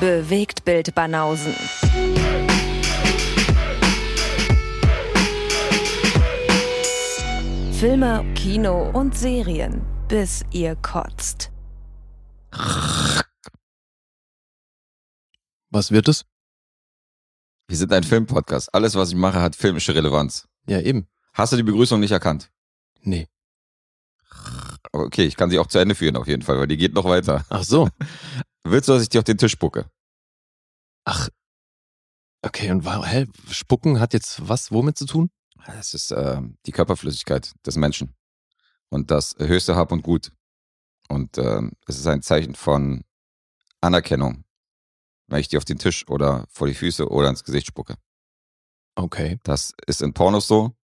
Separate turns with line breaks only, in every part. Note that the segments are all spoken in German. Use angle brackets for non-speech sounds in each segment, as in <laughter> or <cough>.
Bewegt Bild Banausen. Filme, Kino und Serien, bis ihr kotzt.
Was wird es?
Wir sind ein Filmpodcast. Alles, was ich mache, hat filmische Relevanz.
Ja, eben.
Hast du die Begrüßung nicht erkannt?
Nee.
Okay, ich kann sie auch zu Ende führen auf jeden Fall, weil die geht noch weiter.
Ach so. <laughs>
Willst du, dass ich dir auf den Tisch spucke?
Ach. Okay, und wa- hä? Spucken hat jetzt was womit zu tun?
Es ist äh, die Körperflüssigkeit des Menschen und das höchste Hab und Gut. Und äh, es ist ein Zeichen von Anerkennung, wenn ich dir auf den Tisch oder vor die Füße oder ins Gesicht spucke.
Okay.
Das ist in Pornos so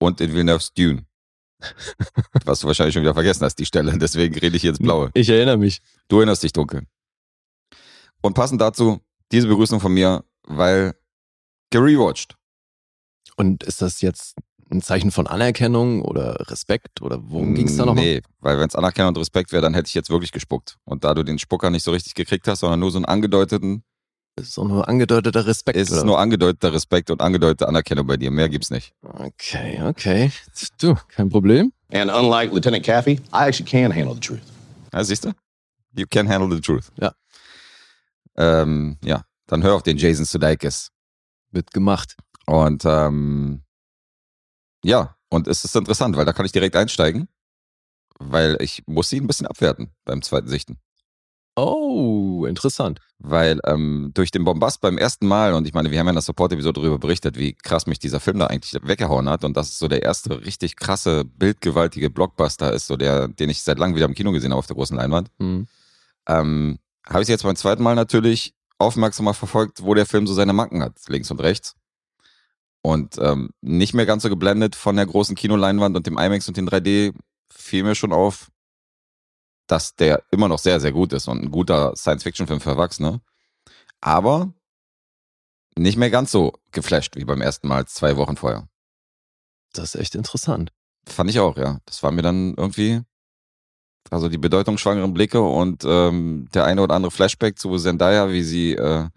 und in Villeneuve's Dune. <laughs> Was du wahrscheinlich schon wieder vergessen hast, die Stelle. Deswegen rede ich jetzt blaue.
Ich erinnere mich.
Du erinnerst dich dunkel. Und passend dazu diese Begrüßung von mir, weil gerewatcht.
Und ist das jetzt ein Zeichen von Anerkennung oder Respekt oder worum ging es da nochmal?
Nee, weil wenn es Anerkennung und Respekt wäre, dann hätte ich jetzt wirklich gespuckt. Und da du den Spucker nicht so richtig gekriegt hast, sondern nur so einen angedeuteten,
ist auch nur angedeuteter Respekt.
ist es
oder?
nur angedeuteter Respekt und angedeutete Anerkennung bei dir. Mehr gibt's nicht.
Okay, okay. Du, kein Problem.
And unlike Lieutenant Caffey, I actually can handle the truth.
Ja, siehst du? You can handle the truth.
Ja.
Ähm, ja, dann hör auf den Jason Sudeikis.
Wird gemacht.
Und ähm, ja, und es ist interessant, weil da kann ich direkt einsteigen, weil ich muss ihn ein bisschen abwerten beim zweiten Sichten.
Oh, interessant.
Weil ähm, durch den Bombast beim ersten Mal, und ich meine, wir haben ja in der Support-Episode darüber berichtet, wie krass mich dieser Film da eigentlich weggehauen hat und dass es so der erste richtig krasse, bildgewaltige Blockbuster ist, so der, den ich seit langem wieder im Kino gesehen habe auf der großen Leinwand.
Hm.
Ähm, habe ich jetzt beim zweiten Mal natürlich aufmerksamer verfolgt, wo der Film so seine Macken hat, links und rechts. Und ähm, nicht mehr ganz so geblendet von der großen Kinoleinwand und dem IMAX und den 3D fiel mir schon auf, dass der immer noch sehr, sehr gut ist und ein guter Science-Fiction-Film für Erwachsene. Aber nicht mehr ganz so geflasht wie beim ersten Mal zwei Wochen vorher.
Das ist echt interessant.
Fand ich auch, ja. Das war mir dann irgendwie, also die bedeutungsschwangeren Blicke und ähm, der eine oder andere Flashback zu Zendaya, wie sie, äh,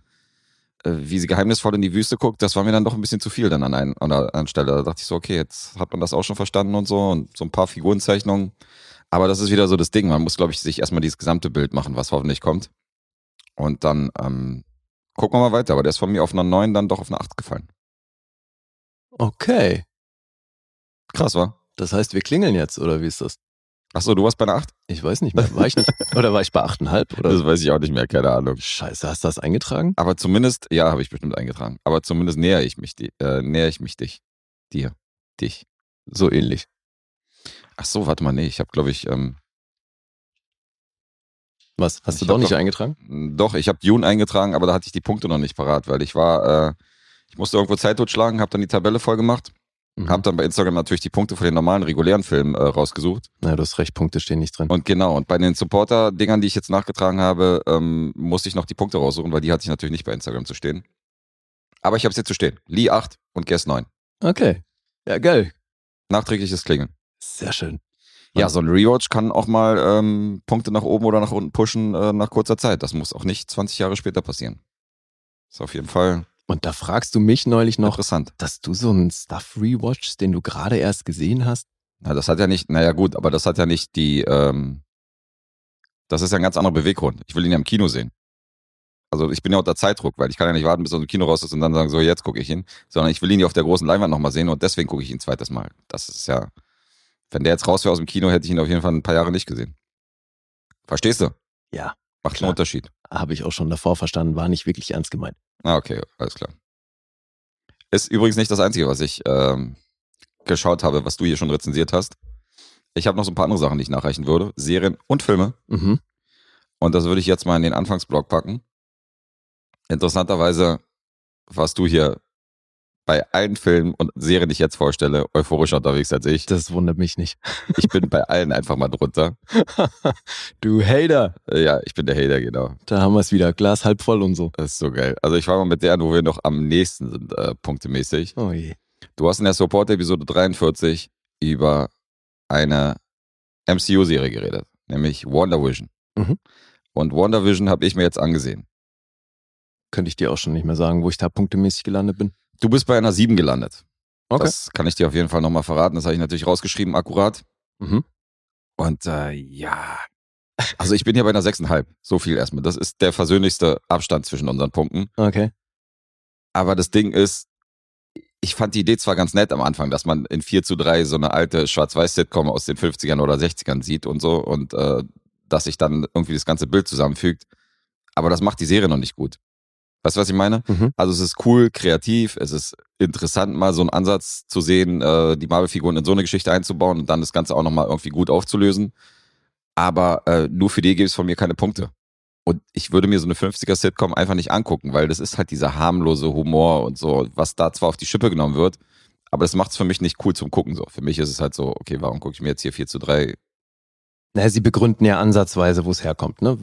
äh, wie sie geheimnisvoll in die Wüste guckt, das war mir dann doch ein bisschen zu viel dann an, ein, an einer Stelle. Da dachte ich so, okay, jetzt hat man das auch schon verstanden und so und so ein paar Figurenzeichnungen. Aber das ist wieder so das Ding. Man muss, glaube ich, sich erstmal dieses gesamte Bild machen, was hoffentlich kommt. Und dann ähm, gucken wir mal weiter. Aber der ist von mir auf einer 9 dann doch auf eine 8 gefallen.
Okay.
Krass, war?
Das heißt, wir klingeln jetzt, oder wie ist das?
Achso, du warst bei einer 8?
Ich weiß nicht mehr. War ich nicht? <laughs> Oder war ich bei 8,5? Oder?
Das weiß ich auch nicht mehr, keine Ahnung.
Scheiße, hast du das eingetragen?
Aber zumindest, ja, habe ich bestimmt eingetragen. Aber zumindest näher ich mich, äh, näher ich mich dich. Dir. Dich.
So ähnlich.
Ach so, warte mal, nee, ich habe, glaube ich, ähm,
Was? Hast du doch
hab
nicht
doch-
eingetragen?
doch, ich habe Dune eingetragen, aber da hatte ich die Punkte noch nicht parat, weil ich war, äh, ich musste irgendwo Zeit totschlagen, habe dann die Tabelle voll gemacht,
Mhm.
habe dann bei Instagram natürlich die Punkte von den normalen, regulären Filmen äh, rausgesucht.
Na, du hast recht, Punkte stehen nicht drin.
Und genau, und bei den Supporter-Dingern, die ich jetzt nachgetragen habe, ähm, musste ich noch die Punkte raussuchen, weil die hatte ich natürlich nicht bei Instagram zu stehen. Aber ich habe es jetzt zu stehen. Lee 8 und Guess 9.
Okay. Ja, geil.
Nachträgliches Klingeln.
Sehr schön.
Ja, so ein Rewatch kann auch mal ähm, Punkte nach oben oder nach unten pushen äh, nach kurzer Zeit. Das muss auch nicht 20 Jahre später passieren. Ist auf jeden Fall
Und da fragst du mich neulich noch,
interessant.
dass du so einen Stuff rewatchst, den du gerade erst gesehen hast.
Na, das hat ja nicht, naja gut, aber das hat ja nicht die, ähm, das ist ja ein ganz anderer Beweggrund. Ich will ihn ja im Kino sehen. Also ich bin ja unter Zeitdruck, weil ich kann ja nicht warten, bis er im Kino raus ist und dann sagen, so jetzt gucke ich ihn, sondern ich will ihn ja auf der großen Leinwand nochmal sehen und deswegen gucke ich ihn ein zweites Mal. Das ist ja, wenn der jetzt raus wäre aus dem Kino, hätte ich ihn auf jeden Fall ein paar Jahre nicht gesehen. Verstehst du?
Ja,
Macht
Klar.
einen Unterschied.
habe ich auch schon davor verstanden, war nicht wirklich ernst gemeint.
Ah, okay, alles klar. Ist übrigens nicht das Einzige, was ich ähm, geschaut habe, was du hier schon rezensiert hast. Ich habe noch so ein paar andere Sachen, die ich nachreichen würde. Serien und Filme.
Mhm.
Und das würde ich jetzt mal in den Anfangsblock packen. Interessanterweise warst du hier bei allen Filmen und Serien, die ich jetzt vorstelle, euphorischer unterwegs als ich.
Das wundert mich nicht. <laughs>
Ich bin bei allen einfach mal drunter. <laughs>
du Hater.
Ja, ich bin der Hater, genau.
Da haben wir es wieder. Glas halb voll und so.
Das ist so geil. Also ich fange mal mit der an, wo wir noch am nächsten sind, äh, punktemäßig.
Oh je.
Du hast in der Support-Episode 43 über eine MCU-Serie geredet, nämlich Wonder Vision.
Mhm.
Und WandaVision habe ich mir jetzt angesehen.
Könnte ich dir auch schon nicht mehr sagen, wo ich da punktemäßig gelandet bin.
Du bist bei einer 7 gelandet.
Okay.
Das kann ich dir auf jeden Fall nochmal verraten. Das habe ich natürlich rausgeschrieben, akkurat.
Mhm.
Und äh, ja, also ich bin hier bei einer 6,5. So viel erstmal. Das ist der versöhnlichste Abstand zwischen unseren Punkten.
Okay.
Aber das Ding ist, ich fand die Idee zwar ganz nett am Anfang, dass man in 4 zu 3 so eine alte Schwarz-Weiß-Sitcom aus den 50ern oder 60ern sieht und so und äh, dass sich dann irgendwie das ganze Bild zusammenfügt. Aber das macht die Serie noch nicht gut. Weißt du, was ich meine?
Mhm.
Also es ist cool, kreativ, es ist interessant, mal so einen Ansatz zu sehen, äh, die Marvel-Figuren in so eine Geschichte einzubauen und dann das Ganze auch nochmal irgendwie gut aufzulösen. Aber äh, nur für die gibt es von mir keine Punkte. Und ich würde mir so eine 50er-Sitcom einfach nicht angucken, weil das ist halt dieser harmlose Humor und so, was da zwar auf die Schippe genommen wird, aber das macht es für mich nicht cool zum Gucken so. Für mich ist es halt so, okay, warum gucke ich mir jetzt hier 4 zu 3?
Naja, sie begründen ja ansatzweise, wo es herkommt, ne?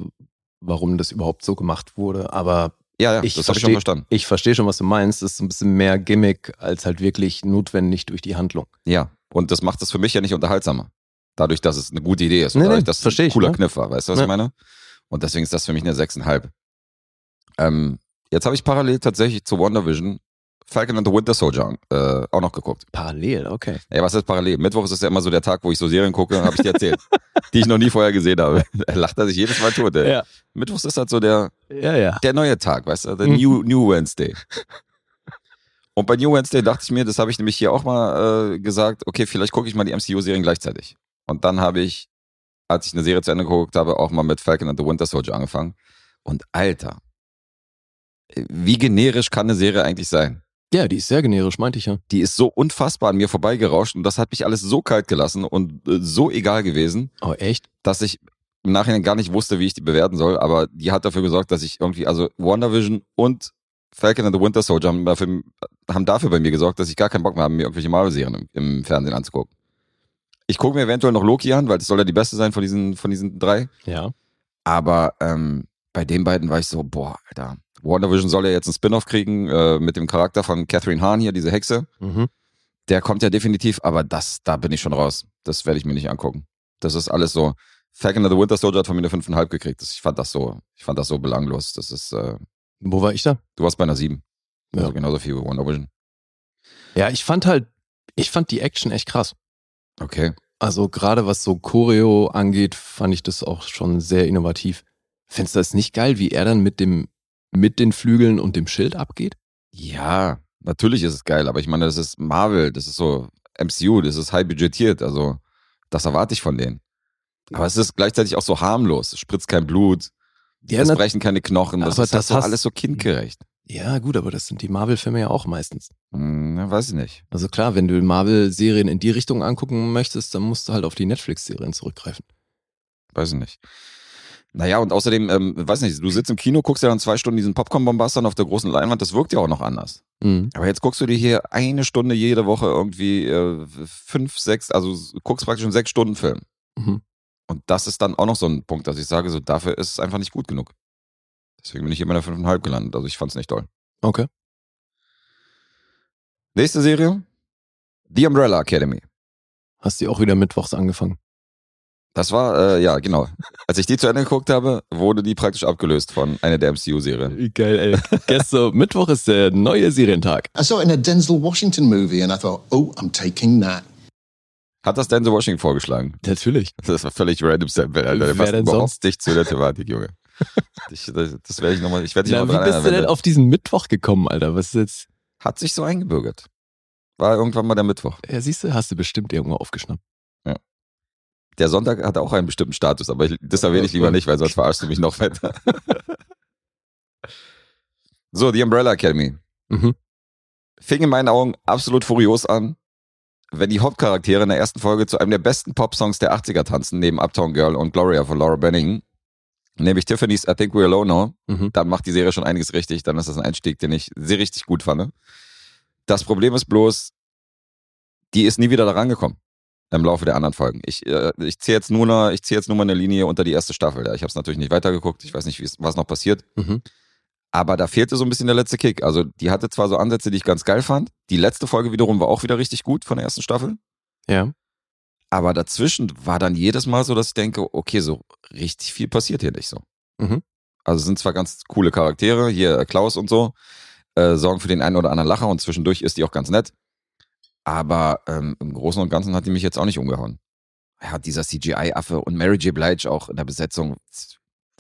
Warum das überhaupt so gemacht wurde. Aber
Ja, ja,
Ich
das habe ich schon verstanden.
ich verstehe schon, was du meinst. Das ist ein bisschen mehr Gimmick als halt wirklich notwendig durch die Handlung.
Ja, und das macht es für mich ja nicht unterhaltsamer. Dadurch, dass es eine gute Idee ist. Und
Nee, nee,
dadurch, dass es
versteh
ein
ich,
cooler
ne?
Kniff war. Weißt du, was
Ja.
ich meine? Und deswegen ist das für mich eine 6,5. Ähm, jetzt habe ich parallel tatsächlich zu WandaVision Falcon and the Winter Soldier äh, auch noch geguckt.
Parallel, okay.
Ey, was ist parallel? Mittwoch ist ja immer so der Tag, wo ich so Serien gucke, habe ich dir erzählt, die ich noch nie vorher gesehen habe. <laughs> Er lacht er sich jedes Mal tot. Ey.
Ja.
Mittwochs ist halt so der,
Ja, ja.
der neue Tag, weißt du, der
Mhm.
New, New Wednesday. Und bei New Wednesday dachte ich mir, das habe ich nämlich hier auch mal äh, gesagt, okay, vielleicht gucke ich mal die MCU-Serien gleichzeitig. Und dann habe ich, als ich eine Serie zu Ende geguckt habe, auch mal mit Falcon and the Winter Soldier angefangen. Und Alter, wie generisch kann eine Serie eigentlich sein?
Ja, die ist sehr generisch, meinte ich ja.
Die ist so unfassbar an mir vorbeigerauscht und das hat mich alles so kalt gelassen und äh, so egal gewesen,
Oh, echt?
dass ich im Nachhinein gar nicht wusste, wie ich die bewerten soll, aber die hat dafür gesorgt, dass ich irgendwie, also WandaVision und Falcon and the Winter Soldier haben dafür, haben dafür bei mir gesorgt, dass ich gar keinen Bock mehr habe, mir irgendwelche Marvel-Serien im, im Fernsehen anzugucken. Ich gucke mir eventuell noch Loki an, weil das soll ja die beste sein von diesen, von diesen drei.
Ja.
Aber ähm, bei den beiden war ich so, boah, Alter. WandaVision soll ja jetzt einen Spin-off kriegen äh, mit dem Charakter von Catherine Hahn hier, diese Hexe.
Mhm.
Der kommt ja definitiv, aber das, da bin ich schon raus. Das werde ich mir nicht angucken. Das ist alles so. Falcon and the Winter Soldier hat von mir eine 5,5 gekriegt. Das, ich fand das so, ich fand das so belanglos. Das ist, äh,
Wo war ich da?
du warst bei einer 7.
Ja.
Also genauso viel wie WandaVision.
Ja, ich fand halt, ich fand die Action echt krass.
Okay.
Also gerade was so Choreo angeht, fand ich das auch schon sehr innovativ. Findest du das nicht geil, wie er dann mit dem, mit den Flügeln und dem Schild abgeht?
Ja, natürlich ist es geil, aber ich meine, das ist Marvel, das ist so MCU, das ist high budgetiert, also das erwarte ich von denen. Aber es ist gleichzeitig auch so harmlos. Es spritzt kein Blut,
Ja,
es brechen keine Knochen. Das ist halt
das
so alles so kindgerecht.
ja gut, aber das sind die Marvel-Filme ja auch meistens.
Hm, weiß ich nicht.
Also klar, wenn du Marvel-Serien in die Richtung angucken möchtest, dann musst du halt auf die Netflix-Serien zurückgreifen.
Weiß ich nicht. Naja, und außerdem, ähm, weiß nicht, du sitzt im Kino, guckst ja dann zwei Stunden diesen Popcorn-Bombastern auf der großen Leinwand, das wirkt ja auch noch anders.
Mhm.
Aber jetzt guckst du dir hier eine Stunde jede Woche irgendwie äh, fünf, sechs, also guckst praktisch einen sechs Stunden Film.
Mhm.
Und das ist dann auch noch so ein Punkt, dass ich sage, so dafür ist es einfach nicht gut genug. Deswegen bin ich hier bei der 5,5 gelandet. Also ich fand es nicht toll.
Okay.
Nächste Serie. The Umbrella Academy.
Hast du auch wieder mittwochs angefangen?
Das war, äh, ja, genau. Als ich die zu Ende geguckt habe, wurde die praktisch abgelöst von einer der MCU-Serien.
Wie geil, ey. Gestern <laughs> Mittwoch ist der neue Serientag.
I saw it in a Denzel Washington movie and I thought, oh, I'm taking that.
Hat das Denzel Washington vorgeschlagen?
Natürlich.
Das war völlig random Sample, Alter. Der
Wer
passt
denn
überhaupt
sonst?
nicht zu der Thematik, Junge. <laughs> Ich, das das werde ich nochmal, ich werde dich
Na,
noch
wie
dran
bist du denn auf diesen Mittwoch gekommen, Alter? Was ist jetzt?
Hat sich so eingebürgert. War irgendwann mal der Mittwoch.
Ja, siehst du, hast du bestimmt irgendwo aufgeschnappt.
Der Sonntag hat auch einen bestimmten Status, aber ich, das erwähne ich lieber nicht, weil sonst verarschst du mich noch weiter. <laughs> so, die Umbrella Academy.
Mhm.
Fing in meinen Augen absolut furios an, wenn die Hauptcharaktere in der ersten Folge zu einem der besten Popsongs der 80er tanzen, neben Uptown Girl und Gloria von Laura Benning, nämlich Tiffany's I Think We're Alone Now,
Mhm.
dann macht die Serie schon einiges richtig, dann ist das ein Einstieg, den ich sehr richtig gut fand. Das Problem ist bloß, die ist nie wieder da rangekommen im Laufe der anderen Folgen. Ich, äh, ich ziehe jetzt nur ich ziehe jetzt nur mal eine Linie unter die erste Staffel. Ja. Ich habe es natürlich nicht weitergeguckt, ich weiß nicht, was noch passiert.
Mhm.
Aber da fehlte so ein bisschen der letzte Kick. Also die hatte zwar so Ansätze, die ich ganz geil fand. Die letzte Folge wiederum war auch wieder richtig gut von der ersten Staffel.
Ja.
Aber dazwischen war dann jedes Mal so, dass ich denke, okay, so richtig viel passiert hier nicht so.
Mhm.
Also es sind zwar ganz coole Charaktere, hier Klaus und so, äh, sorgen für den einen oder anderen Lacher und zwischendurch ist die auch ganz nett. Aber ähm, im Großen und Ganzen hat die mich jetzt auch nicht umgehauen. Ja, dieser CGI-Affe und Mary J. Blige auch in der Besetzung.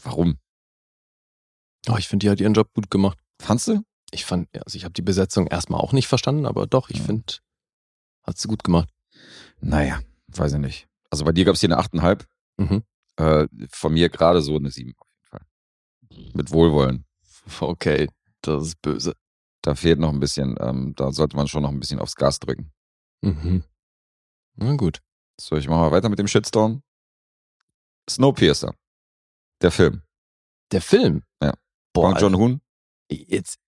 Warum?
Oh, ich finde, die hat ihren Job gut gemacht.
Fandst du?
Ich fand, also ich habe die Besetzung erstmal auch nicht verstanden, aber doch, ich
Ja.
finde, hat sie gut gemacht.
Naja, weiß ich nicht. Also bei dir gab es hier eine 8,5.
Mhm.
Äh, von mir gerade so eine 7 auf jeden Fall. Mit Wohlwollen. <laughs>
Okay, das ist böse.
Da fehlt noch ein bisschen, ähm, da sollte man schon noch ein bisschen aufs Gas drücken.
Mhm. Na gut.
So, ich mache mal weiter mit dem Shitstorm. Snowpiercer. Der Film.
Der Film.
Ja.
Boah,
Von John Hoon.
jetzt.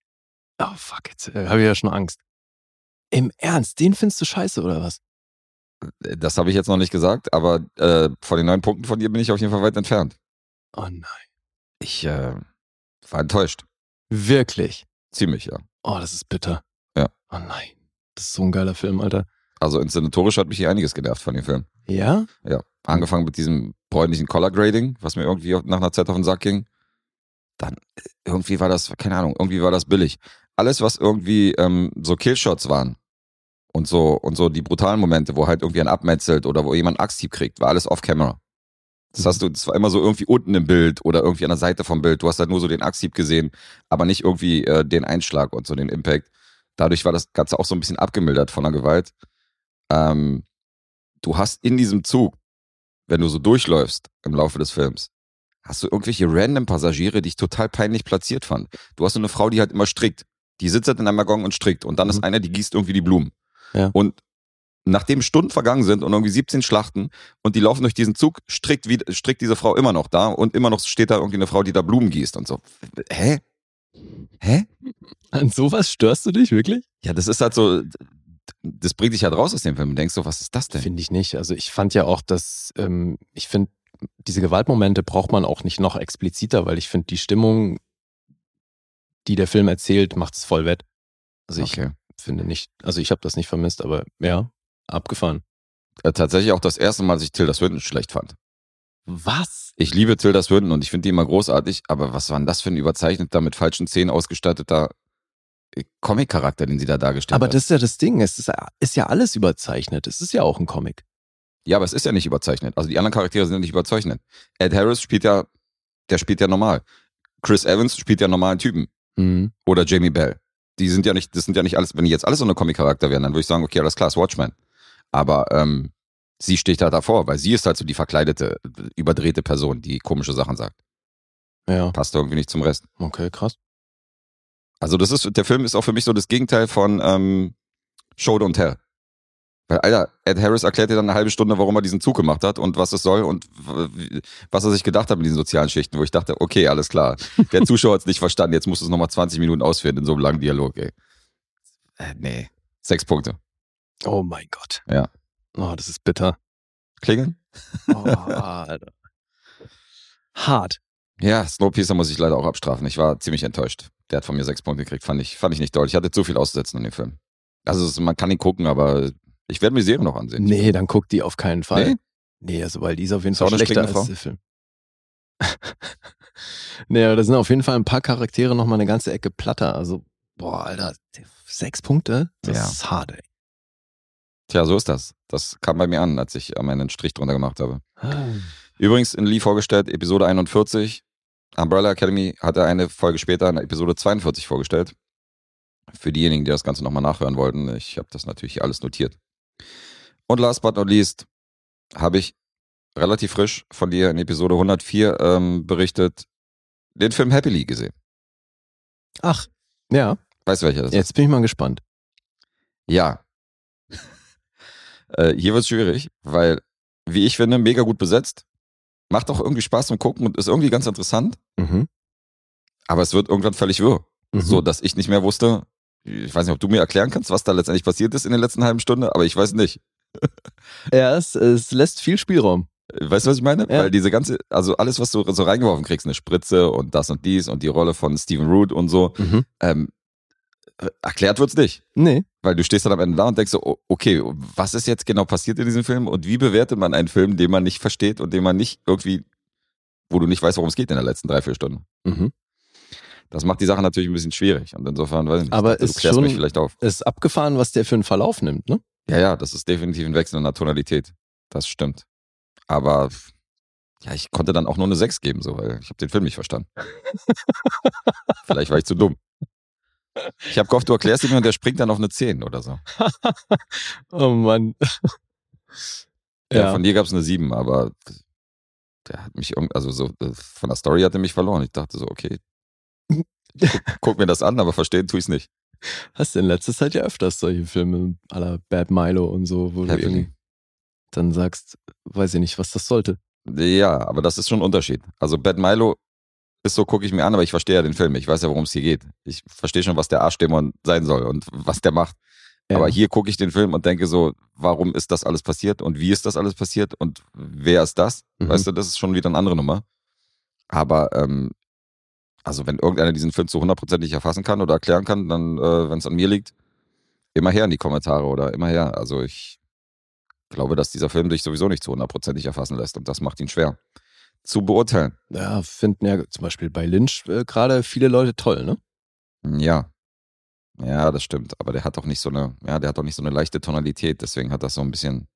Oh fuck, jetzt äh, habe ich ja schon Angst. Im Ernst, den findest du scheiße oder was?
Äh, Das habe ich jetzt noch nicht gesagt, aber äh, von den neun Punkten von dir bin ich auf jeden Fall weit entfernt.
Oh nein.
Ich äh, war enttäuscht.
Wirklich.
Ziemlich, ja.
Oh, das ist bitter.
Ja.
Oh nein. Das ist so ein geiler Film, Alter.
Also inszenatorisch hat mich hier einiges genervt von dem Film.
Ja?
Ja. Angefangen mit diesem bräunlichen Color Grading, was mir irgendwie nach einer Zeit auf den Sack ging. Dann äh, irgendwie war das, keine Ahnung, irgendwie war das billig. Alles, was irgendwie ähm, so Killshots waren und so und so die brutalen Momente, wo halt irgendwie ein abmetzelt oder wo jemand Axthieb kriegt, war alles off-camera. Das hast du, das war immer so irgendwie unten im Bild oder irgendwie an der Seite vom Bild. Du hast halt nur so den Axthieb gesehen, aber nicht irgendwie äh, den Einschlag und so den Impact. Dadurch war das Ganze auch so ein bisschen abgemildert von der Gewalt. Ähm, du hast in diesem Zug, wenn du so durchläufst im Laufe des Films, hast du irgendwelche random Passagiere, die ich total peinlich platziert fand. Du hast so eine Frau, die halt immer strickt. Die sitzt halt in einem Waggon und strickt. Und dann ist
Mhm.
einer, die gießt irgendwie die Blumen.
Ja.
Und nachdem Stunden vergangen sind und irgendwie 17 Schlachten und die laufen durch diesen Zug, strickt, wie, strickt diese Frau immer noch da und immer noch steht da irgendwie eine Frau, die da Blumen gießt und so. Hä? Hä?
An sowas störst du dich wirklich?
Ja, das ist halt so, das bringt dich halt raus aus dem Film. Du denkst so, was ist das denn?
Finde ich nicht. Also ich fand ja auch, dass, ähm, ich finde, diese Gewaltmomente braucht man auch nicht noch expliziter, weil ich finde, die Stimmung, die der Film erzählt, macht es voll wett. Also ich
Okay.
finde nicht, also ich habe das nicht vermisst, aber ja, abgefahren.
Äh, tatsächlich auch das erste Mal, dass ich Tilda Swinton schlecht fand.
Was?
Ich liebe Tilda Swinton und ich finde die immer großartig, aber was war denn das für ein überzeichneter, mit falschen Zähnen ausgestatteter äh, Comic-Charakter, den sie da dargestellt
Aber
hat?
das ist ja das Ding. Es ist, ist ja alles überzeichnet. Es ist ja auch ein Comic.
ja, aber es ist ja nicht überzeichnet. Also die anderen Charaktere sind ja nicht überzeichnet. Ed Harris spielt ja, der spielt ja normal. Chris Evans spielt ja normalen Typen.
Mhm.
Oder Jamie Bell. Die sind ja nicht, das sind ja nicht alles, wenn die jetzt alles so eine Comic-Charakter wären, dann würde ich sagen, okay, alles klar, ist Watchmen. Aber ähm, sie steht halt davor, weil sie ist halt so die verkleidete, überdrehte Person, die komische Sachen sagt.
Ja,
Passt irgendwie nicht zum Rest.
okay, krass.
Also das ist, der Film ist auch für mich so das Gegenteil von ähm, Show Don't Tell. Weil, Alter, Ed Harris erklärt dir dann eine halbe Stunde, warum er diesen Zug gemacht hat und was es soll und was er sich gedacht hat mit diesen sozialen Schichten, wo ich dachte, okay, alles klar. Der <laughs> Zuschauer hat es nicht verstanden, jetzt musst du es nochmal 20 Minuten ausführen in so einem langen Dialog, ey. Äh, nee. Sechs Punkte.
Oh mein Gott.
Ja.
Oh, das ist bitter.
Klingeln?
Oh, Alter. Hart.
Ja, Snowpiercer muss ich leider auch abstrafen. Ich war ziemlich enttäuscht. Der hat von mir sechs Punkte gekriegt, fand ich, fand ich nicht doll. Ich hatte zu viel auszusetzen in dem Film. Also man kann ihn gucken, aber ich werde mir die Serie noch ansehen.
Nee, dann guck die auf keinen Fall.
Nee?
Nee, also weil die ist auf jeden Fall schlechter als der Film. <laughs> nee, aber da sind auf jeden Fall ein paar Charaktere noch mal eine ganze Ecke platter. Also, boah, Alter, sechs Punkte? Das
Ja.
ist hart, ey.
Tja, so ist das. Das kam bei mir an, als ich am Ende einen Strich drunter gemacht habe.
Ah.
Übrigens in Lee vorgestellt, Episode 41. Umbrella Academy hat er eine Folge später in Episode 42 vorgestellt. Für diejenigen, die das Ganze nochmal nachhören wollten, ich habe das natürlich alles notiert. Und last but not least habe ich relativ frisch von dir in Episode 104 ähm, berichtet, den Film Happily gesehen.
Ach, ja,
Weißt du welcher das ist?
jetzt bin ich mal gespannt.
Ja. Äh, hier wird es schwierig, weil, wie ich finde, mega gut besetzt. Macht auch irgendwie Spaß zum Gucken und ist irgendwie ganz interessant.
Mhm.
Aber es wird irgendwann völlig wirr.
Mhm.
So, dass ich nicht mehr wusste, ich weiß nicht, ob du mir erklären kannst, was da letztendlich passiert ist in der letzten halben Stunde, aber ich weiß nicht. <laughs>
Ja, es, es lässt viel Spielraum.
Weißt du, was ich meine?
Ja.
Weil diese ganze, also alles, was du so reingeworfen kriegst, eine Spritze und das und dies und die Rolle von Stephen Root und so,
Mhm.
ähm, äh, erklärt wird's nicht.
Nee.
Weil du stehst dann am Ende da und denkst so, okay, was ist jetzt genau passiert in diesem Film und wie bewertet man einen Film, den man nicht versteht und den man nicht irgendwie wo du nicht weißt, worum es geht in der letzten drei, vier Stunden.
Mhm.
Das macht die Sache natürlich ein bisschen schwierig. Und insofern, weiß ich nicht,
Aber
du
ist
klärst
schon-
mich vielleicht auf.
Ist abgefahren, was der für einen Verlauf nimmt, ne?
Ja, ja, das ist definitiv ein Wechsel in der Tonalität. Das stimmt. Aber ja, ich konnte dann auch nur eine 6 geben, so, weil ich habe den Film nicht verstanden. <laughs> Vielleicht war ich zu dumm. Ich habe gehofft, du erklärst ihn mir und der springt dann auf eine 10 oder so. <laughs>
Oh Mann.
Ja,
ja.
von dir gab es eine 7, aber der hat mich irgendwie, also so äh, von der Story hat er mich verloren. Ich dachte so, okay, guck, guck mir das an, aber verstehen tue ich es nicht.
Hast du in letzter Zeit ja öfters solche Filme la Bad Milo und so, wo du
Happily.
irgendwie dann sagst, weiß ich nicht, was das sollte.
Ja, aber das ist schon ein Unterschied. Also Bad Milo ist so, gucke ich mir an, aber ich verstehe ja den Film. Ich weiß ja, worum es hier geht. Ich verstehe schon, was der Arschdämon sein soll und was der macht.
Ja.
Aber hier gucke ich den Film und denke so, warum ist das alles passiert und wie ist das alles passiert und wer ist das?
Mhm.
Weißt du, das ist schon wieder eine andere Nummer. Aber ähm, also wenn irgendeiner diesen Film zu hundertprozentig erfassen kann oder erklären kann, dann, äh, wenn es an mir liegt, immer her in die Kommentare oder immer her. Also ich glaube, dass dieser Film sich sowieso nicht zu hundertprozentig erfassen lässt und das macht ihn schwer zu beurteilen.
Ja, finden ja zum Beispiel bei Lynch äh, gerade viele Leute toll, ne?
Ja. Ja, das stimmt. Aber der hat doch nicht so eine, ja, der hat doch nicht so eine leichte Tonalität. Deswegen hat das so ein bisschen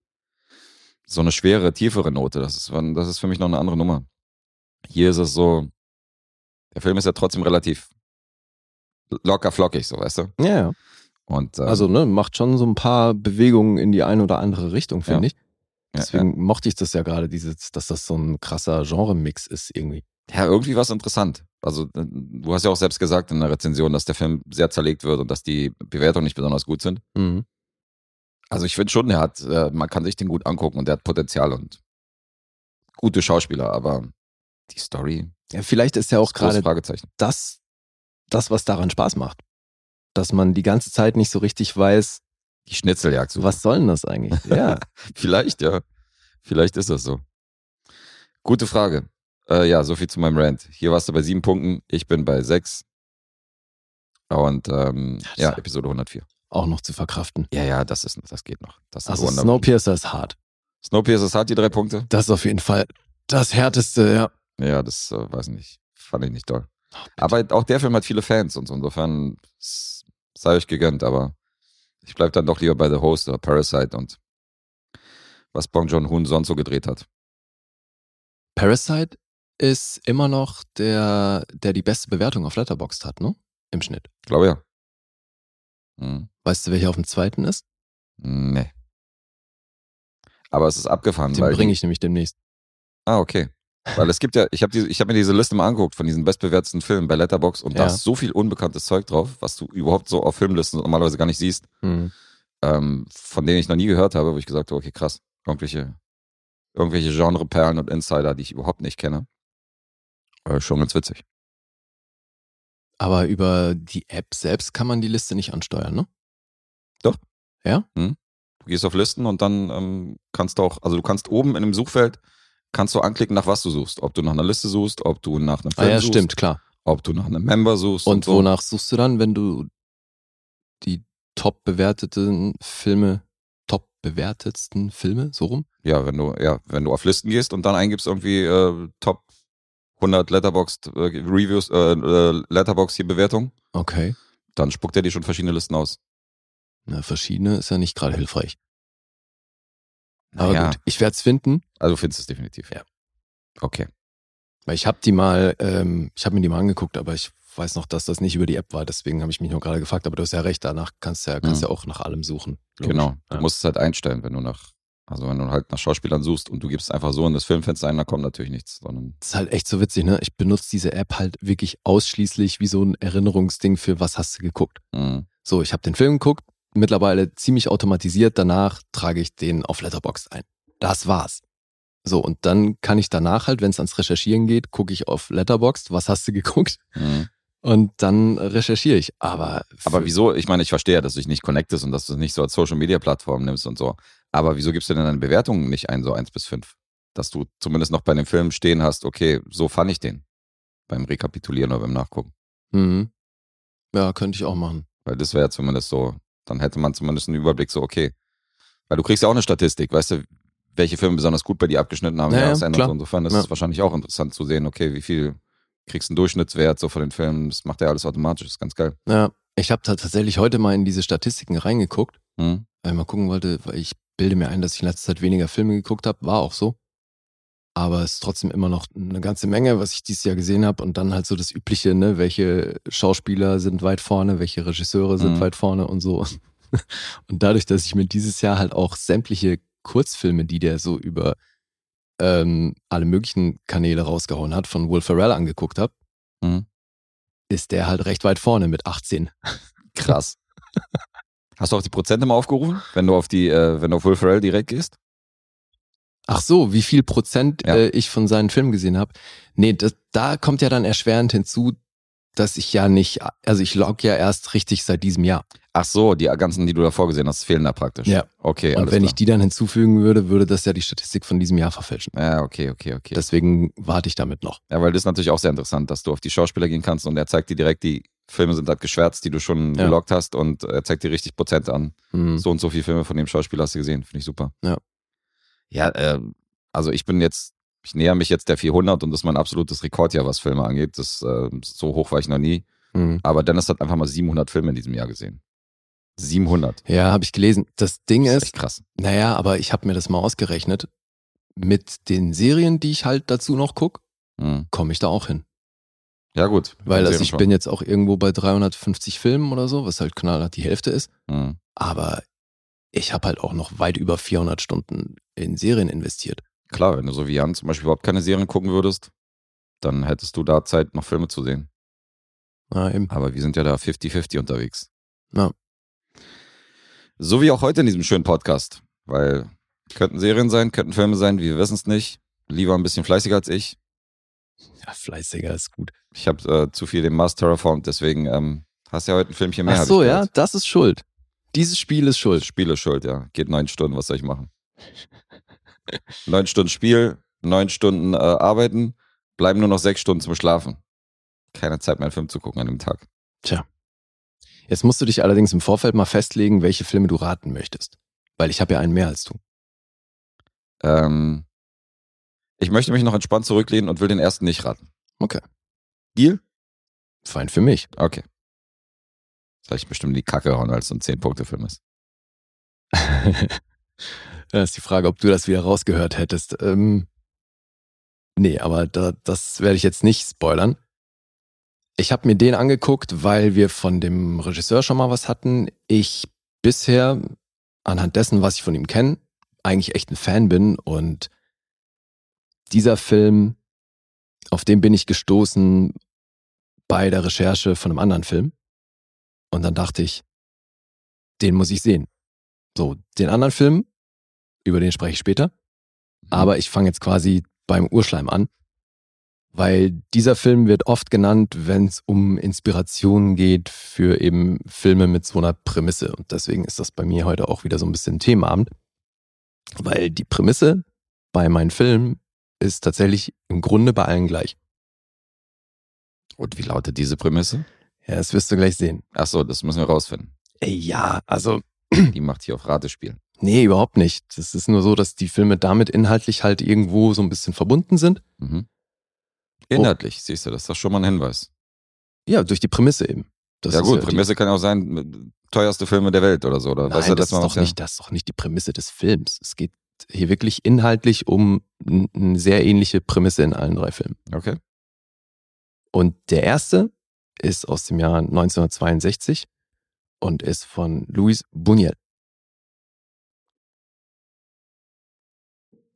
so eine schwere, tiefere Note. Das ist, das ist für mich noch eine andere Nummer. Hier ist es so, der Film ist ja trotzdem relativ locker flockig, so weißt du.
Ja, ja.
Und ähm,
Also, ne, macht schon so ein paar Bewegungen in die eine oder andere Richtung, finde
Ja.
ich.
Ja,
Deswegen mochte ich das ja gerade, dieses, dass das so ein krasser Genre-Mix ist irgendwie.
ja, irgendwie war es interessant. Also äh, du hast ja auch selbst gesagt in der Rezension, dass der Film sehr zerlegt wird und dass die Bewertungen nicht besonders gut sind.
Mhm.
Also ich finde schon, er hat, äh, man kann sich den gut angucken und der hat Potenzial und gute Schauspieler, aber die Story
Ja, vielleicht ist ja auch gerade das, das, was daran Spaß macht. Dass man die ganze Zeit nicht so richtig weiß,
Die Schnitzeljagd.
was soll denn das eigentlich? Ja. <laughs>
Vielleicht, ja. Vielleicht ist das so. Gute Frage. Äh, ja, soviel zu meinem Rant. Hier warst du bei sieben Punkten, ich bin bei sechs. Und ähm, ja,
ist-
Episode 104.
auch noch zu verkraften.
Ja, ja, das ist, das geht noch. Das ist
Also. Snowpiercer ist hart.
Snowpiercer hat die drei Punkte.
Das ist auf jeden Fall das härteste, ja.
Ja, das äh, weiß nicht. Fand ich nicht toll.
Oh, bitte.
Aber auch der Film hat viele Fans und so. Insofern sei euch gegönnt, aber ich bleib dann doch lieber bei The Host oder Parasite und was Bong Joon-Hoon sonst so gedreht hat.
Parasite ist immer noch der, der die beste Bewertung auf Letterboxd hat, ne? Im Schnitt.
Ich glaube ja. Hm,
Weißt du, welcher auf dem zweiten ist?
nee. Aber es ist abgefahren,
Den bringe ich nämlich demnächst.
Ah, okay. Weil es gibt ja, ich habe hab mir diese Liste mal angeguckt von diesen bestbewerteten Filmen bei Letterbox und da
Ja.
ist so viel unbekanntes Zeug drauf, was du überhaupt so auf Filmlisten normalerweise gar nicht siehst.
Mhm.
ähm, von denen ich noch nie gehört habe, wo ich gesagt habe, okay, krass, irgendwelche, irgendwelche Genreperlen und Insider, die ich überhaupt nicht kenne. Äh, schon ganz witzig.
Aber über die App selbst kann man die Liste nicht ansteuern, ne?
Doch.
Ja?
Du gehst auf Listen und dann ähm, kannst du auch, also du kannst oben in dem Suchfeld, kannst du anklicken, nach was du suchst. Ob du nach einer Liste suchst, ob du nach einem
Ah
Film
ja,
suchst,
stimmt, klar.
ob du nach einem Member suchst.
Und
so.
wonach suchst du dann, wenn du die top bewerteten Filme, top bewertetsten Filme, so rum?
Ja, wenn du, ja, wenn du auf Listen gehst und dann eingibst irgendwie äh, Top 100 Letterboxd äh, Reviews, äh, äh, Letterboxd hier Bewertung,
Okay.
dann spuckt er dir schon verschiedene Listen aus.
Na, verschiedene ist ja nicht gerade hilfreich. Aber
Naja,
gut, ich werde es finden,
Also du findest es definitiv.
Ja.
Okay.
weil ich habe die mal, ähm, ich habe mir die mal angeguckt, aber ich weiß noch, dass das nicht über die App war, deswegen habe ich mich nur gerade gefragt, aber du hast ja recht, danach kannst du ja, kannst
Mhm.
ja auch nach allem suchen. Logisch.
Genau. Du
Ja.
musst es halt einstellen, wenn du nach, also wenn du halt nach Schauspielern suchst und du gibst einfach so in das Filmfenster ein, dann kommt natürlich nichts, sondern
Das ist halt echt so witzig, ne? Ich benutze diese App halt wirklich ausschließlich wie so ein Erinnerungsding für was hast du geguckt.
mh,
So, ich habe den Film geguckt, mittlerweile ziemlich automatisiert, danach trage ich den auf Letterboxd ein. Das war's. So, und dann kann ich danach halt, wenn es ans Recherchieren geht, gucke ich auf Letterboxd, was hast du geguckt?
mh.
Und dann recherchiere ich. Aber,
Aber wieso? Ich meine, ich verstehe ja, dass du dich nicht connectest und dass du es nicht so als Social Media Plattform nimmst und so. Aber wieso gibst du denn deine Bewertungen nicht ein, so eins bis fünf? Dass du zumindest noch bei dem Film stehen hast, okay, so fand ich den. Beim Rekapitulieren oder beim Nachgucken.
Mhm. Ja, könnte ich auch machen.
Weil das wäre ja zumindest so, dann hätte man zumindest einen Überblick, so, okay. Weil du kriegst ja auch eine Statistik, weißt du, welche Filme besonders gut bei dir abgeschnitten haben.
Ja, ja.
Und insofern ist
Ja.
es wahrscheinlich auch interessant zu sehen, okay, wie viel kriegst du einen Durchschnittswert so von den Filmen. Das macht ja alles automatisch. Das ist ganz geil.
Ja, ich habe tatsächlich heute mal in diese Statistiken reingeguckt,
Mhm.
weil ich mal gucken wollte, weil ich bilde mir ein, dass ich in letzter Zeit weniger Filme geguckt habe. War auch so. Aber es ist trotzdem immer noch eine ganze Menge, was ich dieses Jahr gesehen habe. Und dann halt so das Übliche, ne, welche Schauspieler sind weit vorne, welche Regisseure sind
Mhm.
weit vorne und so. <laughs> Und dadurch, dass ich mir dieses Jahr halt auch sämtliche Kurzfilme, die der so über ähm, alle möglichen Kanäle rausgehauen hat, von Will Ferrell angeguckt habe,
Mhm.
ist der halt recht weit vorne mit 18.
Krass. Hast du auch die Prozente mal aufgerufen, wenn du auf die, äh, wenn du auf Will Ferrell direkt gehst?
Ach so, wie viel Prozent
Ja.
äh, ich von seinen Filmen gesehen habe. Nee, das, da kommt ja dann erschwerend hinzu, dass ich ja nicht, also ich log ja erst richtig seit diesem Jahr.
Ach so, die ganzen, die du davor gesehen hast, fehlen da praktisch.
Ja.
Okay,
Und wenn
klar.
ich die dann hinzufügen würde, würde das ja die Statistik von diesem Jahr verfälschen.
Ja, okay, okay, okay.
Deswegen warte ich damit noch.
ja, weil das ist natürlich auch sehr interessant, dass du auf die Schauspieler gehen kannst und er zeigt dir direkt, die Filme sind halt geschwärzt, die du schon
Ja.
gelockt hast und er zeigt dir richtig Prozente an.
Hm.
So und so viele Filme von dem Schauspieler hast du gesehen. Finde ich super.
Ja.
Ja, äh, also ich bin jetzt, ich näher mich jetzt der 400 und das ist mein absolutes Rekordjahr, was Filme angeht. Das, äh, so hoch war ich noch nie.
Hm.
Aber Dennis hat einfach mal 700 Filme in diesem Jahr gesehen. 700.
Ja, habe ich gelesen. Das Ding
Das ist
ist,
echt krass.
naja, aber ich habe mir das mal ausgerechnet. Mit den Serien, die ich halt dazu noch guck,
Mhm.
komme ich da auch hin.
Ja, gut.
Weil also ich
schon.
bin jetzt auch irgendwo bei 350 Filmen oder so, was halt knallhart die Hälfte ist.
Mhm.
Aber ich habe halt auch noch weit über 400 Stunden in Serien investiert.
Klar, wenn du so wie Jan zum Beispiel überhaupt keine Serien gucken würdest, dann hättest du da Zeit, noch Filme zu sehen.
Ja, eben.
Aber wir sind ja da 50-50 unterwegs.
Ja.
So wie auch heute in diesem schönen Podcast. Weil könnten Serien sein, könnten Filme sein, wir wissen es nicht. Lieber ein bisschen fleißiger als ich.
ja, fleißiger ist gut.
Ich habe äh, zu viel den Mars terraformt, deswegen ähm, hast ja heute ein Filmchen mehr.
Ach so, ja, das ist schuld. Dieses Spiel ist schuld.
Spiel ist schuld, ja. Geht neun Stunden, was soll ich machen? <laughs> neun Stunden Spiel, neun Stunden äh, arbeiten, bleiben nur noch sechs Stunden zum Schlafen. Keine Zeit mehr, einen Film zu gucken an dem Tag.
Jetzt musst du dich allerdings im Vorfeld mal festlegen, welche Filme du raten möchtest. Weil ich habe ja einen mehr als du.
Ähm, ich möchte mich noch entspannt zurücklehnen und will den ersten nicht raten.
Okay.
Deal?
Fein für mich.
Okay. Soll ich bestimmt in die Kacke hauen, weil es so ein 10-Punkte-Film ist. <laughs>
da ist die Frage, ob du das wieder rausgehört hättest. Ähm, nee, aber da, das werde ich jetzt nicht spoilern. Ich habe mir den angeguckt, weil wir von dem Regisseur schon mal was hatten. Ich bisher, anhand dessen, was ich von ihm kenne, eigentlich echt ein Fan bin. Und dieser Film, auf den bin ich gestoßen bei der Recherche von einem anderen Film. Und dann dachte ich, den muss ich sehen. So, den anderen Film, über den spreche ich später. Aber ich fange jetzt quasi beim Urschleim an, weil dieser Film wird oft genannt, wenn es um Inspirationen geht für eben Filme mit so einer Prämisse. Und deswegen ist das bei mir heute auch wieder so ein bisschen Themenabend, weil die Prämisse bei meinen Filmen ist tatsächlich im Grunde bei allen gleich.
Und wie lautet diese Prämisse?
Ja, das wirst du gleich sehen.
Ach so, das müssen wir rausfinden.
Ey, ja, also
Die macht hier auf Ratespiel.
Nee, überhaupt nicht. Es ist nur so, dass die Filme damit inhaltlich halt irgendwo so ein bisschen verbunden sind.
Mhm. Inhaltlich, siehst du, das ist doch schon mal ein Hinweis.
Ja, durch die Prämisse eben. Das
ja gut,
die-
Prämisse kann ja auch sein, äh, teuerste Filme der Welt oder so. Oder
Nein,
weißt du,
das, ist doch
ja-
nicht, das ist doch nicht die Prämisse des Films. Es geht hier wirklich inhaltlich um eine sehr ähnliche Prämisse in allen drei Filmen.
Okay.
Und der erste ist aus dem Jahr 1962 und ist von Luis Buñuel.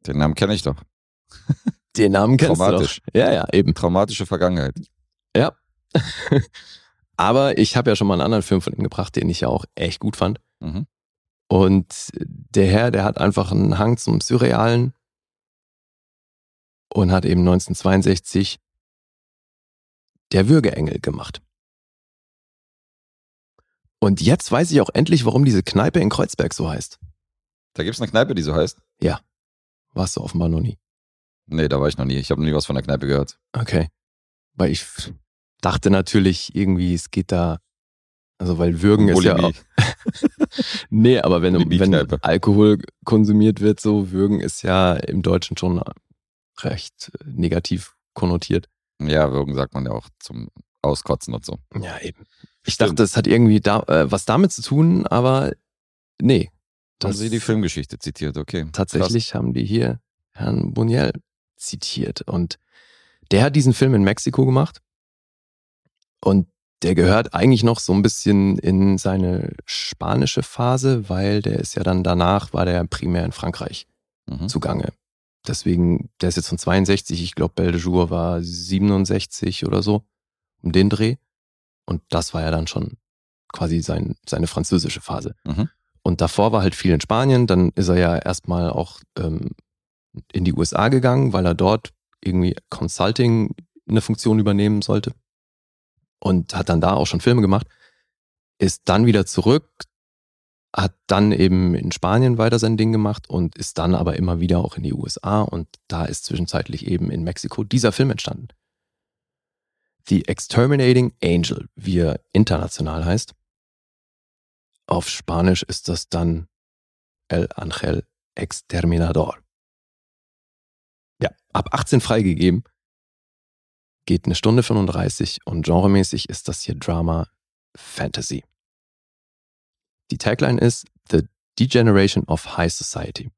Den Namen kenne ich doch.
Den Namen kennst du doch. Ja, ja, eben.
Traumatische Vergangenheit.
Ja. <laughs> Aber ich habe ja schon mal einen anderen Film von ihm gebracht, den ich ja auch echt gut fand.
Mhm.
Und der Herr, der hat einfach einen Hang zum Surrealen und hat eben 1962 der Würgeengel gemacht. Und jetzt weiß ich auch endlich, warum diese Kneipe in Kreuzberg so heißt.
Da gibt es eine Kneipe, die so heißt?
Warst du offenbar noch nie.
Nee, da war ich noch nie. Ich habe noch nie was von der Kneipe gehört.
Okay. Weil ich dachte natürlich irgendwie, es geht da Also weil Würgen ist ja auch. <laughs> nee, aber wenn, wenn Alkohol konsumiert wird, so Würgen ist ja im Deutschen schon recht negativ konnotiert.
Ja, Würgen sagt man ja auch zum Auskotzen und so.
Ja, eben. Ich Stimmt. dachte, es hat irgendwie da, äh, was damit zu tun, aber nee.
Haben Sie die Filmgeschichte zitiert, okay.
Tatsächlich Krass. haben die hier Herrn Buniel zitiert. Und der hat diesen Film in Mexiko gemacht. Und der gehört eigentlich noch so ein bisschen in seine spanische Phase, weil der ist ja dann danach, war der primär in Frankreich mhm. zugange. Deswegen, der ist jetzt von 62, ich glaube, Belle de Jour war 67 oder so, um den Dreh. Und das war ja dann schon quasi sein, seine französische Phase. Mhm. Und davor war halt viel in Spanien, dann ist er ja erstmal auch ähm, in die USA gegangen, weil er dort irgendwie Consulting eine Funktion übernehmen sollte und hat dann da auch schon Filme gemacht, ist dann wieder zurück, hat dann eben in Spanien weiter sein Ding gemacht und ist dann aber immer wieder auch in die USA und da ist zwischenzeitlich eben in Mexiko dieser Film entstanden. The Exterminating Angel, wie er international heißt. Auf Spanisch ist das dann El Angel Exterminador. Ja, ab 18 freigegeben geht eine Stunde 35 und genremäßig ist das hier Drama Fantasy. Die Tagline ist The Degeneration of High Society.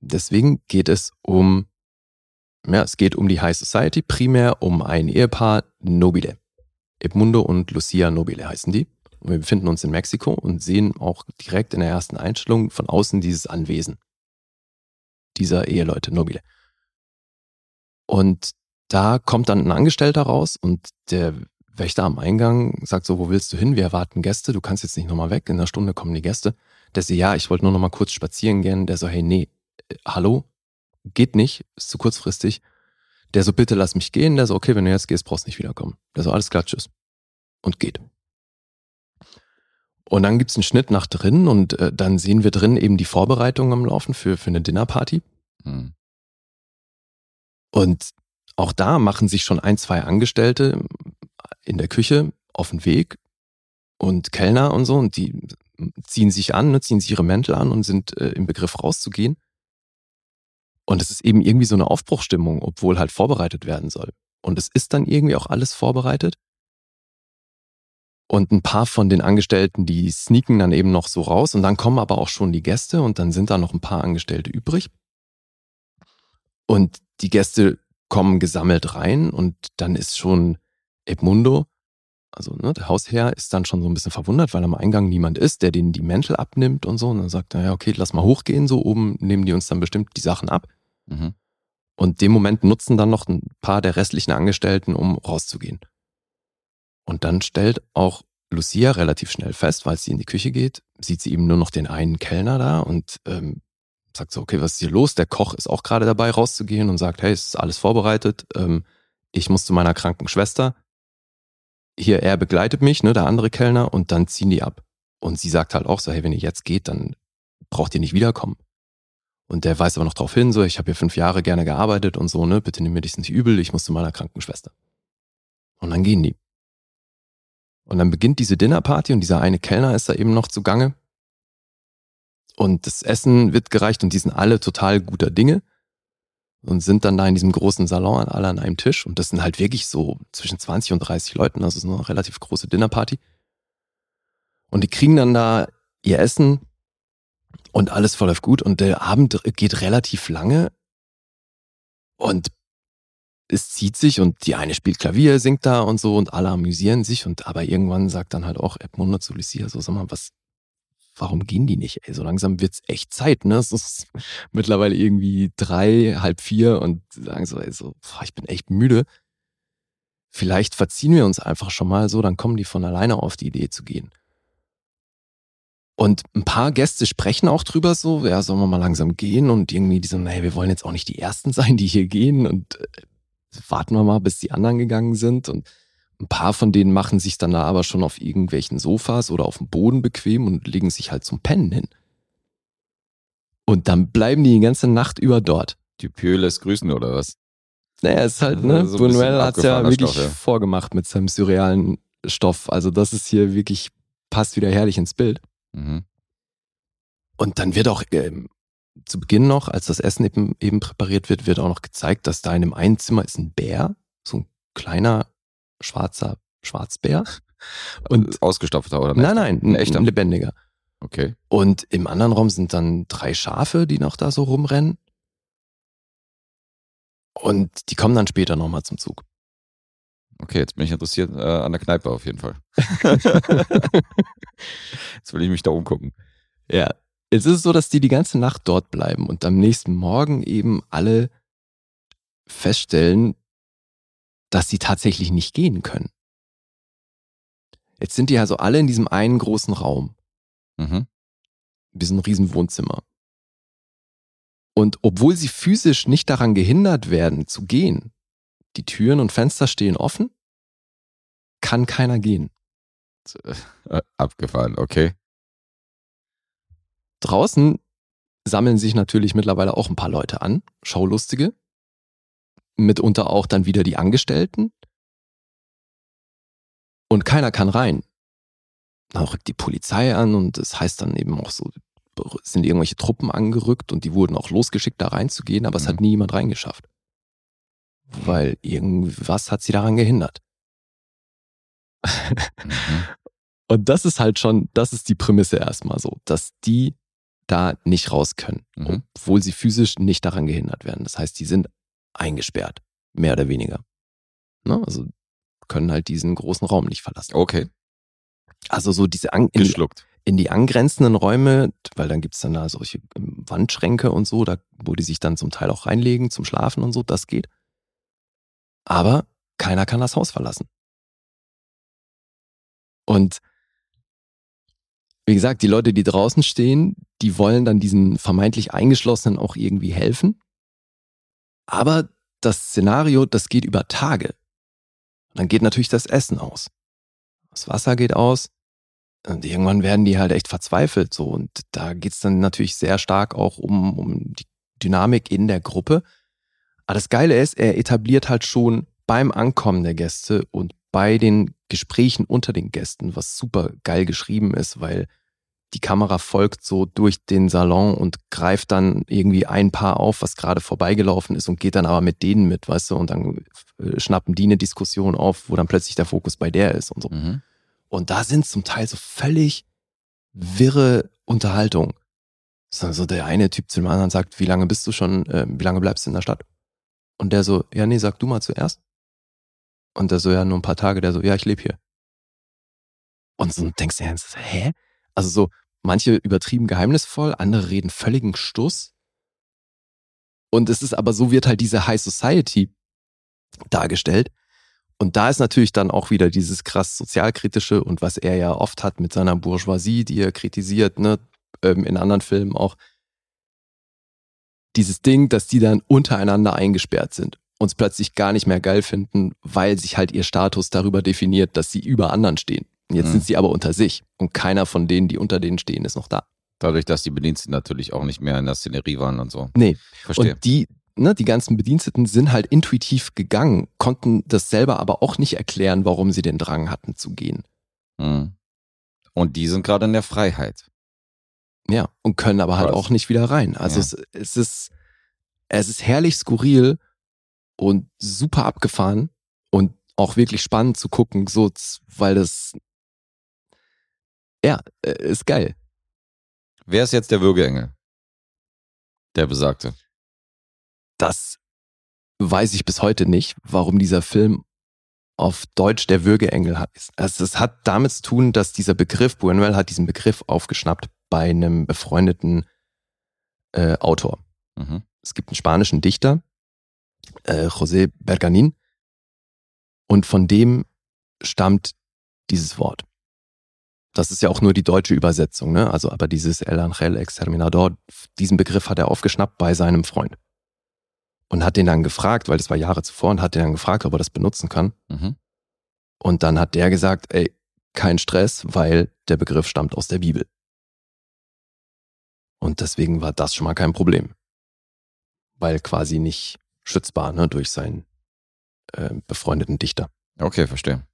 Deswegen geht es um, ja, es geht um die High Society, primär um ein Ehepaar Nobile. Edmundo und Lucia Nobile heißen die. Und wir befinden uns in Mexiko und sehen auch direkt in der ersten Einstellung von außen dieses Anwesen dieser Eheleute Nobile. Und da kommt dann ein Angestellter raus und der Wächter am Eingang sagt so, wo willst du hin? Wir erwarten Gäste, du kannst jetzt nicht nochmal weg, in einer Stunde kommen die Gäste. Der so, ja, ich wollte nur nochmal kurz spazieren gehen. Der so, hey, nee, äh, hallo, geht nicht, ist zu kurzfristig. Der so, bitte lass mich gehen. Der so, okay, wenn du jetzt gehst, brauchst nicht wiederkommen. Der so, alles klar, tschüss. Und geht. Und dann gibt's einen Schnitt nach drin und äh, dann sehen wir drin eben die Vorbereitungen am Laufen für, für eine Dinnerparty. Hm. Und auch da machen sich schon ein, zwei Angestellte in der Küche auf den Weg und Kellner und so und die ziehen sich an, ne, ziehen sich ihre Mäntel an und sind äh, im Begriff rauszugehen. Und es ist eben irgendwie so eine Aufbruchstimmung, obwohl halt vorbereitet werden soll. Und es ist dann irgendwie auch alles vorbereitet. Und ein paar von den Angestellten, die sneaken dann eben noch so raus und dann kommen aber auch schon die Gäste und dann sind da noch ein paar Angestellte übrig. Und die Gäste kommen gesammelt rein und dann ist schon Edmundo, also ne, der Hausherr, ist dann schon so ein bisschen verwundert, weil am Eingang niemand ist, der denen die Mäntel abnimmt und so. Und dann sagt er, ja, okay, lass mal hochgehen, so oben nehmen die uns dann bestimmt die Sachen ab. Mhm. Und dem Moment nutzen dann noch ein paar der restlichen Angestellten, um rauszugehen. Und dann stellt auch Lucia relativ schnell fest, weil sie in die Küche geht, sieht sie eben nur noch den einen Kellner da und ähm, sagt so, okay, was ist hier los? Der Koch ist auch gerade dabei, rauszugehen und sagt, hey, es ist alles vorbereitet. Ähm, ich muss zu meiner kranken Schwester. Hier, er begleitet mich, ne, der andere Kellner, und dann ziehen die ab. Und sie sagt halt auch so, hey, wenn ihr jetzt geht, dann braucht ihr nicht wiederkommen. Und der weist aber noch darauf hin, so, ich habe hier fünf Jahre gerne gearbeitet und so, ne, bitte nimm mir das nicht übel, ich muss zu meiner kranken Schwester. Und dann gehen die. Und dann beginnt diese Dinnerparty und dieser eine Kellner ist da eben noch zugange. Und das Essen wird gereicht und die sind alle total guter Dinge und sind dann da in diesem großen Salon alle an einem Tisch. Und das sind halt wirklich so zwischen 20 und 30 Leuten, also so eine relativ große Dinnerparty. Und die kriegen dann da ihr Essen und alles verläuft gut. Und der Abend geht relativ lange. Und es zieht sich und die eine spielt Klavier, singt da und so und alle amüsieren sich und aber irgendwann sagt dann halt auch Edmundo zu Lucia so, sag mal, was, warum gehen die nicht? Ey, so langsam wird's echt Zeit, ne? Es ist mittlerweile irgendwie drei, halb vier und sagen so, ey, so, boah, ich bin echt müde. Vielleicht verziehen wir uns einfach schon mal so, dann kommen die von alleine auf die Idee zu gehen. Und ein paar Gäste sprechen auch drüber so, ja, sollen wir mal langsam gehen und irgendwie die so, naja, wir wollen jetzt auch nicht die Ersten <laughs> sein, die hier gehen und äh, warten wir mal, bis die anderen gegangen sind und ein paar von denen machen sich dann da aber schon auf irgendwelchen Sofas oder auf dem Boden bequem und legen sich halt zum Pennen hin. Und dann bleiben die die ganze Nacht über dort.
Die Pieu lässt grüßen oder was?
Naja, ist halt, ne? So Buñuel hat's ja wirklich Stoff, ja. vorgemacht mit seinem surrealen Stoff. Also das ist hier wirklich, passt wieder herrlich ins Bild.
Mhm.
Und dann wird auch ähm, zu Beginn noch, als das Essen eben, eben präpariert wird, wird auch noch gezeigt, dass da in dem einen Zimmer ist ein Bär, so ein kleiner schwarzer Schwarzbär. Und
Ausgestopfter oder
nein, nein, ein,
Ein echter?
ein lebendiger.
Okay.
Und im anderen Raum sind dann drei Schafe, die noch da so rumrennen. Und die kommen dann später nochmal zum Zug.
Okay, jetzt bin ich interessiert äh, an der Kneipe auf jeden Fall. <laughs> <laughs> jetzt will ich mich da umgucken.
Ja. Es ist so, dass die die ganze Nacht dort bleiben und am nächsten Morgen eben alle feststellen, dass sie tatsächlich nicht gehen können. Jetzt sind die also alle in diesem einen großen Raum,
Mhm.
so ein riesen Wohnzimmer. Und obwohl sie physisch nicht daran gehindert werden zu gehen, die Türen und Fenster stehen offen, kann keiner gehen.
Äh, abgefahren, okay.
Draußen sammeln sich natürlich mittlerweile auch ein paar Leute an, Schaulustige. Mitunter auch dann wieder die Angestellten. Und keiner kann rein. Dann rückt die Polizei an und es heißt dann eben auch so, sind irgendwelche Truppen angerückt und die wurden auch losgeschickt, da reinzugehen, aber es hat
Mhm.
nie jemand reingeschafft. Weil irgendwas hat sie daran gehindert.
Mhm. <laughs>
Und das ist halt schon, das ist die Prämisse erstmal so, dass die da nicht raus können,
Mhm.
obwohl sie physisch nicht daran gehindert werden. Das heißt, die sind eingesperrt, mehr oder weniger. Ne? Also können halt diesen großen Raum nicht verlassen.
Okay,
Also so diese an, in, die,
geschluckt.
in die angrenzenden Räume, weil dann gibt's dann da solche ähm, Wandschränke und so, da, wo die sich dann zum Teil auch reinlegen zum Schlafen und so, das geht. Aber keiner kann das Haus verlassen. Und wie gesagt, die Leute, die draußen stehen, die wollen dann diesen vermeintlich Eingeschlossenen auch irgendwie helfen. Aber das Szenario, das geht über Tage. Und dann geht natürlich das Essen aus. Das Wasser geht aus. Und irgendwann werden die halt echt verzweifelt so. Und da geht's dann natürlich sehr stark auch um, um die Dynamik in der Gruppe. Aber das Geile ist, er etabliert halt schon beim Ankommen der Gäste und bei den Gesprächen unter den Gästen, was super geil geschrieben ist, weil die Kamera folgt so durch den Salon und greift dann irgendwie ein Paar auf, was gerade vorbeigelaufen ist und geht dann aber mit denen mit, weißt du, und dann äh, schnappen die eine Diskussion auf, wo dann plötzlich der Fokus bei der ist und so.
Mhm.
Und da sind zum Teil so völlig wirre Unterhaltung. So, so der eine Typ zu dem anderen sagt, wie lange bist du schon, äh, wie lange bleibst du in der Stadt? Und der so, ja, nee, sag du mal zuerst. Und der so, ja, nur ein paar Tage, der so, ja, ich lebe hier. Und so denkst du ernst, hä? Also so, manche übertrieben geheimnisvoll, andere reden völligen Stuss. Und es ist aber so wird halt diese High Society dargestellt. Und da ist natürlich dann auch wieder dieses krass sozialkritische und was er ja oft hat mit seiner Bourgeoisie, die er kritisiert, ne, ähm, in anderen Filmen auch. Dieses Ding, dass die dann untereinander eingesperrt sind, uns plötzlich gar nicht mehr geil finden, weil sich halt ihr Status darüber definiert, dass sie über anderen stehen. Jetzt
Mhm.
sind sie aber unter sich und keiner von denen, die unter denen stehen, ist noch da.
Dadurch, dass die Bediensteten natürlich auch nicht mehr in der Szenerie waren und so.
Nee,
Verstehe.
Und die, ne, die ganzen Bediensteten sind halt intuitiv gegangen, konnten das selber aber auch nicht erklären, warum sie den Drang hatten zu gehen.
Mhm. Und die sind gerade in der Freiheit.
Ja, und können aber halt
Krass.
auch nicht wieder rein. Also
Ja.
es, es ist, es ist herrlich skurril und super abgefahren und auch wirklich spannend zu gucken, so, weil das, ja, äh, ist geil.
Wer ist jetzt der Würgeengel? Der besagte.
Das weiß ich bis heute nicht, warum dieser Film auf Deutsch der Würgeengel heißt. Also es hat damit zu tun, dass dieser Begriff, Buñuel hat diesen Begriff aufgeschnappt bei einem befreundeten äh, Autor.
Mhm.
Es gibt einen spanischen Dichter, äh, José Berganin, und von dem stammt dieses Wort. Das ist ja auch nur die deutsche Übersetzung, ne? Also, aber dieses El Angel Exterminador, diesen Begriff hat er aufgeschnappt bei seinem Freund. Und hat den dann gefragt, weil das war Jahre zuvor, und hat den dann gefragt, ob er das benutzen kann.
Mhm.
Und dann hat der gesagt, ey, kein Stress, weil der Begriff stammt aus der Bibel. Und deswegen war das schon mal kein Problem. Weil quasi nicht schützbar, ne, durch seinen äh, befreundeten Dichter.
Okay, verstehe.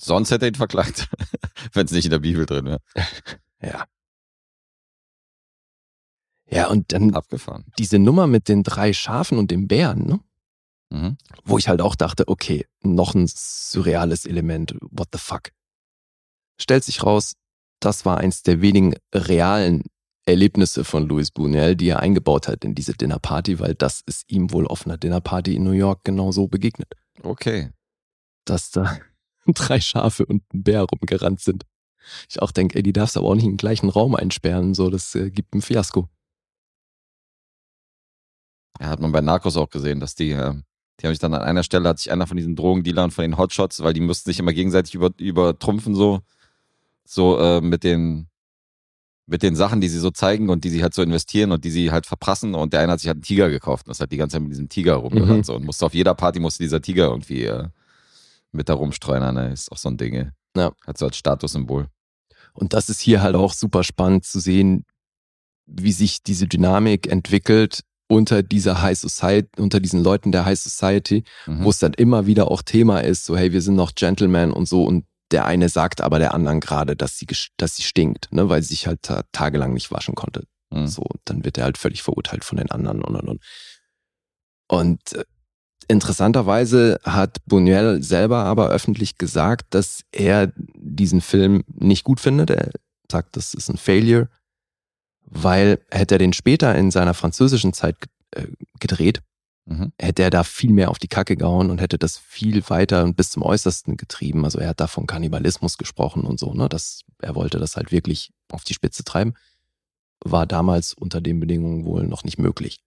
Sonst hätte er ihn verklagt, <laughs> wenn es nicht in der Bibel drin wäre. <laughs>
Ja. Ja, und dann
Abgefahren.
diese Nummer mit den drei Schafen und dem Bären, ne?
Mhm.
wo ich halt auch dachte, okay, noch ein surreales Element, what the fuck. Stellt sich raus, das war eins der wenigen realen Erlebnisse von Louis Buñuel, die er eingebaut hat in diese Dinnerparty, weil das ist ihm wohl auf einer Dinnerparty in New York genau so begegnet,
Okay.
dass da <laughs> drei Schafe und ein Bär rumgerannt sind. Ich auch denke, ey, die darfst aber auch nicht in den gleichen Raum einsperren, so, das äh, gibt ein Fiasko.
Ja, hat man bei Narcos auch gesehen, dass die, äh, die haben sich dann an einer Stelle, hat sich einer von diesen Drogendealern, von den Hotshots, weil die mussten sich immer gegenseitig über, übertrumpfen, so, so äh, mit den mit den Sachen, die sie so zeigen und die sie halt so investieren und die sie halt verprassen und der eine hat sich halt einen Tiger gekauft und das hat die ganze Zeit mit diesem Tiger rumgerannt
Mhm.
so und musste auf jeder Party musste dieser Tiger irgendwie äh, mit da rumstreunern, ne? ist auch so ein Ding.
Ja.
Hat so als Statussymbol.
Und das ist hier halt auch super spannend zu sehen, wie sich diese Dynamik entwickelt unter dieser High Society, unter diesen Leuten der High Society,
Mhm.
wo es dann immer wieder auch Thema ist, so hey, wir sind noch Gentlemen und so und der eine sagt aber der anderen gerade, dass sie, dass sie stinkt, ne, weil sie sich halt ta tagelang nicht waschen konnte.
Mhm.
So, dann wird er halt völlig verurteilt von den anderen und und und. Und äh, interessanterweise hat Buñuel selber aber öffentlich gesagt, dass er diesen Film nicht gut findet. Er sagt, das ist ein Failure, weil hätte er den später in seiner französischen Zeit äh, gedreht,
Mhm.
hätte er da viel mehr auf die Kacke gehauen und hätte das viel weiter und bis zum Äußersten getrieben. Also er hat da von Kannibalismus gesprochen und so, ne? Das, er wollte das halt wirklich auf die Spitze treiben. War damals unter den Bedingungen wohl noch nicht möglich.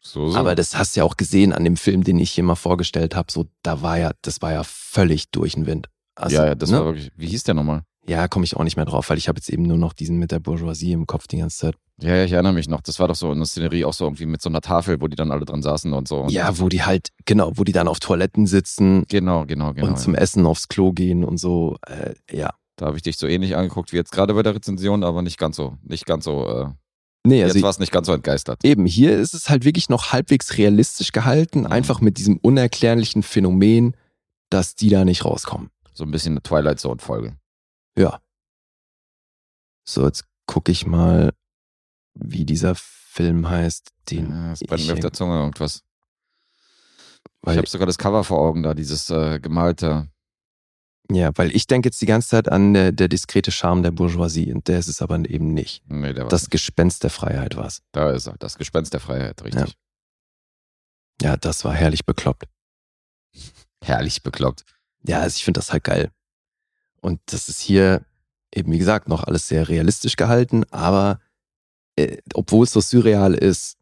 So, so.
Aber das hast du ja auch gesehen an dem Film, den ich hier mal vorgestellt habe. So, da war ja, das war ja völlig durch den Wind. Also,
ja, ja, das
ne?
war wirklich. Wie hieß der nochmal?
Ja, komme ich auch nicht mehr drauf, weil ich habe jetzt eben nur noch diesen mit der Bourgeoisie im Kopf die ganze Zeit.
Ja, ja, ich erinnere mich noch. Das war doch so eine Szenerie auch so irgendwie mit so einer Tafel, wo die dann alle dran saßen und so. Und
Ja, wo die halt, genau, wo die dann auf Toiletten sitzen
Genau, genau, genau.
und zum Essen aufs Klo gehen und so. Äh, ja.
Da habe ich dich so ähnlich angeguckt wie jetzt gerade bei der Rezension, aber nicht ganz so, nicht ganz so, äh,
Nee,
jetzt
also
war es nicht ganz so entgeistert.
eben, hier ist es halt wirklich noch halbwegs realistisch gehalten,
Mhm.
einfach mit diesem unerklärlichen Phänomen, dass die da nicht rauskommen.
So ein bisschen eine Twilight Zone Folge.
Ja. So, jetzt gucke ich mal, wie dieser Film heißt, den
Ja, es brennt
ich
mir auf der Zunge irgendwas.
weil,
ich habe sogar das Cover vor Augen da, dieses äh, gemalte.
ja, weil ich denke jetzt die ganze Zeit an der, der diskrete Charme der Bourgeoisie und der ist es aber eben nicht.
Nee, der war
Das Gespenst der Freiheit war es.
da ist er, das Gespenst der Freiheit, richtig.
Ja, das war herrlich bekloppt. <laughs>
Herrlich bekloppt.
Ja, also ich finde das halt geil. Und das ist hier eben, wie gesagt, noch alles sehr realistisch gehalten, aber äh, obwohl es so surreal ist,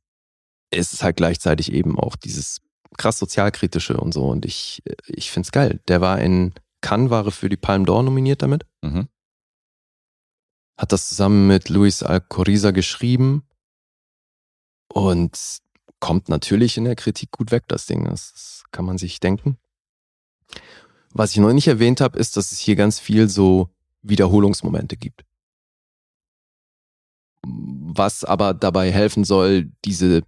ist es halt gleichzeitig eben auch dieses krass sozialkritische und so. Und ich, äh, ich finde es geil. Der war in Cannes, war für die Palme d'Or nominiert damit.
Mhm.
Hat das zusammen mit Luis Alcoriza geschrieben und kommt natürlich in der Kritik gut weg, das Ding. Das, das kann man sich denken. Was ich noch nicht erwähnt habe, ist, dass es hier ganz viel so Wiederholungsmomente gibt. Was aber dabei helfen soll, diese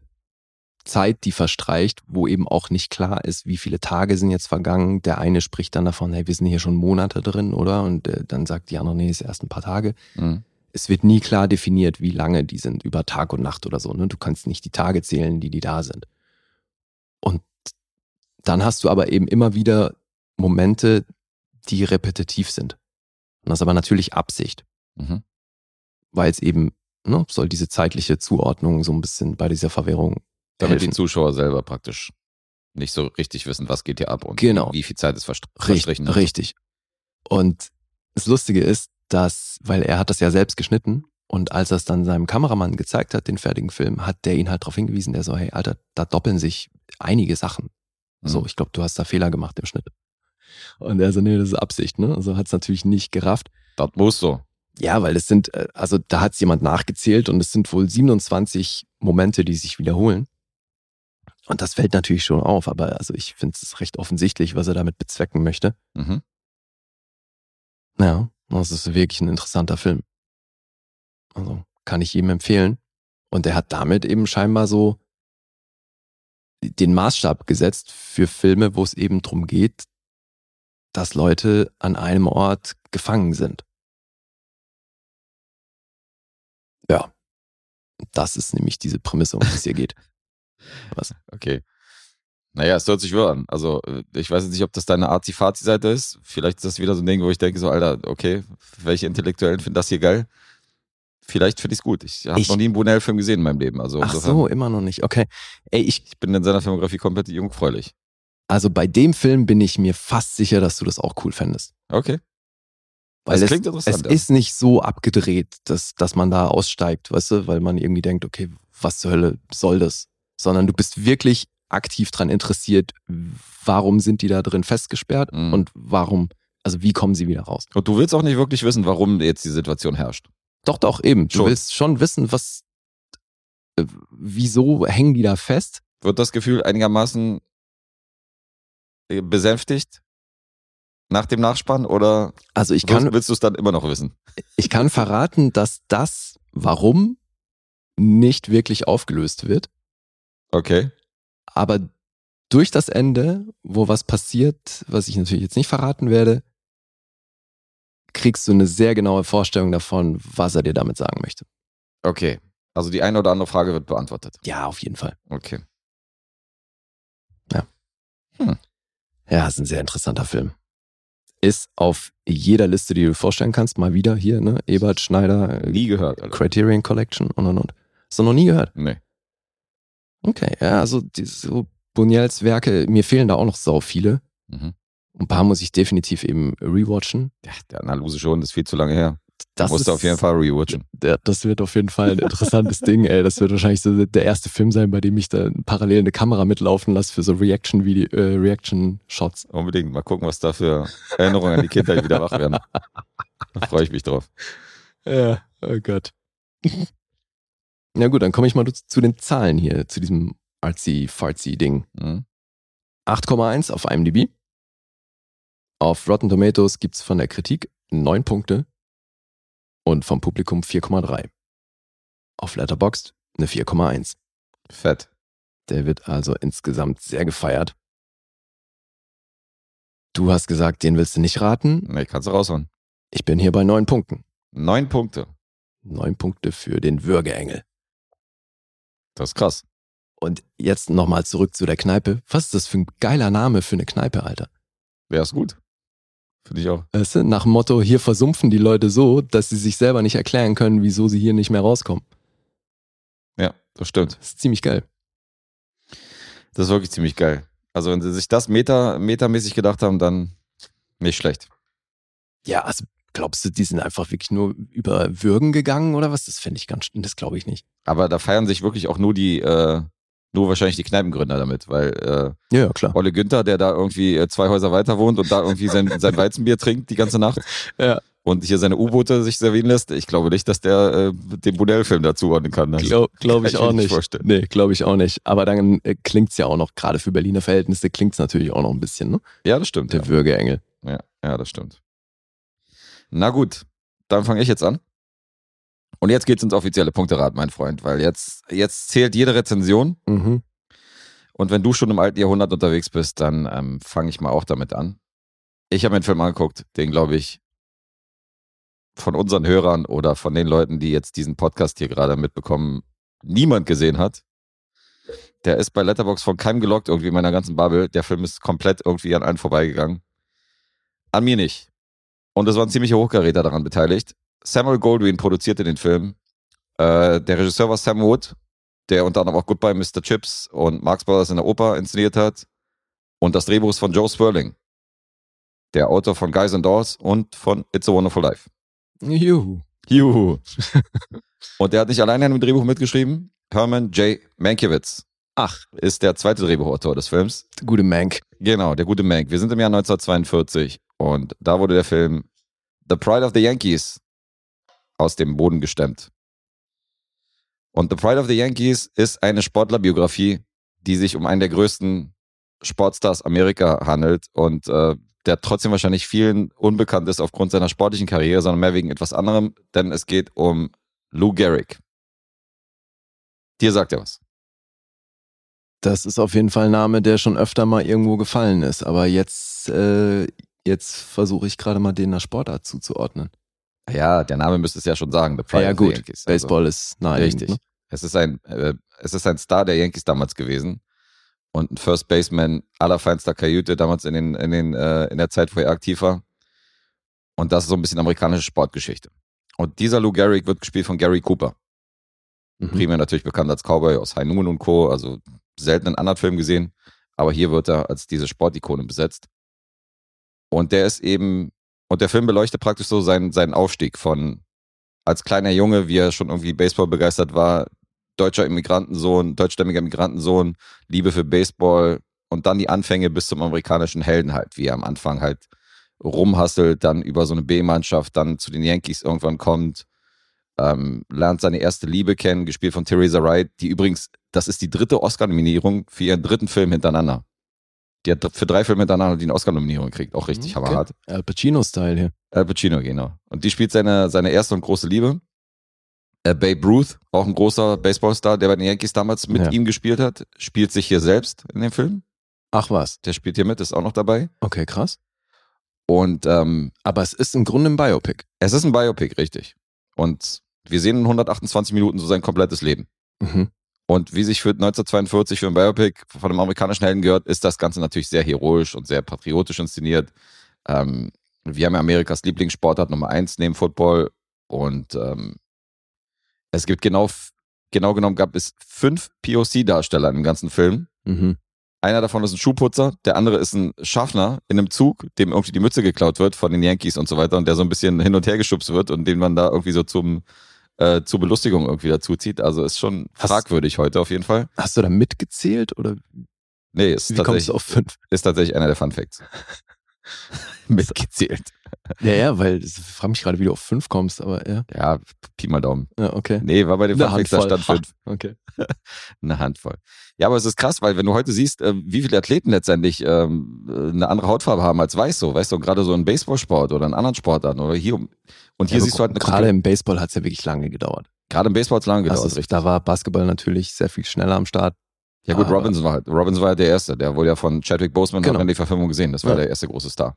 Zeit, die verstreicht, wo eben auch nicht klar ist, wie viele Tage sind jetzt vergangen. Der eine spricht dann davon, hey, wir sind hier schon Monate drin, oder? Und äh, dann sagt die andere, nee, es ist erst ein paar Tage.
Mhm.
Es wird nie klar definiert, wie lange die sind, über Tag und Nacht oder so. Ne? Du kannst nicht die Tage zählen, die die da sind. Und dann hast du aber eben immer wieder Momente, die repetitiv sind. Und das ist aber natürlich Absicht,
Mhm.
weil es eben ne, soll diese zeitliche Zuordnung so ein bisschen bei dieser Verwirrung
Damit die
helfen.
Zuschauer selber praktisch nicht so richtig wissen, was geht hier ab und
Genau.
wie viel Zeit ist verstr
Richtig,
verstrichen.
richtig. Und das Lustige ist, dass, weil er hat das ja selbst geschnitten und als er es dann seinem Kameramann gezeigt hat, den fertigen Film, hat der ihn halt darauf hingewiesen, der so, hey, Alter, da doppeln sich einige Sachen.
Mhm.
So, ich glaube, du hast da Fehler gemacht im Schnitt. Und er so, nee, das ist Absicht, ne? Also hat es natürlich nicht gerafft.
Das muss so.
Ja, weil es sind, äh, also da hat es jemand nachgezählt und es sind wohl 27 Momente, die sich wiederholen. Und das fällt natürlich schon auf, aber also ich finde es recht offensichtlich, was er damit bezwecken möchte.
Mhm.
Ja, das ist wirklich ein interessanter Film. Also kann ich jedem empfehlen. Und er hat damit eben scheinbar so den Maßstab gesetzt für Filme, wo es eben drum geht, dass Leute an einem Ort gefangen sind. Ja. Das ist nämlich diese Prämisse, um die es hier geht. <laughs> Was?
Okay. Naja, es hört sich wohl an. Also, äh, ich weiß jetzt nicht, ob das deine Arzi-Fazi-Seite ist. Vielleicht ist das wieder so ein Ding, wo ich denke, so, Alter, okay, welche Intellektuellen finden das hier geil? Vielleicht finde ich es gut. Ich habe noch nie einen Brunel-Film gesehen in meinem Leben. Also,
Ach
insofern,
so, immer noch nicht. Okay. Ey, ich,
ich bin in seiner Filmografie komplett jungfräulich.
Also bei dem Film bin ich mir fast sicher, dass du das auch cool fändest.
Okay.
Weil
Das
es,
klingt
es
interessant, ja.
ist nicht so abgedreht, dass, dass man da aussteigt, weißt du, weil man irgendwie denkt, okay, was zur Hölle soll das? Sondern du bist wirklich aktiv dran interessiert, warum sind die da drin festgesperrt
Mhm.
und warum, also wie kommen sie wieder raus?
Und du willst auch nicht wirklich wissen, warum jetzt die Situation herrscht.
Doch, doch, eben. Du
Schon.
willst schon wissen, was, äh, wieso hängen die da fest?
Wird das Gefühl einigermaßen besänftigt nach dem Nachspann oder
Also ich
willst,
kann,
willst du es dann immer noch wissen?
ich kann verraten, dass das, warum, nicht wirklich aufgelöst wird.
Okay.
Aber durch das Ende, wo was passiert, was ich natürlich jetzt nicht verraten werde, kriegst du eine sehr genaue Vorstellung davon, was er dir damit sagen möchte.
Okay. Also die eine oder andere Frage wird beantwortet.
Ja, auf jeden Fall.
Okay.
Ja, ist ein sehr interessanter Film. Ist auf jeder Liste, die du dir vorstellen kannst, mal wieder hier, ne? Ebert, Schneider, äh,
Nie gehört. Alter.
Criterion Collection und und und. Hast du noch nie gehört?
Nee.
Okay, ja, also die, so Buñuels Werke, mir fehlen da auch noch sau viele.
Mhm.
Ein paar muss ich definitiv eben rewatchen.
Ja, der Analyse schon, das ist viel zu lange her.
Das
musst du
ist-
auf jeden Fall rewatchen.
Das wird auf jeden Fall ein interessantes <laughs> Ding, ey. Das wird wahrscheinlich so der erste Film sein, bei dem ich da parallel eine Kamera mitlaufen lasse für so Reaction-Video, äh, Reaction-Shots.
Unbedingt. Mal gucken, was da für Erinnerungen an die Kindheit wieder wach werden. Da freue ich mich drauf.
Ja, oh Gott. Na gut, dann komme ich mal zu- den Zahlen hier, zu diesem artsy-fartsy-Ding.
Mhm.
8,1 auf IMDb. Auf Rotten Tomatoes gibt's von der Kritik 9 Punkte und vom Publikum 4,3. Auf Letterboxd eine 4,1.
Fett.
Der wird also insgesamt sehr gefeiert. Du hast gesagt, den willst du nicht raten.
Nee, kannst du raushauen.
Ich bin hier bei 9 Punkten.
Neun Punkte.
9 Punkte für den Würgeengel.
Das ist krass.
Und jetzt nochmal zurück zu der Kneipe. Was ist das für ein geiler Name für eine Kneipe, Alter?
Wäre es gut. Finde ich auch.
Weißt du, nach dem Motto, hier versumpfen die Leute so, dass sie sich selber nicht erklären können, wieso sie hier nicht mehr rauskommen.
Ja, das stimmt.
Das ist ziemlich geil.
Das ist wirklich ziemlich geil. Also, wenn sie sich das meta, metamäßig gedacht haben, dann nicht schlecht.
Ja, also glaubst du, die sind einfach wirklich nur über Würgen gegangen oder was? Das fände ich ganz, das glaube ich nicht.
Aber da feiern sich wirklich auch nur die, äh, nur wahrscheinlich die Kneipengründer damit, weil äh,
Ja, klar.
Olle Günther, der da irgendwie äh, zwei Häuser weiter wohnt und da irgendwie sein, <laughs> sein Weizenbier trinkt die ganze Nacht
Ja.
und hier seine U-Boote sich servieren lässt, ich glaube nicht, dass der äh, den Bonnell-Film dazu ordnen kann. Also,
Glaube glaub ich
ich
auch
nicht vorstellen.
Nee, glaube ich auch nicht. Aber dann äh, klingt's ja auch noch, gerade für Berliner Verhältnisse, klingt's natürlich auch noch ein bisschen, ne?
ja, das stimmt.
Der
Ja.
Würgeengel.
Ja, ja, das stimmt. Na gut, dann fange ich jetzt an. Und jetzt geht's ins offizielle Punkterad, mein Freund, weil jetzt, jetzt zählt jede Rezension.
Mhm.
Und wenn du schon im alten Jahrhundert unterwegs bist, dann ähm, fange ich mal auch damit an. Ich habe mir einen Film angeguckt, den glaube ich von unseren Hörern oder von den Leuten, die jetzt diesen Podcast hier gerade mitbekommen, niemand gesehen hat. Der ist bei Letterbox von keinem gelockt, irgendwie in meiner ganzen Bubble. Der Film ist komplett irgendwie an allen vorbeigegangen. An mir nicht. Und es waren ziemliche Hochkaräter daran beteiligt. Samuel Goldwyn produzierte den Film. Äh, der Regisseur war Sam Wood, der unter anderem auch Goodbye Mr. Chips und Marx Brothers in der Oper inszeniert hat. Und das Drehbuch ist von Joe Sperling, der Autor von Guys and Dolls und von It's a Wonderful Life.
Juhu.
Juhu. <laughs> und der hat nicht alleine an dem Drehbuch mitgeschrieben. Herman J. Mankiewicz
Ach,
ist der zweite Drehbuchautor des Films.
der gute Mank.
Genau, der gute Mank. Wir sind im Jahr 1942 und da wurde der Film The Pride of the Yankees aus dem Boden gestemmt. Und The Pride of the Yankees ist eine Sportlerbiografie, die sich um einen der größten Sportstars Amerika handelt und äh, der trotzdem wahrscheinlich vielen unbekannt ist aufgrund seiner sportlichen Karriere, sondern mehr wegen etwas anderem, denn es geht um Lou Gehrig. Dir sagt er was.
Das ist auf jeden Fall ein Name, der schon öfter mal irgendwo gefallen ist. Aber jetzt, äh, Jetzt versuche ich gerade mal den einer Sportart zuzuordnen.
Ja, der Name müsste es ja schon sagen. The
Ja,
Pride
ja
the
gut,
Yankees. Also,
Baseball ist naheliegend.
Richtig.
Ne?
Es ist ein, äh, es ist ein Star der Yankees damals gewesen und ein First Baseman allerfeinster Kajüte damals in den, in den, äh, in der Zeit, wo er aktiv war. Und das ist so ein bisschen amerikanische Sportgeschichte. Und dieser Lou Gehrig wird gespielt von Gary Cooper.
Mhm.
Primär natürlich bekannt als Cowboy aus High Noon und Co., also selten in anderen Filmen gesehen, aber hier wird er als diese Sportikone besetzt. Und der ist eben, und der Film beleuchtet praktisch so seinen, seinen Aufstieg von als kleiner Junge, wie er schon irgendwie Baseball begeistert war, deutscher Immigrantensohn, deutschstämmiger Immigrantensohn, Liebe für Baseball und dann die Anfänge bis zum amerikanischen Helden halt, wie er am Anfang halt rumhasselt, dann über so eine B-Mannschaft, dann zu den Yankees irgendwann kommt, ähm, lernt seine erste Liebe kennen, gespielt von Theresa Wright, die übrigens, das ist die dritte Oscar-Nominierung für ihren dritten Film hintereinander. Die hat für drei Filme hintereinander die eine Oscar-Nominierung gekriegt, auch richtig
Okay.
hammerhart.
Al Pacino-Style hier.
Al Pacino, genau. Und die spielt seine, seine erste und große Liebe. Äh, Babe Ruth, auch ein großer Baseballstar, der bei den Yankees damals mit
Ja.
ihm gespielt hat, spielt sich hier selbst in dem Film.
Ach was.
Der spielt hier mit, ist auch noch dabei.
Okay, krass.
Und ähm,
Aber es ist im Grunde ein Biopic.
es ist ein Biopic, richtig. Und wir sehen in 128 Minuten so sein komplettes Leben.
Mhm.
Und wie sich für 1942 für ein Biopic von einem amerikanischen Helden gehört, ist das Ganze natürlich sehr heroisch und sehr patriotisch inszeniert. Ähm, wir haben ja Amerikas Lieblingssportart Nummer eins neben Football und ähm, es gibt genau, genau genommen gab es fünf POC-Darsteller im ganzen Film.
Mhm.
Einer davon ist ein Schuhputzer, der andere ist ein Schaffner in einem Zug, dem irgendwie die Mütze geklaut wird von den Yankees und so weiter und der so ein bisschen hin und her geschubst wird und den man da irgendwie so zum äh, zur Belustigung irgendwie dazu zieht. Also ist schon
Hast-
fragwürdig heute auf jeden Fall.
Hast du da mitgezählt oder
Nee, ist
wie kommst
tatsächlich,
du auf fünf?
ist tatsächlich einer der Fun Facts. <laughs> <laughs> Mitgezählt.
Ja, ja, weil ich frage mich gerade, wie du auf fünf kommst, aber ja.
Ja, Pi mal Daumen.
Ja, okay.
Nee, war bei da
Handvoll.
stand fünf.
Okay. <laughs>
Eine Handvoll. Ja, aber es ist krass, weil wenn du heute siehst, äh, wie viele Athleten letztendlich ähm, äh, eine andere Hautfarbe haben als weiß so, weißt du, gerade so in Baseballsport oder in anderen Sportarten oder hier. Und hier
Ja,
siehst du halt eine
gerade im Baseball hat es ja wirklich lange gedauert.
Gerade im Baseball hat es lange gedauert,
Also, da war Basketball natürlich sehr viel schneller am Start.
Ja gut, Robinson war halt, Robinson war ja der Erste, der wurde ja von Chadwick Boseman,
Genau.
hat man die Verfilmung gesehen, das war
Ja.
der erste große Star.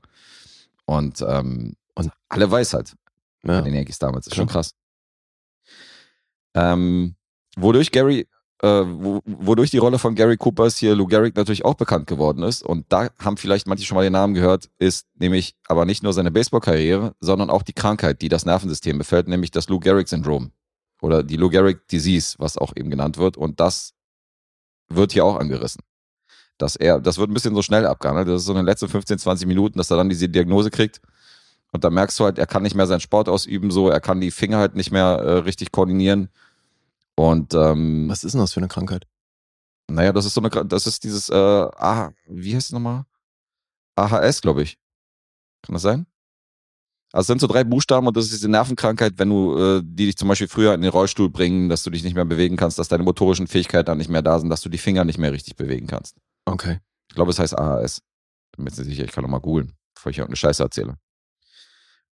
Und, ähm,
Und-
alle weiß halt, bei
Ja.
den Yankees damals, ist schon krass. Ähm, wodurch Gary, äh, wo, wodurch die Rolle von Gary Coopers hier Lou Gehrig natürlich auch bekannt geworden ist, und da haben vielleicht manche schon mal den Namen gehört, ist nämlich aber nicht nur seine Baseballkarriere, sondern auch die Krankheit, die das Nervensystem befällt, nämlich das Lou Gehrig-Syndrom. Oder die Lou Gehrig Disease, was auch eben genannt wird. Und das wird hier auch angerissen. Dass er, das wird ein bisschen so schnell abgehandelt. Das ist so in den letzten 15, 20 Minuten, dass er dann diese Diagnose kriegt. Und dann merkst du halt, er kann nicht mehr seinen Sport ausüben, so, er kann die Finger halt nicht mehr äh, richtig koordinieren. Und ähm,
Was ist denn das für eine Krankheit?
naja, das ist so eine, das ist dieses, äh, ah, wie heißt es nochmal? AHS, glaube ich. Kann das sein? Also es sind so drei Buchstaben und das ist diese Nervenkrankheit, wenn du, äh, die dich zum Beispiel früher in den Rollstuhl bringen, dass du dich nicht mehr bewegen kannst, dass deine motorischen Fähigkeiten dann nicht mehr da sind, dass du die Finger nicht mehr richtig bewegen kannst.
Okay.
Ich glaube, es heißt AHS. Bin mir jetzt nicht sicher, ich kann noch mal googeln, bevor ich irgendeine Scheiße erzähle.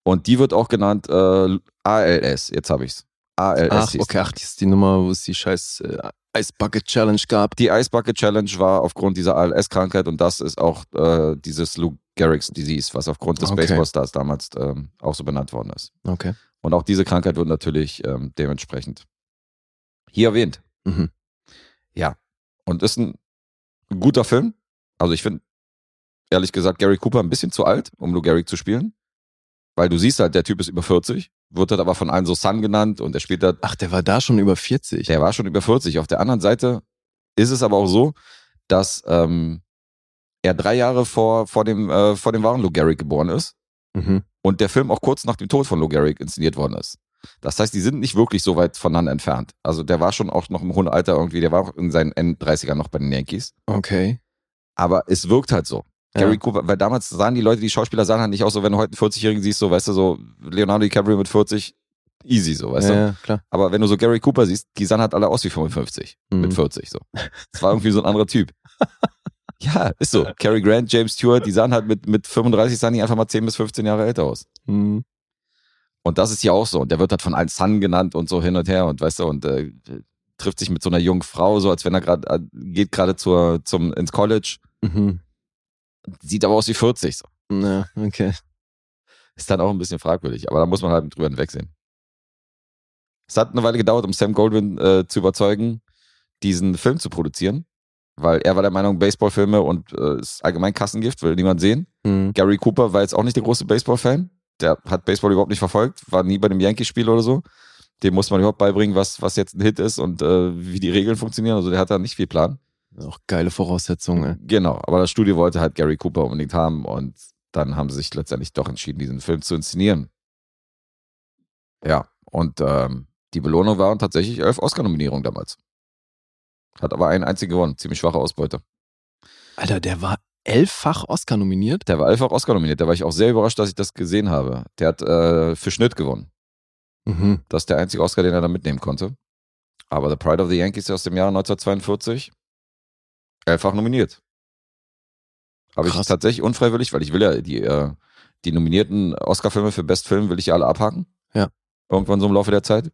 Und die wird auch genannt äh, ALS, jetzt habe ich's. ALS.
Ach, okay, ach, das ist die Nummer, wo es die scheiß äh, Ice Bucket Challenge gab.
Die Ice Bucket Challenge war aufgrund dieser ALS-Krankheit und das ist auch äh, dieses Lou Gehrig's Disease, was aufgrund des
Okay.
Baseballstars damals ähm, auch so benannt worden ist.
Okay.
Und auch diese Krankheit wird natürlich ähm, dementsprechend hier erwähnt.
Mhm.
Ja. Und ist ein guter Film. Also ich finde, ehrlich gesagt, Gary Cooper ein bisschen zu alt, um Lou Gehrig zu spielen. Weil du siehst halt, der Typ ist über 40, wird halt aber von allen so Son genannt und er spielt halt
Ach, der war da schon über 40.
der war schon über 40. Auf der anderen Seite ist es aber auch so, dass ähm, er drei Jahre vor, vor, dem, äh, vor dem wahren Lou Gehrig geboren ist
Mhm.
und der Film auch kurz nach dem Tod von Lou Gehrig inszeniert worden ist. Das heißt, die sind nicht wirklich so weit voneinander entfernt. Also der war schon auch noch im hohen Alter irgendwie, der war auch in seinen End-30ern noch bei den Yankees.
Okay.
Aber es wirkt halt so.
Ja.
Gary Cooper, weil damals sahen die Leute, die Schauspieler sahen halt nicht aus, so wenn du heute einen 40-Jährigen siehst, so, weißt du, so Leonardo DiCaprio mit 40, easy, so, weißt
ja,
du.
ja, klar.
Aber wenn du so Gary Cooper siehst, die sahen halt alle aus wie 55
Mhm.
mit 40 so. Das war irgendwie so ein anderer Typ. <laughs> ja, ist so. Cary Grant, James Stewart, die sahen halt mit, mit 35 sahen die einfach mal 10 bis 15 Jahre älter aus.
Mhm.
Und das ist hier auch so. Und der wird halt von allen Sun genannt und so hin und her und weißt du, und äh, trifft sich mit so einer jungen Frau, so als wenn er gerade, äh, geht gerade zur, zum, ins College,
Mhm.
sieht aber aus wie 40 so.
Na, okay.
Ist dann auch ein bisschen fragwürdig, aber da muss man halt drüber hinwegsehen. Es hat eine Weile gedauert, um Sam Goldwyn äh, zu überzeugen, diesen Film zu produzieren, weil er war der Meinung, Baseballfilme und äh, ist allgemein Kassengift, will niemand sehen.
Mhm.
Gary Cooper war jetzt auch nicht der große Baseball-Fan. Der hat Baseball überhaupt nicht verfolgt, war nie bei einem Yankees-Spiel oder so. Dem muss man überhaupt beibringen, was, was jetzt ein Hit ist und äh, wie die Regeln funktionieren. Also der hat da nicht viel Plan.
Auch geile Voraussetzungen. Ey.
Genau, aber das Studio wollte halt Gary Cooper unbedingt haben und dann haben sie sich letztendlich doch entschieden, diesen Film zu inszenieren. Ja, und ähm, die Belohnung waren tatsächlich elf Oscar-Nominierungen damals. Hat aber einen einzigen gewonnen. Ziemlich schwache Ausbeute.
Alter, der war elffach Oscar nominiert.
Der war elfach Oscar nominiert. Da war ich auch sehr überrascht, dass ich das gesehen habe. Der hat äh, für Schnitt gewonnen.
Mhm.
Das ist der einzige Oscar, den er da mitnehmen konnte. Aber The Pride of the Yankees aus dem Jahre 1942, elffach nominiert. Habe ich tatsächlich unfreiwillig, weil ich will ja die, äh, die nominierten Oscar-Filme für Bestfilm will ich ja alle abhaken.
Ja.
Irgendwann so im Laufe der Zeit.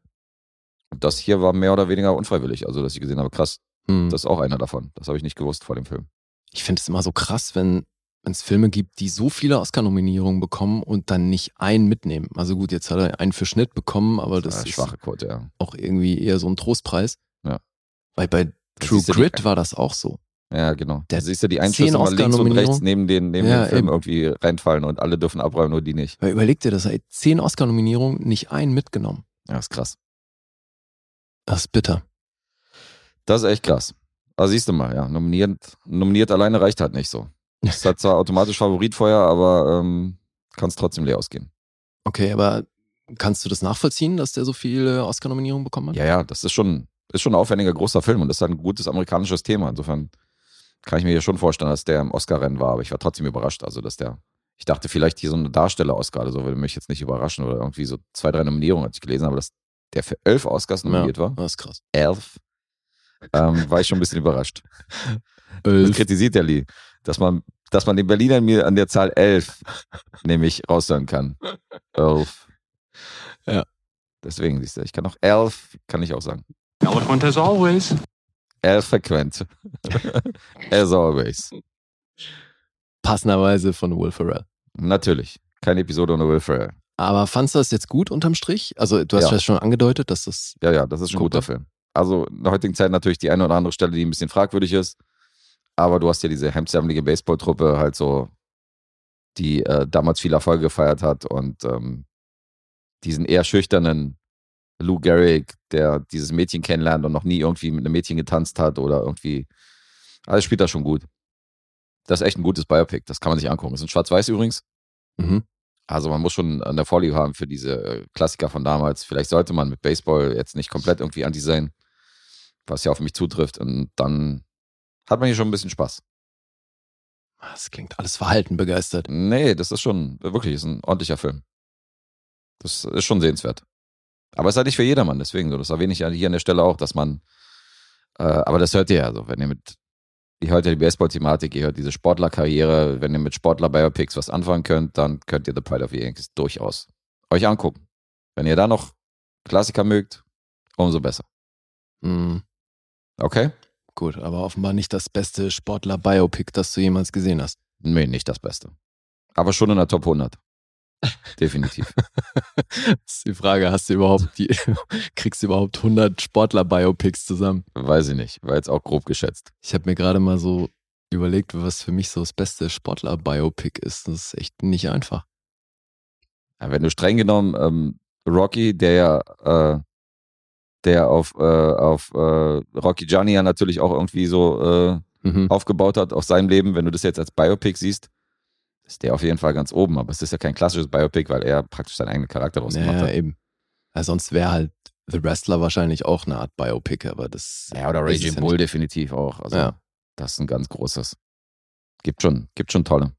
Und das hier war mehr oder weniger unfreiwillig. Also, dass ich gesehen habe, krass,
Mhm.
das ist auch einer davon. Das habe ich nicht gewusst vor dem Film.
Ich finde es immer so krass, wenn es Filme gibt, die so viele Oscar-Nominierungen bekommen und dann nicht einen mitnehmen. Also gut, jetzt hat er einen für Schnitt bekommen, aber das
eine
ist
schwache Quote, ja.
auch irgendwie eher so ein Trostpreis.
Ja.
Weil bei
Das
True
du die-
Grit war das auch so.
Ja, genau.
Der
Da siehst du die
zehn
Einschlüsse mal links und rechts neben den, neben
Ja,
den Film
eben.
irgendwie reinfallen und alle dürfen abräumen, nur die nicht.
Weil überleg dir das, ey, zehn Oscar-Nominierungen, nicht einen mitgenommen.
Ja, ist krass.
Das ist bitter.
Das ist echt krass. Also siehst du mal, ja, nominiert, nominiert alleine reicht halt nicht so. Es hat zwar automatisch Favorit vorher, aber ähm, kann es trotzdem leer ausgehen.
Okay, aber kannst du das nachvollziehen, dass der so viele Oscar-Nominierungen bekommen hat?
Ja, ja, das ist schon, ist schon ein aufwendiger großer Film und das ist halt ein gutes amerikanisches Thema. Insofern kann ich mir hier schon vorstellen, dass der im Oscar-Rennen war, aber ich war trotzdem überrascht. Also, dass der, ich dachte vielleicht hier so eine Darsteller-Oscar oder so würde mich jetzt nicht überraschen oder irgendwie so zwei, drei Nominierungen, als ich gelesen habe, dass der für elf Oscars nominiert war.
Das ist krass.
Elf. Ähm, war ich schon ein bisschen überrascht. Das kritisiert der Lee, dass man, dass man den Berlinern mir an der Zahl elf nämlich raushören kann. Elf.
Ja.
Deswegen siehst du, ich kann auch elf, kann ich auch sagen.
Eloquent as always.
Elf frequent. <laughs> As always.
Passenderweise von Will Ferrell.
Natürlich. Keine Episode ohne Will Ferrell.
Aber fandst du das jetzt gut unterm Strich? Also du hast
Ja.
ja schon angedeutet, dass das
Ja, ja, das ist ein guter Film. Also in der heutigen Zeit natürlich die eine oder andere Stelle, die ein bisschen fragwürdig ist. Aber du hast ja diese hemdsärmelige Baseballtruppe halt so, die äh, damals viel Erfolge gefeiert hat und ähm, diesen eher schüchternen Lou Gehrig, der dieses Mädchen kennenlernt und noch nie irgendwie mit einem Mädchen getanzt hat oder irgendwie. Alles spielt da schon gut. Das ist echt ein gutes Biopic. Das kann man sich angucken. Das ist in Schwarz-Weiß übrigens.
mhm.
Also man muss schon der Vorliebe haben für diese äh, Klassiker von damals. Vielleicht sollte man mit Baseball jetzt nicht komplett irgendwie anti sein, was ja auf mich zutrifft. Und dann hat man hier schon ein bisschen Spaß.
Das klingt alles verhalten begeistert.
Nee, das ist schon, wirklich, ist ein ordentlicher Film. Das ist schon sehenswert. Aber es ist halt nicht für jedermann, deswegen so. Das erwähne ich hier an der Stelle auch, dass man, äh, aber das hört ihr ja so, wenn ihr mit, ihr hört ja die Baseball-Thematik, ihr hört diese Sportlerkarriere, wenn ihr mit Sportler-Biopics was anfangen könnt, dann könnt ihr The Pride of the Yankees durchaus euch angucken. Wenn ihr da noch Klassiker mögt, umso besser.
Mhm.
Okay?
Gut, aber offenbar nicht das beste Sportler-Biopic, das du jemals gesehen hast.
Nee, nicht das Beste. Aber schon in der Top 100. <laughs> Definitiv.
Das ist die Frage, hast du überhaupt die, <laughs> kriegst du überhaupt 100 Sportler-Biopics zusammen?
Weiß ich nicht. War jetzt auch grob geschätzt.
Ich habe mir gerade mal so überlegt, was für mich so das beste Sportler-Biopic ist. Das ist echt nicht einfach.
Ja, wenn du streng genommen ähm, Rocky, der ja, äh, der auf, äh, auf äh, Rocky Gianni ja natürlich auch irgendwie so äh,
Mhm.
aufgebaut hat auf seinem Leben, wenn du das jetzt als Biopic siehst, ist der auf jeden Fall ganz oben. Aber es ist ja kein klassisches Biopic, weil er praktisch seinen eigenen Charakter draus gemacht
Ja,
hat.
eben. Ja, sonst wäre halt The Wrestler wahrscheinlich auch eine Art Biopic, aber das.
Ja, oder Raging
ja
Bull
nicht.
definitiv auch. Also
Ja.
das ist ein ganz großes. Gibt schon, gibt schon tolle.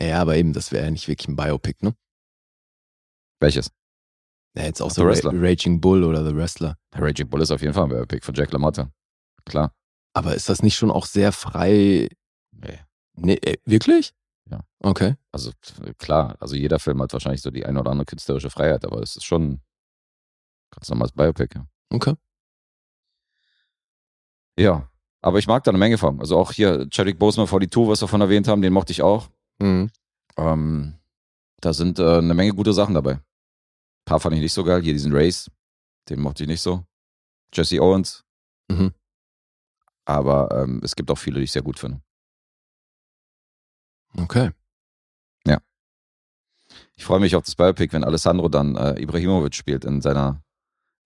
Ja, aber eben, das wäre ja nicht wirklich ein Biopic, ne?
Welches?
Ja, jetzt auch
The
so Ra. Raging Bull oder The Wrestler.
Raging Bull ist auf jeden Fall ein Biopic von Jack LaMotta. Klar.
Aber ist das nicht schon auch sehr frei?
Nee.
Nee, äh, wirklich?
Ja.
Okay.
Also klar, also jeder Film hat wahrscheinlich so die eine oder andere künstlerische Freiheit, aber es ist schon ganz normales Biopic. Ja.
Okay.
ja, aber ich mag da eine Menge von. Also auch hier Chadwick Boseman 42, was wir von erwähnt haben, den mochte ich auch.
Mhm.
Ähm, da sind äh, eine Menge gute Sachen dabei. Ein paar fand ich nicht so geil. Hier diesen Race, den mochte ich nicht so. Jesse Owens.
Mhm.
Aber ähm, es gibt auch viele, die ich sehr gut finde.
Okay.
Ich freue mich auf das Biopic, wenn Alessandro dann äh, Ibrahimovic spielt in seiner,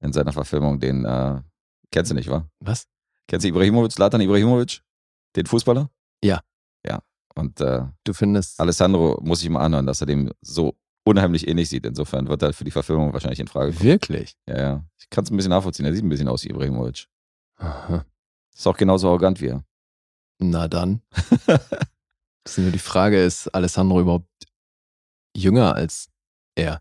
in seiner Verfilmung. Den äh, kennst du nicht, wa?
Was?
Kennst du Ibrahimovic, Zlatan Ibrahimovic? Den Fußballer?
Ja.
Ja. Und äh,
Du findest.
Alessandro muss ich mal anhören, dass er dem so unheimlich ähnlich sieht. Insofern wird er für die Verfilmung wahrscheinlich in Frage kommen.
Wirklich?
Ja, ja. Ich kann es ein bisschen nachvollziehen. Er sieht ein bisschen aus wie Ibrahimovic.
Aha.
Ist auch genauso arrogant wie er.
Na dann. Das <laughs> ist nur die Frage, ist Alessandro überhaupt jünger als er?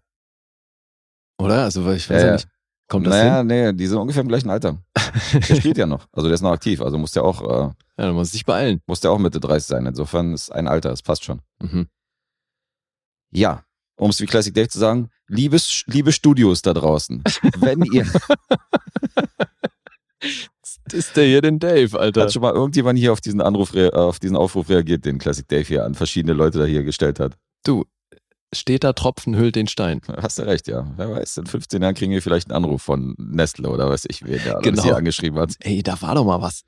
Oder? Also, weil ich weiß
Ja,
ja, nicht. Kommt das
naja,
hin?
nee, die sind ungefähr im gleichen Alter. <laughs> Der spielt ja noch. Also der ist noch aktiv. Also muss der auch, äh,
Ja, dann muss ich sich beeilen.
muss der auch Mitte 30 sein. Insofern ist ein Alter, das passt schon.
Mhm.
Ja, um es wie Classic Dave zu sagen, liebes, liebe Studios da draußen, wenn ihr, <laughs>
Ist der hier denn Dave, Alter?
hat schon mal irgendjemand hier auf diesen Anruf, äh, auf diesen Aufruf reagiert, den Classic Dave hier an verschiedene Leute da hier gestellt hat?
Du, steter Tropfen hüllt den Stein.
Hast du recht, ja. Wer weiß, in 15 Jahren kriegen wir vielleicht einen Anruf von Nestle oder weiß ich, wer alles
Genau.
hier angeschrieben hat.
Ey, da war doch mal was.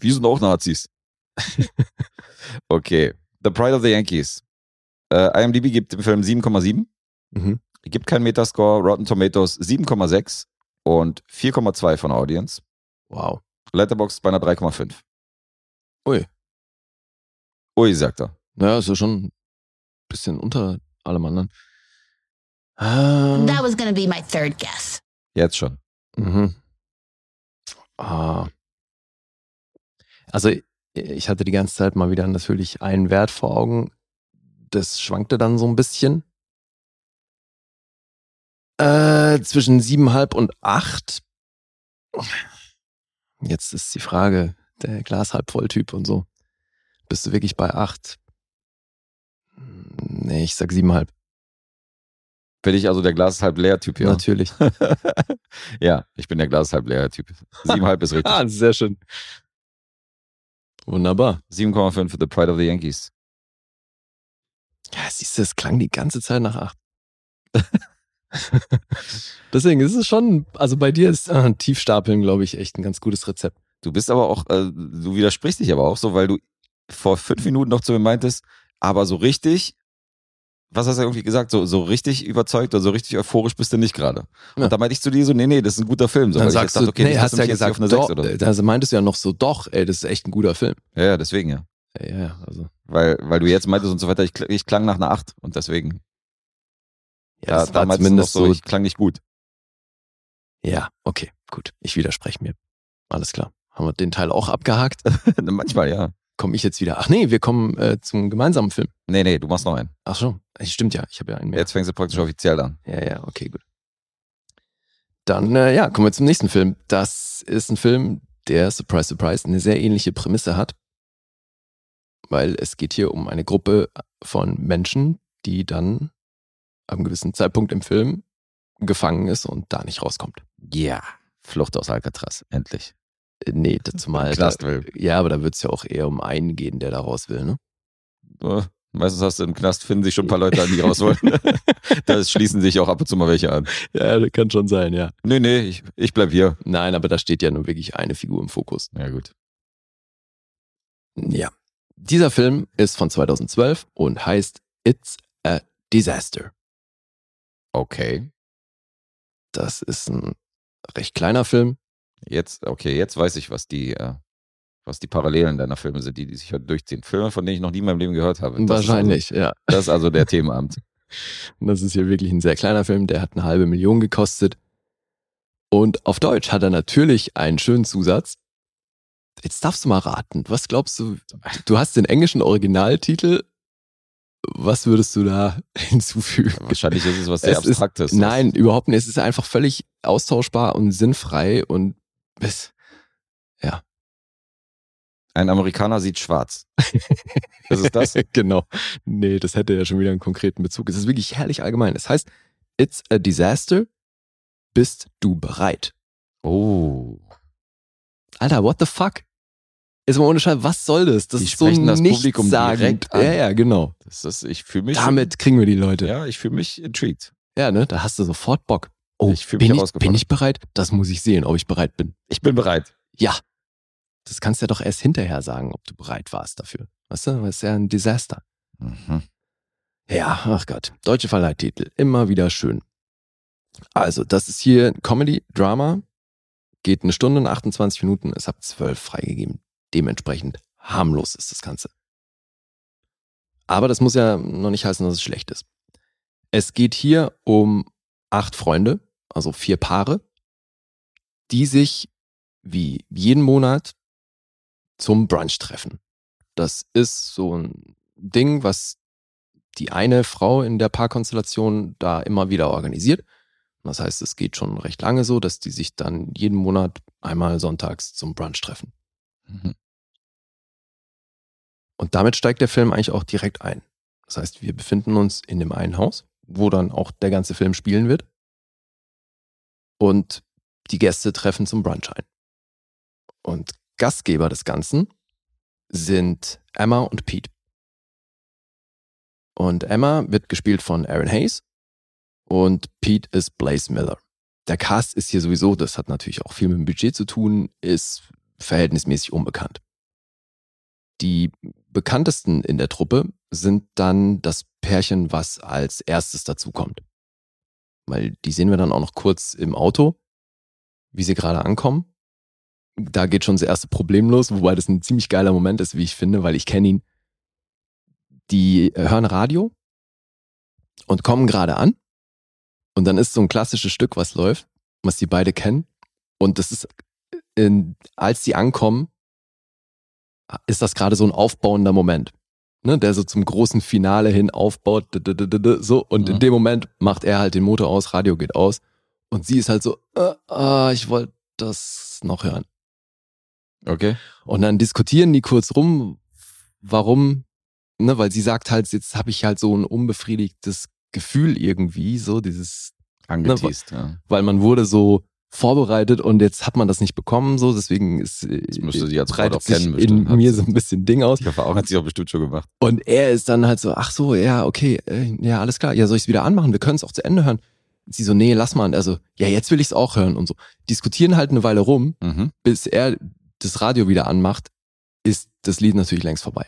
Wir sind auch Nazis. <laughs> okay. The Pride of the Yankees. Äh, IMDb gibt dem Film 7,7.
Mhm.
Gibt keinen Metascore. Rotten Tomatoes 7,6 und 4,2 von der Audience.
Wow.
Letterboxd bei einer 3,5.
Ui.
Ui, sagt er.
Naja, ist ja schon ein bisschen unter allem anderen. Ähm,
That was gonna be my third guess.
Jetzt schon.
Mhm. Ah. Also ich hatte die ganze Zeit mal wieder natürlich einen Wert vor Augen. Das schwankte dann so ein bisschen. Äh, zwischen siebeneinhalb und acht. Jetzt ist die Frage, der Glas halb voll Typ und so. Bist du wirklich bei acht? Nee, ich sag siebeneinhalb.
Bin ich also der Glas halb leer Typ hier?
Natürlich. <laughs>
ja, ich bin der Glas halb leer Typ. 7,5 ist <laughs> richtig.
Ah, sehr schön. Wunderbar.
7,5 für The Pride of the Yankees.
Ja, siehst du, es klang die ganze Zeit nach acht. <laughs> Deswegen ist es schon, also bei dir ist äh, Tiefstapeln, glaube ich, echt ein ganz gutes Rezept.
Du bist aber auch, äh, du widersprichst dich aber auch so, weil du vor fünf Minuten noch zu mir meintest, aber so richtig, was hast du irgendwie gesagt, so, so richtig überzeugt oder so richtig euphorisch bist du nicht gerade. Und
Ja.
da meinte ich zu dir so, nee, nee, das ist ein guter Film. So,
Dann sagst
dachte,
du,
okay,
nee, hast
dass
ja gesagt,
auf eine
doch,
6 oder so.
also meintest du ja noch so, doch, ey, das ist echt ein guter Film.
Ja, ja, deswegen ja.
Ja, ja, also.
Weil, weil du jetzt meintest und so weiter, ich, ich klang nach einer 8 und deswegen,
Ja,
da,
das
da
war
meintest du noch
zumindest
so,
so,
ich klang nicht gut.
ja, okay, gut, ich widerspreche mir. Alles klar. Haben wir den Teil auch abgehakt? <laughs> <laughs>
Manchmal, ja.
Komme ich jetzt wieder? Ach nee, wir kommen äh, zum gemeinsamen Film.
Nee, nee, du machst noch einen.
Ach so, stimmt ja, ich habe ja einen mehr.
Jetzt fängst du praktisch offiziell an.
Ja, ja, okay, gut. Dann, äh, ja, kommen wir zum nächsten Film. Das ist ein Film, der, surprise, surprise, eine sehr ähnliche Prämisse hat. Weil es geht hier um eine Gruppe von Menschen, die dann einem gewissen Zeitpunkt im Film gefangen ist und da nicht rauskommt.
Ja. Flucht aus Alcatraz, endlich.
Äh, Nee, zumal.
Knast
da,
will.
ja, aber da wird es ja auch eher um einen gehen, der da raus will, ne?
Äh, Meistens hast du im Knast, finden sich schon ein paar Leute an, die raus wollen. <laughs> da schließen sich auch ab und zu mal welche an.
Ja, das kann schon sein, ja.
Nee, nee, ich, ich bleib hier.
Nein, aber da steht ja nur wirklich eine Figur im Fokus.
Ja, gut.
Ja. Dieser Film ist von 2012 und heißt It's a Disaster.
Okay.
Das ist ein recht kleiner Film.
Jetzt, okay, jetzt weiß ich, was die, äh, was die Parallelen deiner Filme sind, die, die sich heute durchziehen. Filme, von denen ich noch nie in meinem Leben gehört habe. Das
Wahrscheinlich, ja.
Ist also, das ist also der Themenabend.
Und <laughs> das ist hier wirklich ein sehr kleiner Film. Der hat eine halbe Million gekostet. Und auf Deutsch hat er natürlich einen schönen Zusatz. Jetzt darfst du mal raten. Was glaubst du? Du hast den englischen Originaltitel. Was würdest du da <laughs> hinzufügen?
Wahrscheinlich ist es was sehr
Es ist-
Abstraktes.
Nein, überhaupt nicht. Es ist einfach völlig austauschbar und sinnfrei und bis,
Ein Amerikaner sieht schwarz. Was ist das? <laughs>
genau. Nee, das hätte ja schon wieder einen konkreten Bezug. Es ist wirklich herrlich allgemein. Es heißt, it's a disaster. Bist du bereit?
Oh.
Alter, what the fuck? Ist mal ohne Scheiß, was soll das? Das
Die
ist so
das Publikum
nichtssagend.
direkt an.
Ja, ja, genau.
Das ist, ich fühle mich.
Damit kriegen wir die Leute.
Ja, ich fühle mich intrigued.
Ja, ne? Da hast du sofort Bock. Oh,
Ich fühl mich
bin, ich, bin ich bereit? Das muss ich sehen, ob ich bereit bin.
Ich bin bereit.
Ja. Das kannst du ja doch erst hinterher sagen, ob du bereit warst dafür. Weißt du, das ist ja ein Desaster.
Mhm.
Ja, ach Gott. Deutsche Verleihtitel. Immer wieder schön. Also, das ist hier Comedy, Drama. Geht eine Stunde und 28 Minuten. Es hat zwölf freigegeben. Dementsprechend harmlos ist das Ganze. Aber das muss ja noch nicht heißen, dass es schlecht ist. Es geht hier um acht Freunde, also vier Paare, die sich wie jeden Monat zum Brunch treffen. Das ist so ein Ding, was die eine Frau in der Paarkonstellation da immer wieder organisiert. Das heißt, es geht schon recht lange so, dass die sich dann jeden Monat einmal sonntags zum Brunch treffen.
Mhm.
Und damit steigt der Film eigentlich auch direkt ein. Das heißt, wir befinden uns in dem einen Haus, wo dann auch der ganze Film spielen wird. Und die Gäste treffen zum Brunch ein. Und Gastgeber des Ganzen sind Emma und Pete. Und Emma wird gespielt von Aaron Hayes und Pete ist Blaze Miller. Der Cast ist hier sowieso, das hat natürlich auch viel mit dem Budget zu tun, ist verhältnismäßig unbekannt. Die bekanntesten in der Truppe sind dann das Pärchen, was als erstes dazukommt. Weil die sehen wir dann auch noch kurz im Auto, wie sie gerade ankommen. Da geht schon das erste Problem los, wobei das ein ziemlich geiler Moment ist, wie ich finde, weil ich kenne ihn. Die hören Radio und kommen gerade an. Und dann ist so ein klassisches Stück, was läuft, was die beide kennen. Und das ist, in, als sie ankommen, ist das gerade so ein aufbauender Moment. Ne, der so zum großen Finale hin aufbaut, so, und in
Mhm.
dem Moment macht er halt den Motor aus, Radio geht aus, und sie ist halt so, äh, ah, ich wollte das noch hören.
Okay.
Und dann diskutieren die kurz rum, warum, ne, weil sie sagt halt, jetzt habe ich halt so ein unbefriedigtes Gefühl irgendwie, so dieses,
Angeteased, ja.
weil man wurde so vorbereitet und jetzt hat man das nicht bekommen, so deswegen ist
Das müsste sie Frau
breitet
kennen,
sich
bestimmt.
in
Hat
mir so ein bisschen Ding aus.
Die Erfahrung hat sie auch bestimmt schon gemacht.
Und er ist dann halt so, ach so, ja, okay, äh, ja, alles klar, ja, soll ich es wieder anmachen? Wir können es auch zu Ende hören. Sie so, nee, lass mal. Und er so, ja, jetzt will ich es auch hören und so. Diskutieren halt eine Weile rum,
Mhm.
bis er das Radio wieder anmacht, ist das Lied natürlich längst vorbei.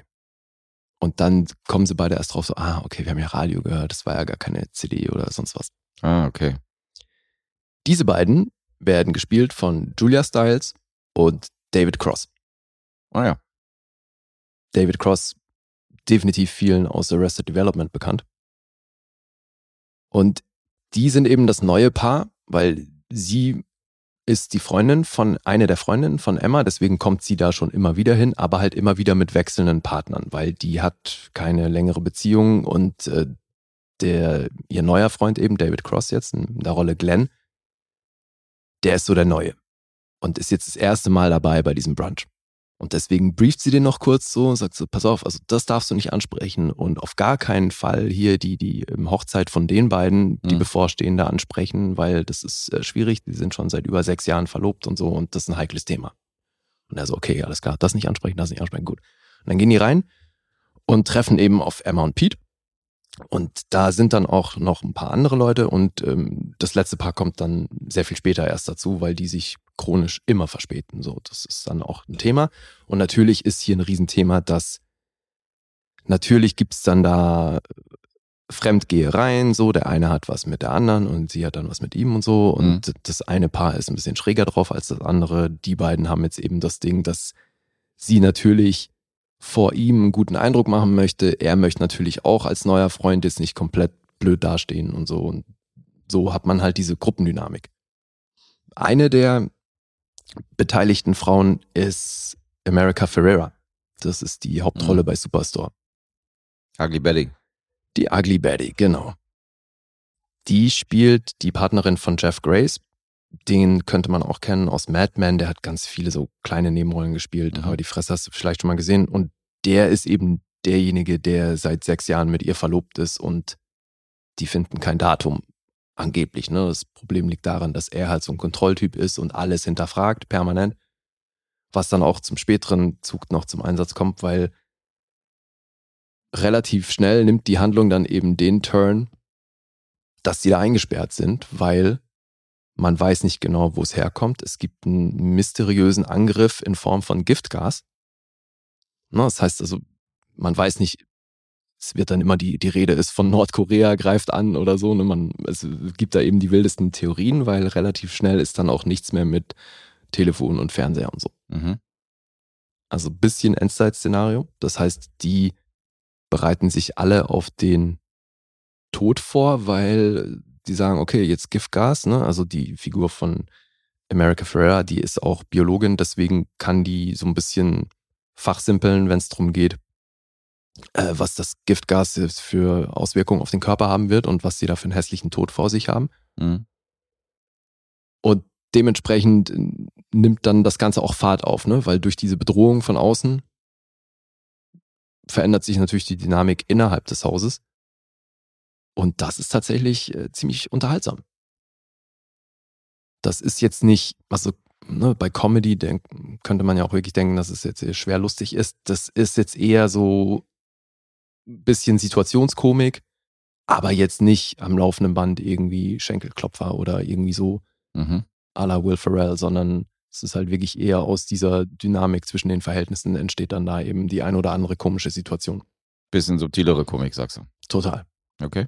Und dann kommen sie beide erst drauf so, ah, okay, wir haben ja Radio gehört, das war ja gar keine CD oder sonst was.
Ah, okay.
Diese beiden werden gespielt von Julia Stiles und David Cross.
Ah ja.
David Cross definitiv vielen aus Arrested Development bekannt. Und die sind eben das neue Paar, weil sie ist die Freundin von, eine der Freundinnen von Emma, deswegen kommt sie da schon immer wieder hin, aber halt immer wieder mit wechselnden Partnern, weil die hat keine längere Beziehung und äh, der, ihr neuer Freund eben, David Cross jetzt, in der Rolle Glenn, der ist so der Neue und ist jetzt das erste Mal dabei bei diesem Brunch. Und deswegen brieft sie den noch kurz so und sagt so, pass auf, also das darfst du nicht ansprechen und auf gar keinen Fall hier die, die ähm, Hochzeit von den beiden, die
Mhm.
bevorstehende ansprechen, weil das ist äh, schwierig, die sind schon seit über sechs Jahren verlobt und so und das ist ein heikles Thema. Und er so, okay, alles klar, das nicht ansprechen, das nicht ansprechen, gut. Und dann gehen die rein und treffen eben auf Emma und Pete. Und da sind dann auch noch ein paar andere Leute und ähm, das letzte Paar kommt dann sehr viel später erst dazu, weil die sich chronisch immer verspäten. So, das ist dann auch ein Thema. Und natürlich ist hier ein Riesenthema, dass natürlich gibt's dann da Fremdgehereien, so, der eine hat was mit der anderen und sie hat dann was mit ihm und so. Und das eine Paar ist ein bisschen schräger drauf als das andere. Die beiden haben jetzt eben das Ding, dass sie natürlich vor ihm einen guten Eindruck machen möchte. Er möchte natürlich auch als neuer Freund jetzt nicht komplett blöd dastehen und so. Und so hat man halt diese Gruppendynamik. Eine der beteiligten Frauen ist America Ferrera. Das ist die Hauptrolle
Mhm.
bei Superstore.
Ugly Betty.
Die Ugly Betty, genau. Die spielt die Partnerin von Jeff Grace. Den könnte man auch kennen aus Mad Men. Der hat ganz viele so kleine Nebenrollen gespielt,
Mhm.
aber die Fresse hast du vielleicht schon mal gesehen. Und der ist eben derjenige, der seit sechs Jahren mit ihr verlobt ist und die finden kein Datum. Angeblich, ne? Das Problem liegt daran, dass er halt so ein Kontrolltyp ist und alles hinterfragt, permanent. Was dann auch zum späteren Zug noch zum Einsatz kommt, weil relativ schnell nimmt die Handlung dann eben den Turn, dass die da eingesperrt sind, weil man weiß nicht genau, wo es herkommt. Es gibt einen mysteriösen Angriff in Form von Giftgas. Ne, das heißt also, man weiß nicht, es wird dann immer die, die Rede ist von Nordkorea greift an oder so. Ne? Man, es gibt da eben die wildesten Theorien, weil relativ schnell ist dann auch nichts mehr mit Telefon und Fernseher und so.
Mhm.
Also bisschen Endzeit-Szenario. Das heißt, die bereiten sich alle auf den Tod vor, weil die sagen, okay, jetzt Giftgas, ne? Also die Figur von America Ferrera, die ist auch Biologin, deswegen kann die so ein bisschen fachsimpeln, wenn es darum geht, äh, was das Giftgas für Auswirkungen auf den Körper haben wird und was sie da für einen hässlichen Tod vor sich haben.
Mhm.
Und dementsprechend äh, nimmt dann das Ganze auch Fahrt auf, ne? Weil durch diese Bedrohung von außen verändert sich natürlich die Dynamik innerhalb des Hauses. Und das ist tatsächlich äh, ziemlich unterhaltsam. Das ist jetzt nicht, also ne, bei Comedy denk, könnte man ja auch wirklich denken, dass es jetzt schwer lustig ist. Das ist jetzt eher so bisschen Situationskomik, aber jetzt nicht am laufenden Band irgendwie Schenkelklopfer oder irgendwie so
Mhm.
à la Will Ferrell, sondern es ist halt wirklich eher aus dieser Dynamik zwischen den Verhältnissen entsteht dann da eben die ein oder andere komische Situation.
Bisschen subtilere Komik, sagst du.
Total.
Okay.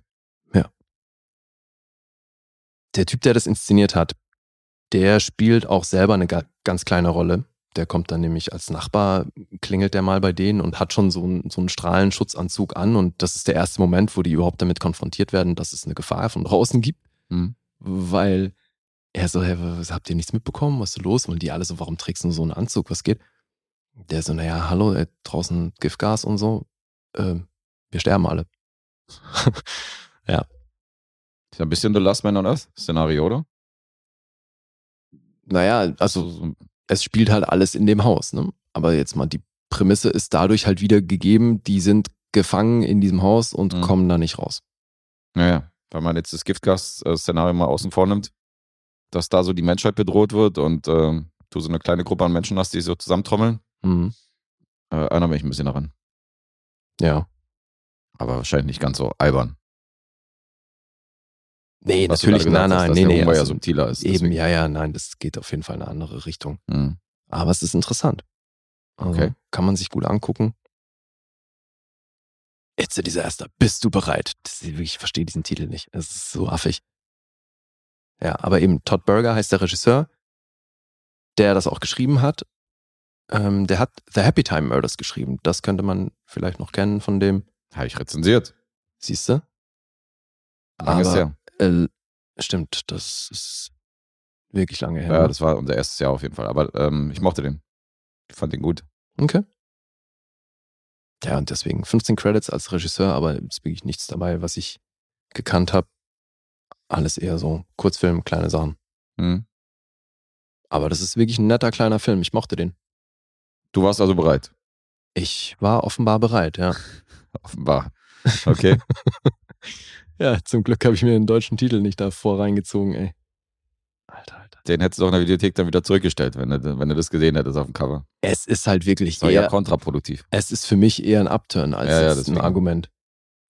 Der Typ, der das inszeniert hat, der spielt auch selber eine ga- ganz kleine Rolle. Der kommt dann nämlich als Nachbar, klingelt der mal bei denen und hat schon so einen, so einen Strahlenschutzanzug an. Und das ist der erste Moment, wo die überhaupt damit konfrontiert werden, dass es eine Gefahr von draußen gibt.
Mhm.
Weil er so, hey, was, habt ihr nichts mitbekommen? Was ist los? Und die alle so, warum trägst du so einen Anzug? Was geht? Der so, naja, hallo, äh, draußen Giftgas und so. Ähm, wir sterben alle. <laughs>
Ist ja ein bisschen The Last Man on Earth Szenario, oder?
naja, also es spielt halt alles in dem Haus, ne? Aber jetzt mal, die Prämisse ist dadurch halt wieder gegeben, die sind gefangen in diesem Haus und
Mhm.
kommen da nicht raus.
Naja, wenn man jetzt das Giftgas-Szenario mal außen vor nimmt, dass da so die Menschheit bedroht wird und ähm, du so eine kleine Gruppe an Menschen hast, die so zusammentrommeln,
Mhm.
äh, erinnere mich ein bisschen daran.
Ja.
Aber wahrscheinlich nicht ganz so albern.
Nee,
Was
natürlich,
gesagt
nein,
hast,
nein,
dass
nee, nee.
Humor ja
also
subtiler ist.
eben,
deswegen.
ja, ja, nein, das geht auf jeden Fall in eine andere Richtung.
Mhm.
Aber es ist interessant. Also,
Okay.
Kann man sich gut angucken. It's a Disaster. Bist du bereit? Das ich verstehe diesen Titel nicht. Es ist so affig. Ja, aber eben Todd Berger heißt der Regisseur, der das auch geschrieben hat. Ähm, der hat The Happy Time Murders geschrieben. Das könnte man vielleicht noch kennen von dem.
Habe ich rezensiert.
Siehst du?
Lange ist
Aber-
her.
Äh, stimmt, das ist wirklich lange her.
Ja, das war unser erstes Jahr auf jeden Fall. Aber ähm, ich mochte den. Ich fand den gut.
Okay. Ja, und deswegen 15 Credits als Regisseur, aber ist wirklich nichts dabei, was ich gekannt habe. Alles eher so Kurzfilm, kleine Sachen.
Mhm.
Aber das ist wirklich ein netter kleiner Film. Ich mochte den.
Du warst also bereit.
Ich war offenbar bereit, ja. <laughs>
Offenbar. Okay. <laughs>
Ja, zum Glück habe ich mir den deutschen Titel nicht davor reingezogen, ey. Alter, Alter.
den hättest du auch in der Videothek dann wieder zurückgestellt, wenn du, wenn du das gesehen hättest auf dem Cover.
Es ist halt wirklich
Das war ja
eher,
kontraproduktiv.
es ist für mich eher ein Upturn als
Ja, ja,
ein. Argument.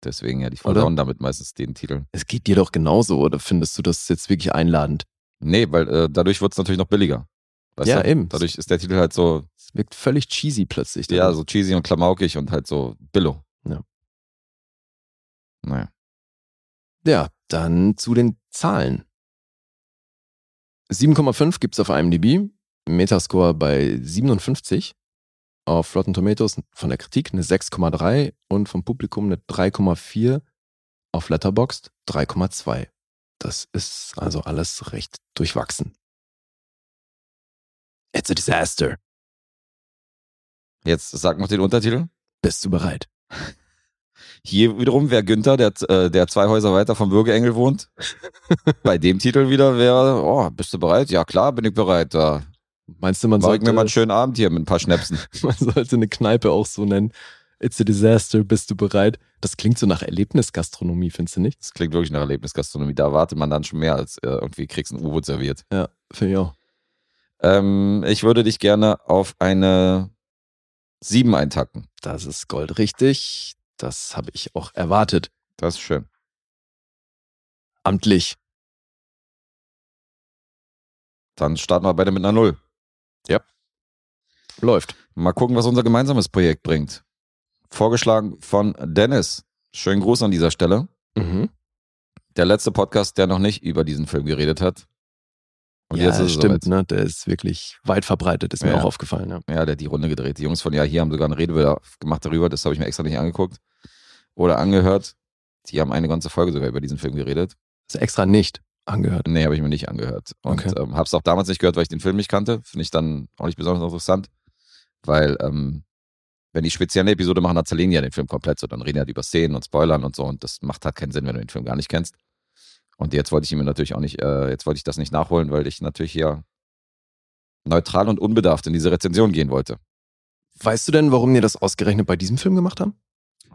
Deswegen ja, die versauen damit meistens den Titel.
Es geht dir doch genauso, oder findest du das jetzt wirklich einladend?
Nee, weil äh, dadurch wird es natürlich noch billiger. Weißt
Ja,
du?
eben.
Dadurch ist der Titel halt so,
Es wirkt völlig cheesy plötzlich.
ja, so cheesy und klamaukig und halt so billo.
Ja.
Naja.
Ja, dann zu den Zahlen. 7,5 gibt's auf IMDb, Metascore bei 57, auf Rotten Tomatoes von der Kritik eine 6,3 und vom Publikum eine 3,4, auf Letterboxd 3,2. Das ist also alles recht durchwachsen. It's a disaster.
Jetzt sag noch den Untertitel.
Bist du bereit?
Hier wiederum wäre Günther, der, äh, der zwei Häuser weiter vom Bürgerengel wohnt. <laughs> Bei dem Titel wieder wäre, oh, bist du bereit? Ja, klar, bin ich bereit. Da
Meinst du, man
ich mir
sollte,
mal einen schönen Abend hier mit ein paar Schnäpsen. <laughs>
man sollte eine Kneipe auch so nennen? It's a disaster, bist du bereit? Das klingt so nach Erlebnisgastronomie, findest du nicht?
Das klingt wirklich nach Erlebnisgastronomie. Da erwartet man dann schon mehr als äh, irgendwie kriegst ein U-Boot serviert.
Ja, finde ich auch.
Ähm, ich würde dich gerne auf eine 7 eintacken.
Das ist goldrichtig. Das habe ich auch erwartet.
Das ist schön.
Amtlich.
Dann starten wir beide mit einer Null.
Läuft.
Mal gucken, was unser gemeinsames Projekt bringt. Vorgeschlagen von Dennis. Schönen Gruß an dieser Stelle.
Mhm.
Der letzte Podcast, der noch nicht über diesen Film geredet hat. Und
ja,
jetzt ist
stimmt, ne? Der ist wirklich weit verbreitet, ist mir
Ja.
auch aufgefallen, ja.
Ja, der hat die Runde gedreht. Die Jungs von Ja, hier haben sogar eine Rede gemacht darüber. Das habe ich mir extra nicht angeguckt oder angehört. Die haben eine ganze Folge sogar über diesen Film geredet.
Ist extra nicht angehört.
Nee, habe ich mir nicht angehört. Und
Okay.
ähm, habe es auch damals nicht gehört, weil ich den Film nicht kannte. Finde ich dann auch nicht besonders interessant. Weil, ähm, wenn die speziell eine Episode machen, dann zerlegen die ja den Film komplett so. Dann reden die halt über Szenen und Spoilern und so. Und das macht halt keinen Sinn, wenn du den Film gar nicht kennst. Und jetzt wollte ich ihn mir natürlich auch nicht, äh, jetzt wollte ich das nicht nachholen, weil ich natürlich hier neutral und unbedarft in diese Rezension gehen wollte.
Weißt du denn, warum die das ausgerechnet bei diesem Film gemacht haben?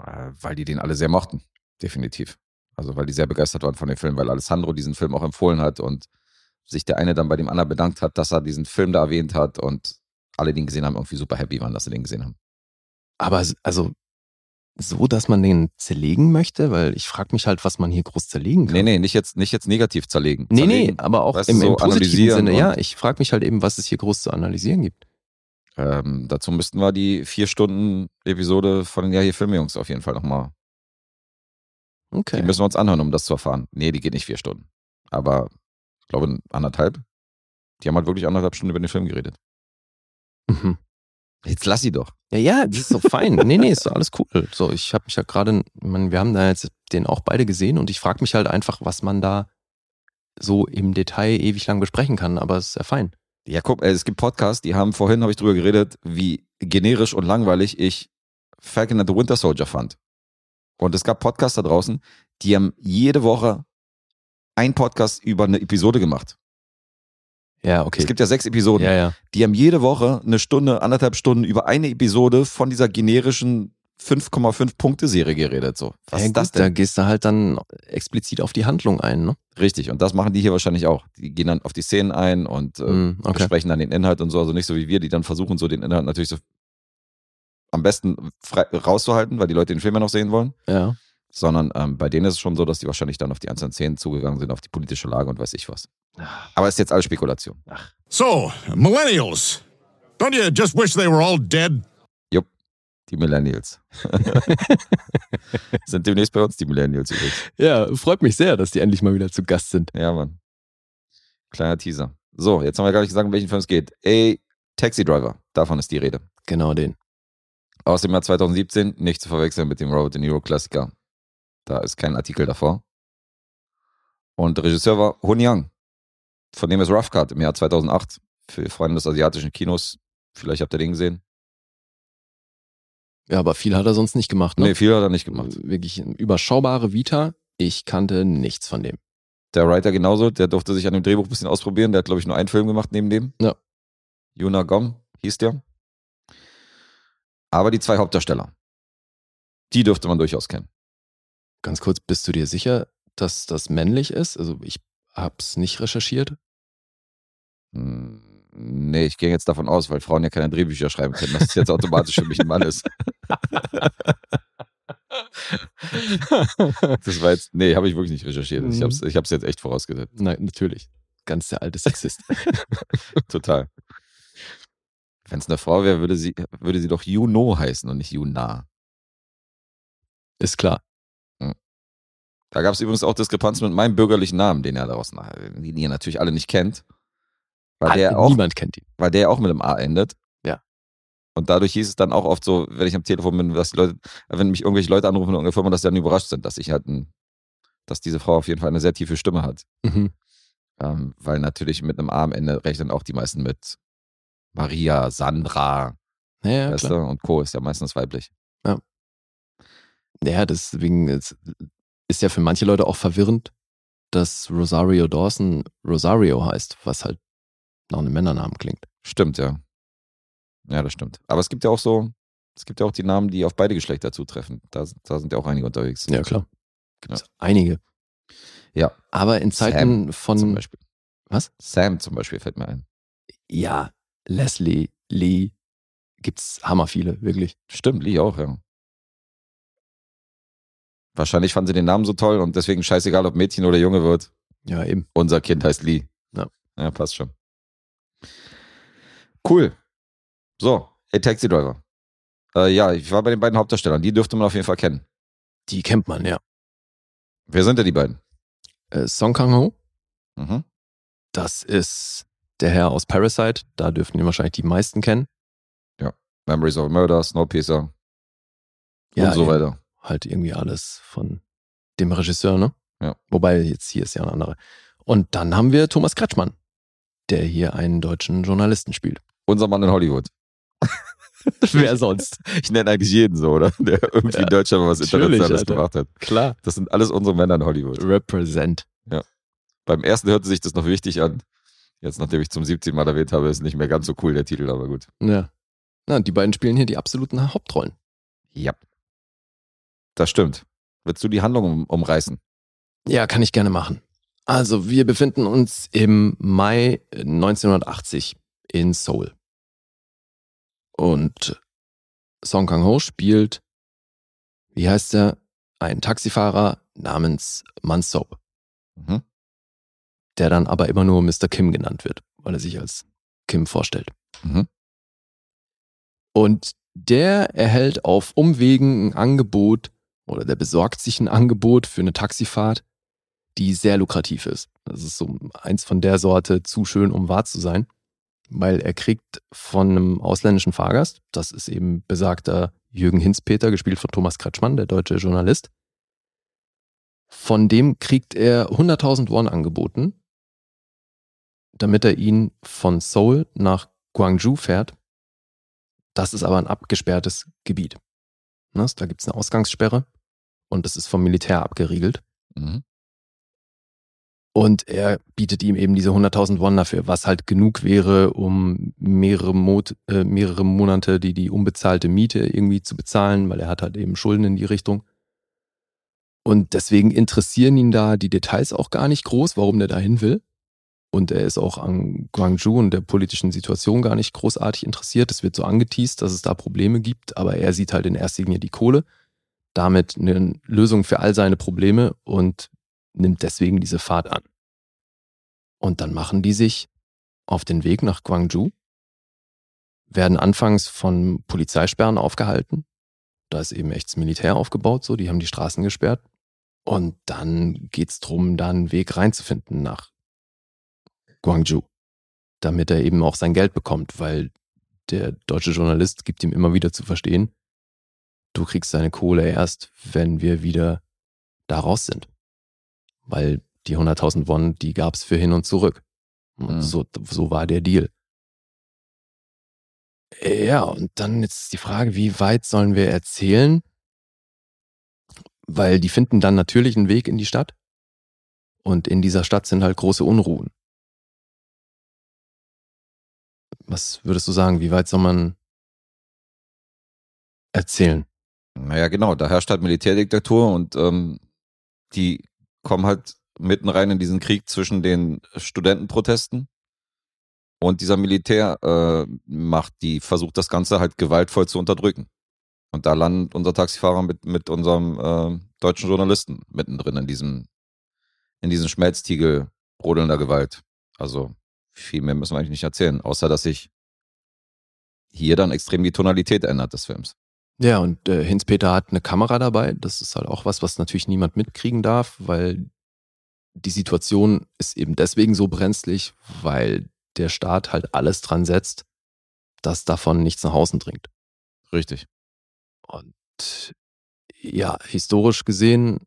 Äh, weil die den alle sehr mochten. Definitiv. Also weil die sehr begeistert waren von dem Film, weil Alessandro diesen Film auch empfohlen hat und sich der eine dann bei dem anderen bedankt hat, dass er diesen Film da erwähnt hat und alle, die ihn gesehen haben, irgendwie super happy waren, dass sie den gesehen haben.
Aber also so, dass man den zerlegen möchte, weil ich frage mich halt, was man hier groß zerlegen kann.
Nee, nee, nicht jetzt, nicht jetzt negativ zerlegen.
Nee, nee,
zerlegen.
aber auch
Weißt du,
im,
so
im positiven Sinne. Ja, ich frage mich halt eben, was es hier groß zu analysieren gibt.
Ähm, dazu müssten wir die vier Stunden Episode von den Ja hier Filmjungs auf jeden Fall nochmal.
Okay.
Die müssen wir uns anhören, um das zu erfahren. Nee, die geht nicht vier Stunden. Aber ich glaube anderthalb. Die haben halt wirklich anderthalb Stunden über den Film geredet.
Mhm.
Jetzt lass sie doch.
Ja, ja, das ist so fein. Nee, nee, ist doch alles cool. So, ich habe mich ja gerade, ich meine, wir haben da jetzt den auch beide gesehen und ich frage mich halt einfach, was man da so im Detail ewig lang besprechen kann, aber es ist ja fein.
Ja, guck, äh, es gibt Podcasts, die haben vorhin, habe ich drüber geredet, wie generisch und langweilig ich Falcon and the Winter Soldier fand. Und es gab Podcasts da draußen, die haben jede Woche einen Podcast über eine Episode gemacht.
Ja, okay.
Es gibt ja sechs Episoden.
ja, ja.
Die haben jede Woche eine Stunde, anderthalb Stunden über eine Episode von dieser generischen 5,5 Punkte Serie geredet. So, was
ja,
ist das
gut, Da
denn?
gehst du halt dann explizit auf die Handlung ein, ne?
Richtig. Und das machen die hier wahrscheinlich auch. Die gehen dann auf die Szenen ein und äh,
Mm, okay.
besprechen dann den Inhalt und so. Also nicht so wie wir, die dann versuchen, so den Inhalt natürlich so am besten frei, rauszuhalten, weil die Leute den Film ja noch sehen wollen.
Ja.
Sondern ähm, bei denen ist es schon so, dass die wahrscheinlich dann auf die einzelnen Szenen zugegangen sind, auf die politische Lage und weiß ich was. Aber ist jetzt alles Spekulation.
So, millennials. Don't you just wish they were all dead?
Jupp, die Millennials. <laughs> sind demnächst bei uns die Millennials übrigens.
Ja, freut mich sehr, dass die endlich mal wieder zu Gast sind.
Ja, Mann. Kleiner Teaser. So, jetzt haben wir gar nicht gesagt, um welchen Film es geht. A Taxi Driver. Davon ist die Rede.
Genau den.
Aus dem Jahr 2017, nicht zu verwechseln mit dem Robert De Niro Klassiker. Da ist kein Artikel davor. Und der Regisseur war Hun Yang. Von dem ist Rough Cut im Jahr 2008. Für Freunde des asiatischen Kinos. Vielleicht habt ihr den gesehen.
Ja, aber viel hat er sonst nicht gemacht, ne?
Nee, viel hat er nicht gemacht.
Wirklich eine überschaubare Vita. Ich kannte nichts von dem.
Der Writer genauso, der durfte sich an dem Drehbuch ein bisschen ausprobieren. Der hat, glaube ich, nur einen Film gemacht neben dem.
Ja.
Yuna Gom hieß der. Aber die zwei Hauptdarsteller, die dürfte man durchaus kennen.
Ganz kurz, bist du dir sicher, dass das männlich ist? Also ich hab's nicht recherchiert.
Hm, Nee, ich gehe jetzt davon aus, weil Frauen ja keine Drehbücher schreiben können, dass es jetzt automatisch für mich ein Mann ist. <laughs> Das war jetzt, nee, habe ich wirklich nicht recherchiert. Ich habe es ich hab's jetzt echt vorausgesetzt.
Nein, natürlich. Ganz der alte Sexist. <laughs>
Total. Wenn es eine Frau wäre, würde sie, würde sie doch Juno heißen und nicht Juna.
ist klar.
Da gab es übrigens auch Diskrepanzen mit meinem bürgerlichen Namen, den er daraus, den ihr natürlich alle nicht kennt. Weil der auch,
Niemand kennt ihn.
weil der auch mit einem A endet.
Ja.
Und dadurch hieß es dann auch oft so, wenn ich am Telefon bin, dass die Leute, wenn mich irgendwelche Leute anrufen in irgendeiner Firma, dass sie dann überrascht sind, dass ich halt ein, dass diese Frau auf jeden Fall eine sehr tiefe Stimme hat.
Mhm.
Ähm, weil natürlich mit einem A am Ende rechnen auch die meisten mit Maria, Sandra,
Ja, ja,
weißt
klar.
du, und Co. ist ja meistens weiblich.
Ja, deswegen ist, ist ja für manche Leute auch verwirrend, dass Rosario Dawson Rosario heißt, was halt nach einem Männernamen klingt.
Stimmt, ja. Ja, das stimmt. Aber es gibt ja auch so, es gibt ja auch die Namen, die auf beide Geschlechter zutreffen. Da, da sind ja auch einige unterwegs.
Ja, klar. Gibt's einige.
Ja.
Aber in Zeiten von.
Zum Beispiel.
Was?
Sam zum Beispiel fällt mir ein.
Ja, Leslie, Lee, gibt's hammer viele, wirklich.
Stimmt, Lee auch, ja. Wahrscheinlich fanden sie den Namen so toll und deswegen scheißegal, ob Mädchen oder Junge wird.
Ja, eben.
Unser Kind heißt Lee.
Ja.
Ja, passt schon. Cool. So, A Taxi Driver. Äh, ja, ich war bei den beiden Hauptdarstellern. Die dürfte man auf jeden Fall kennen.
Die kennt man, ja.
Wer sind denn die beiden?
Äh, Song Kang-ho,
Mhm.
das ist der Herr aus Parasite. Da dürften ihn wahrscheinlich die meisten kennen.
Memories of Murder, Snowpiercer
Ja,
und so weiter.
Halt irgendwie alles von dem Regisseur, ne?
Ja.
Wobei jetzt hier ist ja ein anderer. Und dann haben wir Thomas Kretschmann, der hier einen deutschen Journalisten spielt.
Unser Mann in Hollywood. <laughs>
Wer sonst?
Ich nenne eigentlich jeden so, oder? Der irgendwie in Deutschland mal was Internationales
Alter.
gemacht hat.
Klar.
Das sind alles unsere Männer in Hollywood.
Represent.
Beim ersten hörte sich das noch wichtig an. Jetzt, nachdem ich zum 17. Mal erwähnt habe, ist nicht mehr ganz so cool der Titel, aber gut.
Ja. Na, die beiden spielen hier die absoluten Hauptrollen.
Ja. Das stimmt. Willst du die Handlung um, umreißen?
Ja, kann ich gerne machen. Also, wir befinden uns im Mai 1980 in Seoul. Und Song Kang-ho spielt, wie heißt er, einen Taxifahrer namens Mansop,
Mhm.
der dann aber immer nur Mr. Kim genannt wird, weil er sich als Kim vorstellt.
Mhm.
Und der erhält auf Umwegen ein Angebot oder der besorgt sich ein Angebot für eine Taxifahrt, die sehr lukrativ ist. Das ist so eins von der Sorte zu schön, um wahr zu sein, weil er kriegt von einem ausländischen Fahrgast, das ist eben besagter Jürgen Hinzpeter, gespielt von Thomas Kretschmann, der deutsche Journalist. Von dem kriegt er 100.000 Won angeboten, damit er ihn von Seoul nach Gwangju fährt. Das ist aber ein abgesperrtes Gebiet. Ne, Da gibt es eine Ausgangssperre und das ist vom Militär abgeriegelt.
Mhm.
Und er bietet ihm eben diese 100.000 Won dafür, was halt genug wäre, um mehrere, Mot äh, mehrere Monate die, die unbezahlte Miete irgendwie zu bezahlen, weil er hat halt eben Schulden in die Richtung. Und deswegen interessieren ihn da die Details auch gar nicht groß, warum der dahin will. Und er ist auch an Gwangju und der politischen Situation gar nicht großartig interessiert. Es wird so angeteased, dass es da Probleme gibt, aber er sieht halt in erster Linie die Kohle, damit eine Lösung für all seine Probleme und nimmt deswegen diese Fahrt an. Und dann machen die sich auf den Weg nach Gwangju, werden anfangs von Polizeisperren aufgehalten. Da ist eben echtes Militär aufgebaut, so, die haben die Straßen gesperrt. Und dann geht's drum, da einen Weg reinzufinden nach Gwangju, damit er eben auch sein Geld bekommt, weil der deutsche Journalist gibt ihm immer wieder zu verstehen, du kriegst deine Kohle erst, wenn wir wieder da raus sind. Weil die 100.000 Won, die gab's für hin und zurück. Und
Mhm.
so, so war der Deal. Ja, und dann jetzt die Frage, wie weit sollen wir erzählen? Weil die finden dann natürlich einen Weg in die Stadt. Und in dieser Stadt sind halt große Unruhen. Was würdest du sagen? Wie weit soll man erzählen?
Naja, genau, da herrscht halt Militärdiktatur und ähm, die kommen halt mitten rein in diesen Krieg zwischen den Studentenprotesten und dieser Militär äh, macht, die versucht das Ganze halt gewaltvoll zu unterdrücken. Und da landet unser Taxifahrer mit, mit unserem äh, deutschen Journalisten mittendrin in diesem, in diesem Schmelztiegel brodelnder Gewalt. Also viel mehr müssen wir eigentlich nicht erzählen, außer dass sich hier dann extrem die Tonalität ändert des Films.
Ja, und äh, Hinz-Peter hat eine Kamera dabei. Das ist halt auch was, was natürlich niemand mitkriegen darf, weil die Situation ist eben deswegen so brenzlig, weil der Staat halt alles dran setzt, dass davon nichts nach außen dringt.
Richtig.
Und ja, historisch gesehen,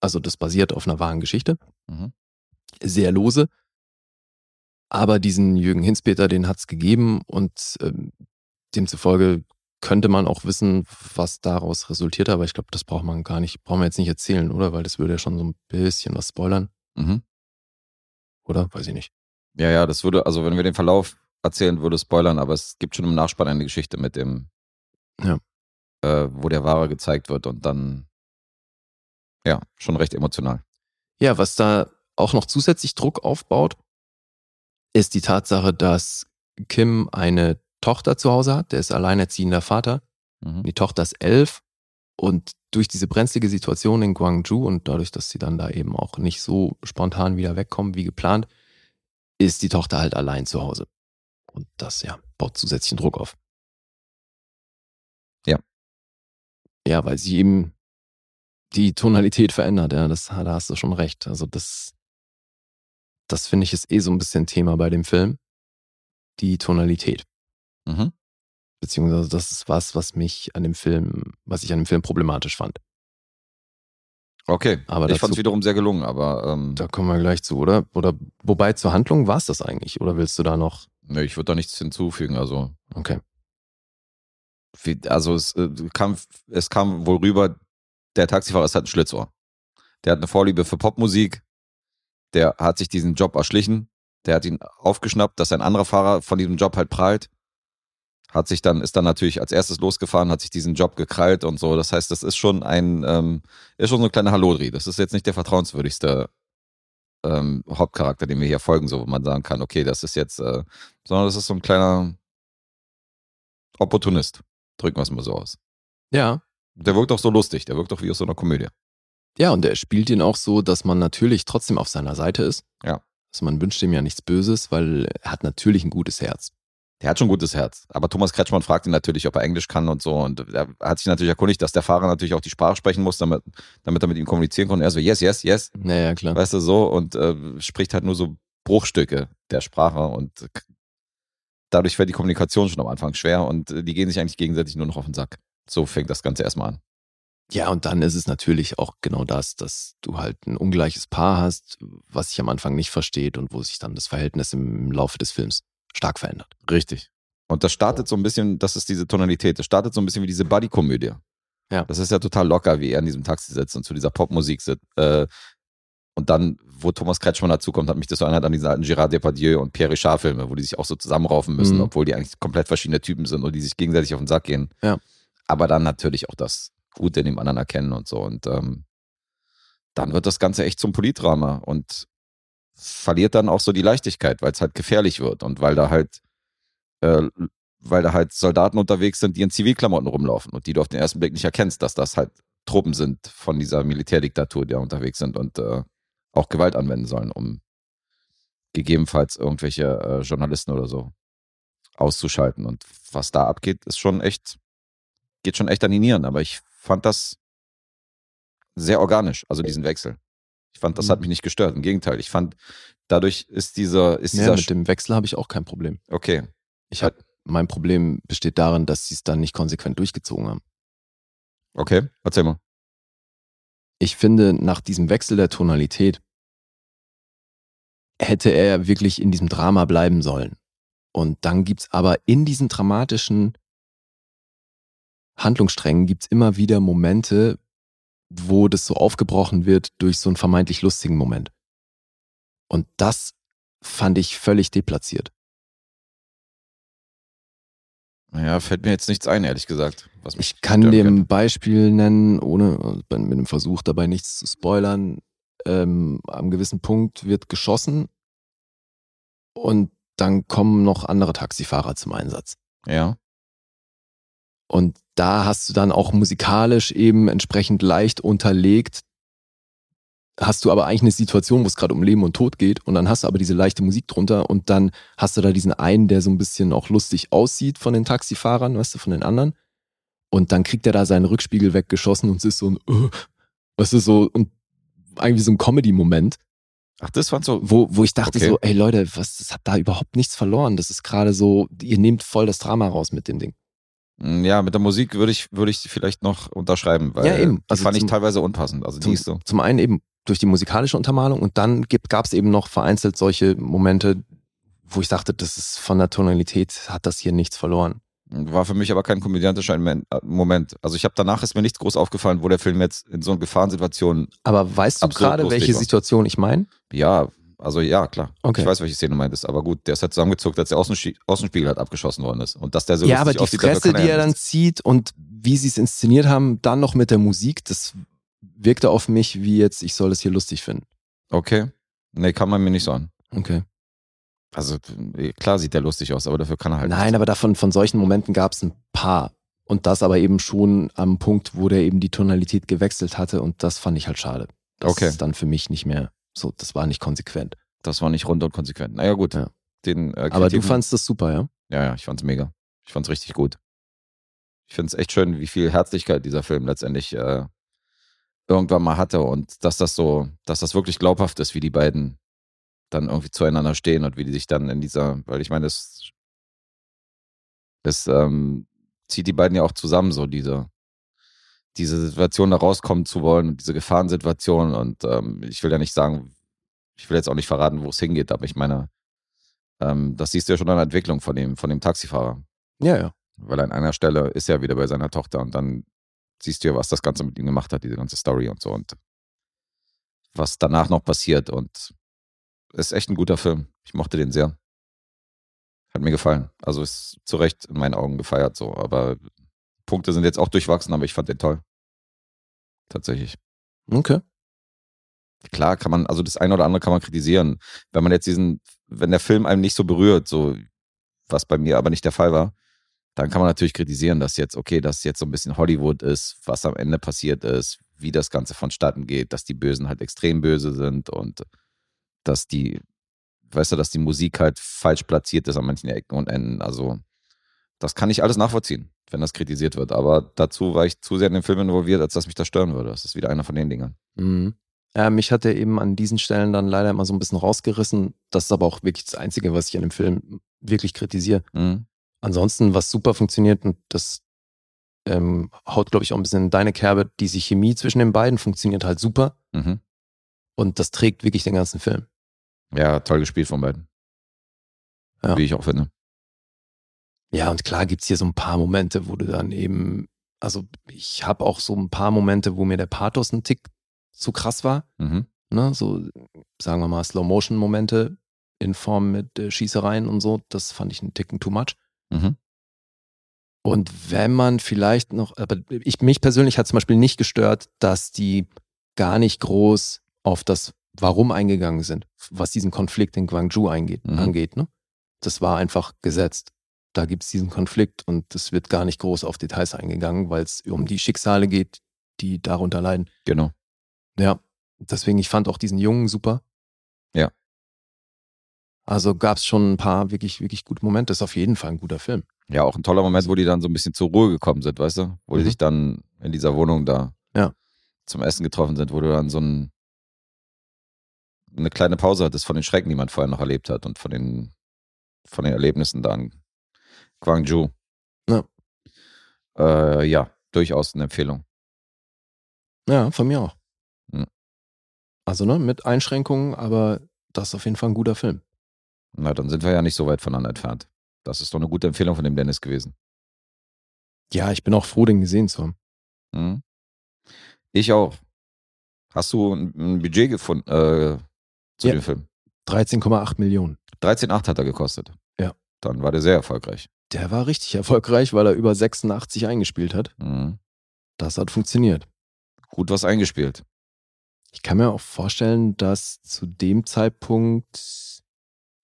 also das basiert auf einer wahren Geschichte,
Mhm.
sehr lose. Aber diesen Jürgen Hinzpeter, den hat's gegeben und ähm, demzufolge könnte man auch wissen, was daraus resultiert. Aber ich glaube, das braucht man gar nicht, brauchen wir jetzt nicht erzählen, oder? Weil das würde ja schon so ein bisschen was spoilern,
Mhm.
oder? Weiß ich nicht.
Ja, ja, das würde, also wenn wir den Verlauf erzählen, würde es spoilern, aber es gibt schon im Nachspann eine Geschichte mit dem,
Ja.
äh, wo der Wahre gezeigt wird und dann, ja, schon recht emotional.
Ja, was da auch noch zusätzlich Druck aufbaut, ist die Tatsache, dass Kim eine Tochter zu Hause hat, der ist alleinerziehender Vater.
Mhm.
Die Tochter ist elf Und durch diese brenzlige Situation in Guangzhou und dadurch, dass sie dann da eben auch nicht so spontan wieder wegkommen wie geplant, ist die Tochter halt allein zu Hause. Und das, ja, baut zusätzlichen Druck auf.
Ja.
Ja, weil sie eben die Tonalität verändert, ja, das, da hast du schon recht. Also das, das finde ich ist eh so ein bisschen Thema bei dem Film. Die Tonalität.
Mhm.
Beziehungsweise das ist was, was mich an dem Film, was ich an dem Film problematisch fand.
Okay,
Aber
ich fand es wiederum sehr gelungen, aber ähm,
Da kommen wir gleich zu, oder? Oder wobei zur Handlung war es das eigentlich? Oder willst du da noch?
nö, ich würde da nichts hinzufügen. Also,
Okay.
wie, also es, äh, kam, es kam wohl rüber, der Taxifahrer ist halt ein Schlitzohr. Der hat eine Vorliebe für Popmusik, der hat sich diesen Job erschlichen, der hat ihn aufgeschnappt, dass ein anderer Fahrer von diesem Job halt prahlt. Hat sich dann, ist dann natürlich als erstes losgefahren, hat sich diesen Job gekrallt und so. Das heißt, das ist schon ein, ähm, ist schon so ein kleiner Hallodri. Das ist jetzt nicht der vertrauenswürdigste ähm, Hauptcharakter, dem wir hier folgen, so wo man sagen kann, okay, das ist jetzt, äh, sondern das ist so ein kleiner Opportunist. Drücken wir es mal so aus.
Ja.
Der wirkt auch so lustig, der wirkt auch wie aus so einer Komödie.
Ja, und er spielt ihn auch so, dass man natürlich trotzdem auf seiner Seite ist.
Ja.
Also man wünscht ihm ja nichts Böses, weil er hat natürlich ein gutes Herz.
Der hat schon ein gutes Herz. Aber Thomas Kretschmann fragt ihn natürlich, ob er Englisch kann und so. Und er hat sich natürlich erkundigt, dass der Fahrer natürlich auch die Sprache sprechen muss, damit, damit er mit ihm kommunizieren konnte. Er so, yes, yes, yes.
Naja, klar.
Weißt du, so. Und äh, spricht halt nur so Bruchstücke der Sprache. Und dadurch wird die Kommunikation schon am Anfang schwer. Und äh, die gehen sich eigentlich gegenseitig nur noch auf den Sack. So fängt das Ganze erstmal an.
Ja, und dann ist es natürlich auch genau das, dass du halt ein ungleiches Paar hast, was sich am Anfang nicht versteht und wo sich dann das Verhältnis im Laufe des Films stark verändert.
Richtig. Und das startet so ein bisschen, das ist diese Tonalität, das startet so ein bisschen wie diese Buddy-Komödie.
Ja.
Das ist ja total locker, wie er in diesem Taxi sitzt und zu dieser Popmusik sitzt. Äh, und dann, wo Thomas Kretschmann dazukommt, hat mich das so erinnert an diese alten Gérard Depardieu und Pierre Richard-Filme, wo die sich auch so zusammenraufen müssen,
Mhm.
obwohl die eigentlich komplett verschiedene Typen sind und die sich gegenseitig auf den Sack gehen.
Ja.
Aber dann natürlich auch das Gute in dem anderen erkennen und so. Und ähm, dann wird das Ganze echt zum Politdrama und verliert dann auch so die Leichtigkeit, weil es halt gefährlich wird und weil da halt, äh, weil da halt Soldaten unterwegs sind, die in Zivilklamotten rumlaufen und die du auf den ersten Blick nicht erkennst, dass das halt Truppen sind von dieser Militärdiktatur, die da unterwegs sind und äh, auch Gewalt anwenden sollen, um gegebenenfalls irgendwelche äh, Journalisten oder so auszuschalten. Und was da abgeht, ist schon echt, geht schon echt an die Nieren. Aber ich fand das sehr organisch, also diesen Wechsel. Ich fand, das hat mich nicht gestört. Im Gegenteil, ich fand, dadurch ist dieser, ist
Ja,
dieser,
mit dem Wechsel habe ich auch kein Problem.
okay,
Ich hab, mein Problem besteht darin, dass sie es dann nicht konsequent durchgezogen haben.
okay, erzähl mal.
Ich finde, nach diesem Wechsel der Tonalität hätte er wirklich in diesem Drama bleiben sollen. Und dann gibt's aber in diesen dramatischen Handlungssträngen gibt's immer wieder Momente, wo das so aufgebrochen wird durch so einen vermeintlich lustigen Moment. Und das fand ich völlig deplatziert.
Naja, fällt mir jetzt nichts ein, ehrlich gesagt.
Ich kann dem
könnte.
Beispiel nennen, ohne äh, mit dem Versuch dabei nichts zu spoilern. Ähm, am gewissen Punkt wird geschossen und dann kommen noch andere Taxifahrer zum Einsatz.
Ja.
Und da hast du dann auch musikalisch eben entsprechend leicht unterlegt, hast du aber eigentlich eine Situation, wo es gerade um Leben und Tod geht und dann hast du aber diese leichte Musik drunter und dann hast du da diesen einen, der so ein bisschen auch lustig aussieht von den Taxifahrern, weißt du, von den anderen. Und dann kriegt er da seinen Rückspiegel weggeschossen und es ist so ein, äh, weißt du, so, und eigentlich so ein Comedy-Moment,
Ach, das fandst du.
wo, wo ich dachte
Okay.
so, ey Leute, was, das hat da überhaupt nichts verloren. Das ist gerade so, ihr nehmt voll das Drama raus mit dem Ding.
Mm, Ja, mit der Musik würde ich, würde ich vielleicht noch unterschreiben, weil
Ja, eben.
die
Also
fand ich
zum-
teilweise unpassend. Also die
Zum,
so.
zum einen eben durch die musikalische Untermalung und dann gab es eben noch vereinzelt solche Momente, wo ich dachte, das ist von der Tonalität, hat das hier nichts verloren.
War für mich aber kein komödiantischer Moment- äh, Moment. Also ich habe danach ist mir nichts groß aufgefallen, wo der Film jetzt in so einer Gefahrensituation,
Aber weißt du gerade, welche
war.
Situation ich meine?
ja, also ja, klar.
Okay.
Ich weiß, welche Szene du meintest, aber gut, der ist halt zusammengezuckt, als der Außenspie Außenspiegel halt abgeschossen worden ist. Und dass der so
ja, aber die Fresse, die er dann zieht und wie sie es inszeniert haben, dann noch mit der Musik, das wirkte auf mich wie jetzt, ich soll das hier lustig finden.
Okay. Nee, kann man mir nicht so an.
Okay.
Also klar sieht der lustig aus, aber dafür kann er halt
Nein, aber davon, von solchen Momenten gab es ein paar. Und das aber eben schon am Punkt, wo der eben die Tonalität gewechselt hatte und das fand ich halt schade. Das
Okay.
ist dann für mich nicht mehr so, das war nicht konsequent.
Das war nicht rund und konsequent. Naja, gut.
Ja.
Den, äh,
Aber du fandst das super, ja?
Ja, ja, ich fand's mega. Ich fand's richtig gut. Ich find's echt schön, wie viel Herzlichkeit dieser Film letztendlich äh, irgendwann mal hatte und dass das so, dass das wirklich glaubhaft ist, wie die beiden dann irgendwie zueinander stehen und wie die sich dann in dieser, weil ich meine, das, das ähm, zieht die beiden ja auch zusammen, so diese, diese Situation da rauskommen zu wollen und diese Gefahrensituation und ähm, ich will ja nicht sagen, ich will jetzt auch nicht verraten, wo es hingeht, aber ich meine, ähm, das siehst du ja schon an der Entwicklung von dem, von dem Taxifahrer.
Ja, ja.
Weil an einer Stelle ist er wieder bei seiner Tochter und dann siehst du ja, was das Ganze mit ihm gemacht hat, diese ganze Story und so und was danach noch passiert und ist echt ein guter Film. Ich mochte den sehr. Hat mir gefallen. Also ist zu Recht in meinen Augen gefeiert so, aber Punkte sind jetzt auch durchwachsen, aber ich fand den toll. Tatsächlich.
Okay.
Klar kann man, also das eine oder andere kann man kritisieren. Wenn man jetzt diesen, wenn der Film einem nicht so berührt, so, was bei mir aber nicht der Fall war, dann kann man natürlich kritisieren, dass jetzt, okay, dass jetzt so ein bisschen Hollywood ist, was am Ende passiert ist, wie das Ganze vonstatten geht, dass die Bösen halt extrem böse sind und dass die, weißt du, dass die Musik halt falsch platziert ist an manchen Ecken und Enden. Also, das kann ich alles nachvollziehen, wenn das kritisiert wird. Aber dazu war ich zu sehr in den Film involviert, als dass mich das stören würde. Das ist wieder einer von den Dingern.
Mhm. Ja, mich hat er eben an diesen Stellen dann leider immer so ein bisschen rausgerissen. Das ist aber auch wirklich das Einzige, was ich an dem Film wirklich kritisiere.
Mhm.
Ansonsten, was super funktioniert, und das ähm, haut, glaube ich, auch ein bisschen in deine Kerbe, diese Chemie zwischen den beiden funktioniert halt super
Mhm.
und das trägt wirklich den ganzen Film.
Ja, toll gespielt von beiden.
Ja.
Wie ich auch finde.
Ja, und klar gibt's hier so ein paar Momente, wo du dann eben, also ich habe auch so ein paar Momente, wo mir der Pathos ein Tick zu krass war.
Mhm.
Ne? So, sagen wir mal, Slow-Motion-Momente in Form mit äh, Schießereien und so. Das fand ich einen Ticken too much.
Mhm.
Und wenn man vielleicht noch, aber ich, mich persönlich hat zum Beispiel nicht gestört, dass die gar nicht groß auf das Warum eingegangen sind, was diesen Konflikt in Guangzhou eingeht,
Mhm.
angeht. Ne? Das war einfach gesetzt. Da gibt's diesen Konflikt und es wird gar nicht groß auf Details eingegangen, weil es um die Schicksale geht, die darunter leiden.
Genau.
Ja, deswegen, ich fand auch diesen Jungen super.
Ja.
Also gab's schon ein paar wirklich, wirklich gute Momente. Ist auf jeden Fall ein guter Film.
Ja, auch ein toller Moment, wo die dann so ein bisschen zur Ruhe gekommen sind, weißt du? Wo die
Mhm.
sich dann in dieser Wohnung da
Ja.
zum Essen getroffen sind, wo du dann so ein, eine kleine Pause hattest von den Schrecken, die man vorher noch erlebt hat und von den, von den Erlebnissen da in Guangzhou.
Ja.
Äh, ja, durchaus eine Empfehlung.
Ja, von mir auch.
Mhm.
Also, ne, mit Einschränkungen, aber das ist auf jeden Fall ein guter Film.
Na, dann sind wir ja nicht so weit voneinander entfernt. Das ist doch eine gute Empfehlung von dem Dennis gewesen.
Ja, ich bin auch froh, den gesehen zu haben.
Mhm. Ich auch. Hast du ein, ein Budget gefunden äh, zu
Ja.
dem Film?
13,8 Millionen.
13,8 hat er gekostet.
Ja.
Dann war der sehr erfolgreich.
Der war richtig erfolgreich, weil er über 86 eingespielt hat.
Mhm.
Das hat funktioniert.
Gut was eingespielt.
Ich kann mir auch vorstellen, dass zu dem Zeitpunkt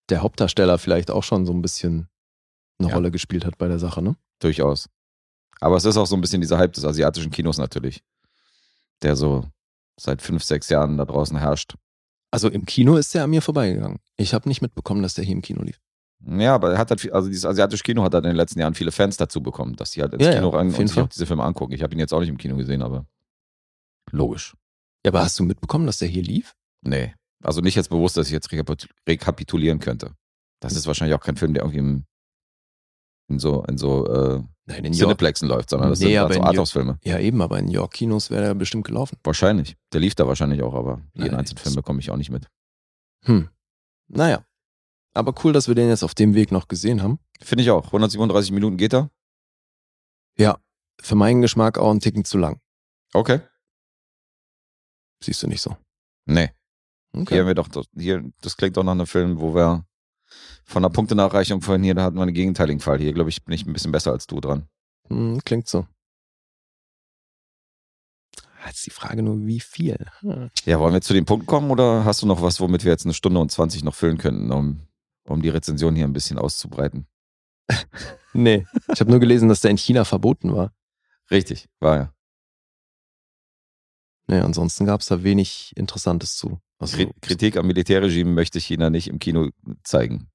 der Hauptdarsteller vielleicht auch schon so ein bisschen eine
Ja.
Rolle gespielt hat bei der Sache, ne?
Durchaus. Aber es ist auch so ein bisschen dieser Hype des asiatischen Kinos natürlich, der so seit fünf, sechs Jahren da draußen herrscht.
Also im Kino ist der an mir vorbeigegangen. Ich habe nicht mitbekommen, dass der hier im Kino lief.
Ja, aber er hat halt, viel- also dieses asiatische Kino hat halt in den letzten Jahren viele Fans dazu bekommen, dass sie halt ins
Ja, ja,
Kino rein
auf
und sich auch diese Filme angucken. Ich habe ihn jetzt auch nicht im Kino gesehen, aber logisch.
Ja, aber hast du mitbekommen, dass der hier lief?
Nee. Also nicht jetzt bewusst, dass ich jetzt rekapit- rekapitulieren könnte. Das ist wahrscheinlich auch kein Film, der irgendwie im, in so, in so äh,
Nein, in York.
Cineplexen läuft, sondern das
Nee,
sind halt so
York-
Arthouse-Filme.
Ja, eben, aber in York-Kinos wäre der bestimmt gelaufen.
Wahrscheinlich. Der lief da wahrscheinlich auch, aber jeden
Nein,
einzelnen Film bekomme ich auch nicht mit.
Hm. Naja. Aber cool, dass wir den jetzt auf dem Weg noch gesehen haben.
Finde ich auch. 137 Minuten geht er.
Ja, für meinen Geschmack auch ein Ticken zu lang.
Okay.
Siehst du nicht so.
Nee.
Okay.
Hier haben wir doch, hier, das klingt doch nach einem Film, wo wir von der Punktenachreichung vorhin hier, da hatten wir einen gegenteiligen Fall. Hier, glaube ich, bin ich ein bisschen besser als du dran.
Hm, klingt so. Jetzt die Frage nur, wie viel? Hm.
Ja, wollen wir zu den Punkten kommen oder hast du noch was, womit wir jetzt eine Stunde und 20 noch füllen könnten, um, um die Rezension hier ein bisschen auszubreiten?
Nee, ich habe nur gelesen, dass der in China verboten war.
Richtig, war ja.
Nee, ansonsten gab es da wenig Interessantes zu. Also,
Kri- Kritik am Militärregime möchte China nicht im Kino zeigen.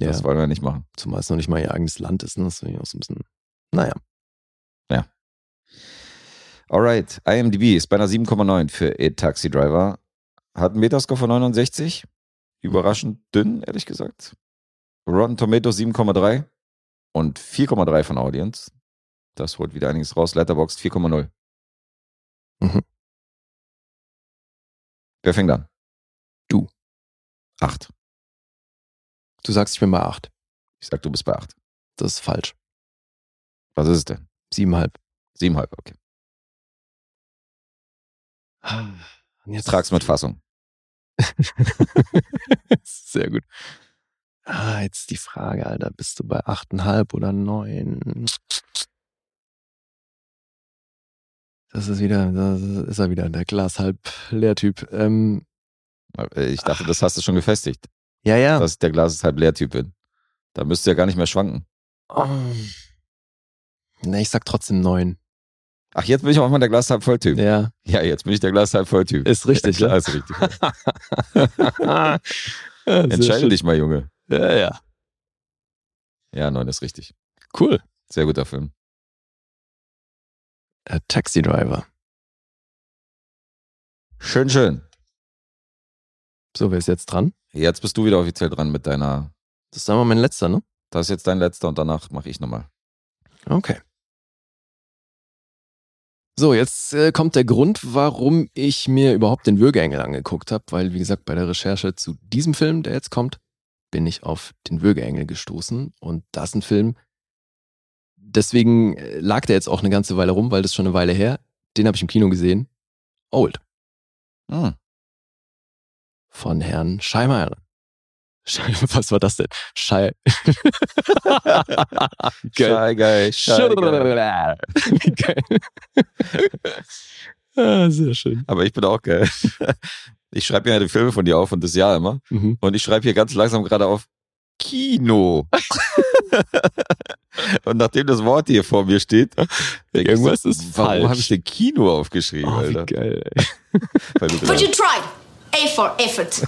ja,
Das wollen wir nicht machen.
zumal es noch nicht mal ihr eigenes Land ist. Ne? Das finde ich auch so ein bisschen. Naja,
Alright, IMDb ist bei einer 7,9 für A Taxi Driver. Hat einen Metascore von 69. Überraschend dünn, ehrlich gesagt. Rotten Tomatoes 7,3 und 4,3 von Audience. Das holt wieder einiges raus. Letterboxd 4,0.
Mhm.
Wer fängt an?
Du.
Acht.
du sagst, ich bin bei 8.
Ich sag, du bist bei acht.
Das ist falsch.
Was ist es denn?
Siebenhalb.
Siebenhalb, okay.
Und jetzt
Trag's mit Fassung. <laughs>
Sehr gut. Ah, jetzt die Frage, Alter. Bist du bei 8,5 oder 9? Das ist wieder, das ist er wieder, der Glas halb leer Typ. Ähm,
Ich dachte, das hast du schon gefestigt,
ja, ja.
dass ich der Glas ist halb leer Typ bin. Da müsst ihr ja gar nicht mehr schwanken.
Oh. Ne, ich sag trotzdem 9.
Ach, jetzt bin ich auch mal der Glas halb voll Typ.
Ja,
Ja, jetzt bin ich der Glas halb voll Typ.
ist richtig,
ja, klar,
ja.
ist richtig.
ja <laughs>
Entscheide
schön.
dich mal, Junge.
Ja, ja.
Ja, neun ist richtig.
Cool.
Sehr guter Film.
Äh, Taxi Driver.
Schön, schön.
So, wer ist jetzt dran?
Jetzt bist du wieder offiziell dran mit deiner.
Das ist einmal mein letzter, ne?
Das ist jetzt dein letzter und danach mache ich nochmal.
Okay. So, jetzt äh, kommt der Grund, warum ich mir überhaupt den Würgeengel angeguckt habe, weil, wie gesagt, bei der Recherche zu diesem Film, der jetzt kommt, bin ich auf den Würgeengel gestoßen. Und das ist ein Film, deswegen äh, lag der jetzt auch eine ganze Weile rum, weil das ist schon eine Weile her. Den habe ich im Kino gesehen. Old.
Hm.
Von Herrn Scheimer. Schei <laughs> Was war das denn? Schei. <laughs> Geil.
Shy Guy, Shy Guy.
Geil. <laughs> ah, sehr schön.
Aber ich bin auch geil. Ich schreibe ja die Filme von dir auf und das Jahr immer.
Mhm.
Und ich schreibe hier ganz langsam gerade auf Kino. und nachdem das Wort hier vor mir steht,
Irgendwas
so,
ist
warum
falsch.
habe ich denn Kino aufgeschrieben,
Oh, wie
Alter?
geil, ey.
But you tried. A for effort.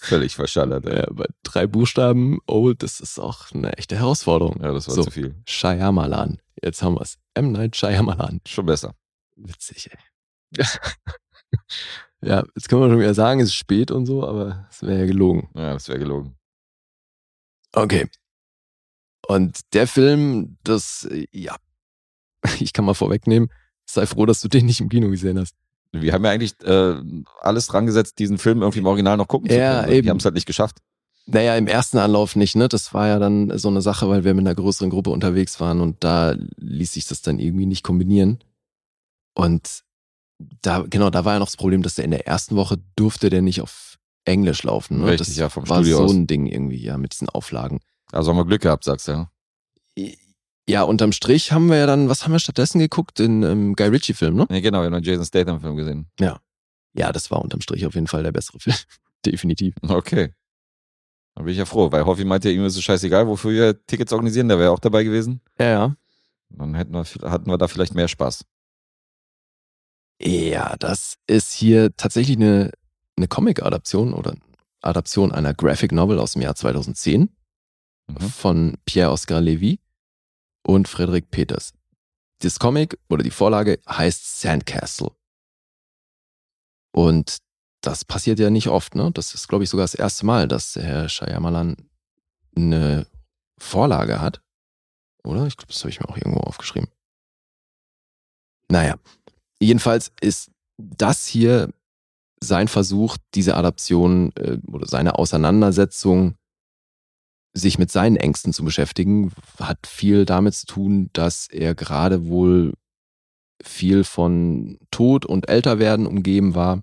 Völlig verschallert. Ey.
Ja, aber drei Buchstaben, old, das ist auch eine echte Herausforderung.
Ja, das war
So.
zu viel.
Shyamalan. Jetzt haben wir's. M. Night Shyamalan.
Schon besser.
Witzig, ey. <laughs> ja, jetzt können wir schon wieder sagen, es ist spät und so, aber es wäre ja gelogen.
Ja, das wäre gelogen.
Okay. Und der Film, das, äh, ja, <laughs> ich kann mal vorwegnehmen, sei froh, dass du den nicht im Kino gesehen hast.
Wir haben ja eigentlich äh, alles dran gesetzt, diesen Film irgendwie im Original noch gucken
Ja,
zu können.
eben.
Die haben es halt nicht geschafft.
Naja, im ersten Anlauf nicht, ne? Das war ja dann so eine Sache, weil wir mit einer größeren Gruppe unterwegs waren und da ließ sich das dann irgendwie nicht kombinieren. Und da, genau, da war ja noch das Problem, dass der in der ersten Woche durfte der nicht auf Englisch laufen. Ne?
Richtig,
das
ja, vom
war
Studio
so
aus.
ein Ding irgendwie, ja, mit diesen Auflagen.
Also haben wir Glück gehabt, sagst du. Ja?
Ja, unterm Strich haben wir ja dann, was haben wir stattdessen geguckt? Den ähm, Guy Ritchie-Film, ne?
Nee, genau, wir haben einen Jason Statham-Film gesehen.
Ja, das war unterm Strich auf jeden Fall der bessere <laughs> Film. Definitiv.
Okay. Da bin ich ja froh, weil Hoffi meinte, ihm ist es scheißegal, wofür wir Tickets organisieren, der wäre auch dabei gewesen.
Ja, ja.
Dann hätten wir, hatten wir da vielleicht mehr Spaß.
Ja, das ist hier tatsächlich eine, eine Comic-Adaption oder Adaption einer Graphic Novel aus dem Jahr 2010
Mhm.
von Pierre-Oscar Levy und Frederik Peters. Das Comic oder die Vorlage heißt Sandcastle. Und das passiert ja nicht oft, ne? Das ist, glaube ich, sogar das erste Mal, dass der Herr Shyamalan eine Vorlage hat. Oder? Ich glaube, das habe ich mir auch irgendwo aufgeschrieben. Naja, jedenfalls ist das hier sein Versuch, diese Adaption äh, oder seine Auseinandersetzung, sich mit seinen Ängsten zu beschäftigen, hat viel damit zu tun, dass er gerade wohl viel von Tod und Älterwerden umgeben war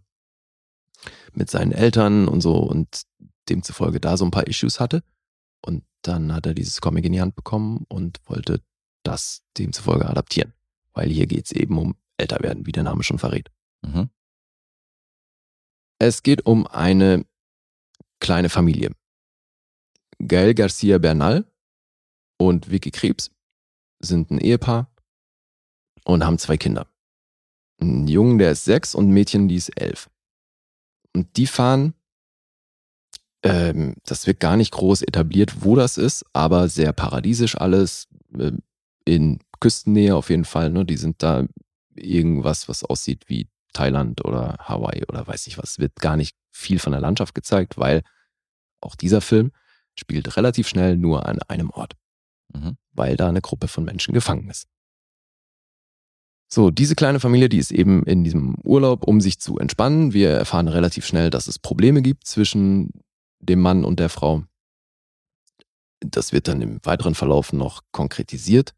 mit seinen Eltern und so und demzufolge da so ein paar Issues hatte. Und dann hat er dieses Comic in die Hand bekommen und wollte das demzufolge adaptieren. Weil hier geht's eben um Älterwerden, wie der Name schon verrät.
Mhm.
Es geht um eine kleine Familie. Gael Garcia Bernal und Vicky Krebs sind ein Ehepaar und haben zwei Kinder. Ein Jungen, der ist sechs und ein Mädchen, die ist elf. Und die fahren, ähm, das wird gar nicht groß etabliert, wo das ist, aber sehr paradiesisch alles, äh, in Küstennähe auf jeden Fall. Ne? Die sind da irgendwas, was aussieht wie Thailand oder Hawaii oder weiß ich was. Wird gar nicht viel von der Landschaft gezeigt, weil auch dieser Film spielt relativ schnell nur an einem Ort,
Mhm.
weil da eine Gruppe von Menschen gefangen ist. So, diese kleine Familie, die ist eben in diesem Urlaub, um sich zu entspannen. Wir erfahren relativ schnell, dass es Probleme gibt zwischen dem Mann und der Frau. Das wird dann im weiteren Verlauf noch konkretisiert.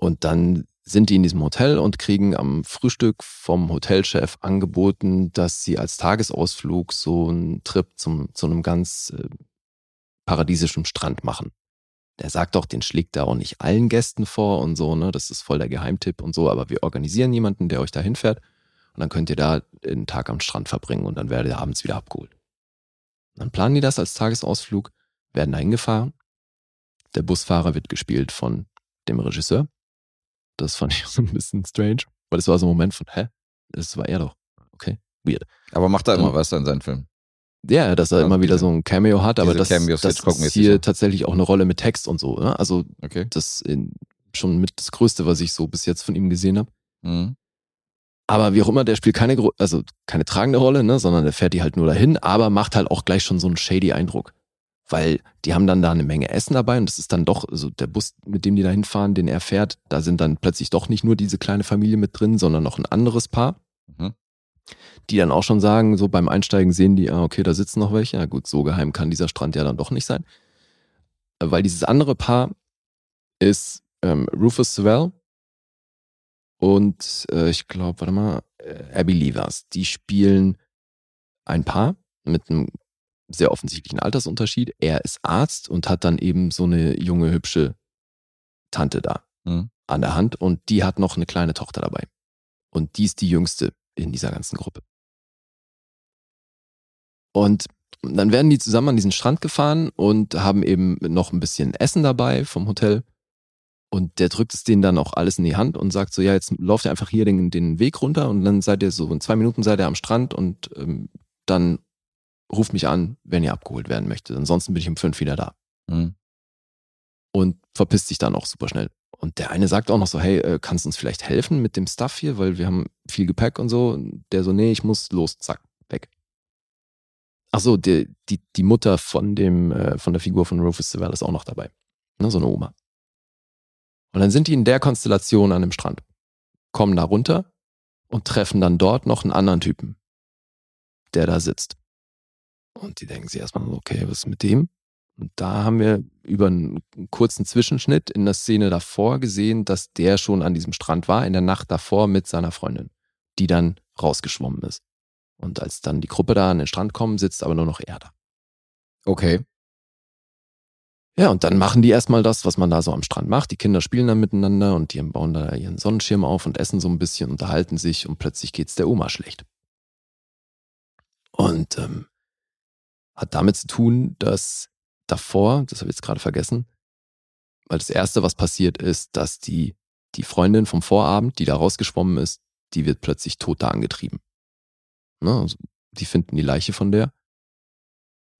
Und dann sind die in diesem Hotel und kriegen am Frühstück vom Hotelchef angeboten, dass sie als Tagesausflug so einen Trip zum, zu einem ganz paradiesischen Strand machen. Der sagt auch, den schlägt er auch nicht allen Gästen vor und so, ne? Das ist voll der Geheimtipp und so, aber wir organisieren jemanden, der euch da hinfährt und dann könnt ihr da einen Tag am Strand verbringen und dann werdet ihr abends wieder abgeholt. Dann planen die das als Tagesausflug, werden da hingefahren. Der Busfahrer wird gespielt von dem Regisseur. Das fand ich <laughs> so ein bisschen strange, weil das war so ein Moment von, hä? Das war er doch. Okay, weird.
Aber macht er immer was in seinen Filmen.
Ja, dass er
Ja,
immer wieder so ein Cameo hat, aber
diese
das, das ist hier
ja.
tatsächlich auch eine Rolle mit Text und so. Ne? Also
Okay.
das in, schon mit das Größte, was ich so bis jetzt von ihm gesehen habe.
Mhm.
Aber wie auch immer, der spielt keine, also keine tragende Rolle, ne, sondern der fährt die halt nur dahin, aber macht halt auch gleich schon so einen shady Eindruck. Weil die haben dann da eine Menge Essen dabei und das ist dann doch, also der Bus, mit dem die da hinfahren, den er fährt, da sind dann plötzlich doch nicht nur diese kleine Familie mit drin, sondern noch ein anderes Paar.
Mhm.
Die dann auch schon sagen, so beim Einsteigen sehen die, ah, okay, da sitzen noch welche. Ja gut, so geheim kann dieser Strand ja dann doch nicht sein. Weil dieses andere Paar ist ähm, Rufus Sewell und äh, ich glaube, warte mal, äh, Abby Levers. Die spielen ein Paar mit einem sehr offensichtlichen Altersunterschied. Er ist Arzt und hat dann eben so eine junge, hübsche Tante da
Mhm.
an der Hand und die hat noch eine kleine Tochter dabei. Und die ist die jüngste in dieser ganzen Gruppe. Und dann werden die zusammen an diesen Strand gefahren und haben eben noch ein bisschen Essen dabei vom Hotel. Und der drückt es denen dann auch alles in die Hand und sagt so, ja, jetzt lauft ihr einfach hier den, den Weg runter und dann seid ihr so, in zwei Minuten seid ihr am Strand und ähm, dann ruft mich an, wenn ihr abgeholt werden möchtet. Ansonsten bin ich um fünf wieder da.
Mhm.
Und verpisst sich dann auch super schnell. Und der eine sagt auch noch so, hey, äh, kannst du uns vielleicht helfen mit dem Stuff hier, weil wir haben viel Gepäck und so. Und der so, nee, ich muss los, zack, weg. Ach so, die, die, die Mutter von dem, äh, von der Figur von Rufus Sewell ist auch noch dabei. Ne, so eine Oma. Und dann sind die in der Konstellation an dem Strand, kommen da runter und treffen dann dort noch einen anderen Typen, der da sitzt. Und die denken sich erstmal, so, okay, was ist mit dem? Und da haben wir über einen kurzen Zwischenschnitt in der Szene davor gesehen, dass der schon an diesem Strand war, in der Nacht davor mit seiner Freundin, die dann rausgeschwommen ist. Und als dann die Gruppe da an den Strand kommt, sitzt aber nur noch er da.
Okay.
Ja, und dann machen die erstmal das, was man da so am Strand macht. Die Kinder spielen dann miteinander und die bauen da ihren Sonnenschirm auf und essen so ein bisschen, unterhalten sich und plötzlich geht's der Oma schlecht. Und ähm, hat damit zu tun, dass davor, das habe ich jetzt gerade vergessen, weil das Erste, was passiert ist, dass die, die Freundin vom Vorabend, die da rausgeschwommen ist, die wird plötzlich tot da angetrieben. Ne? Also, die finden die Leiche von der.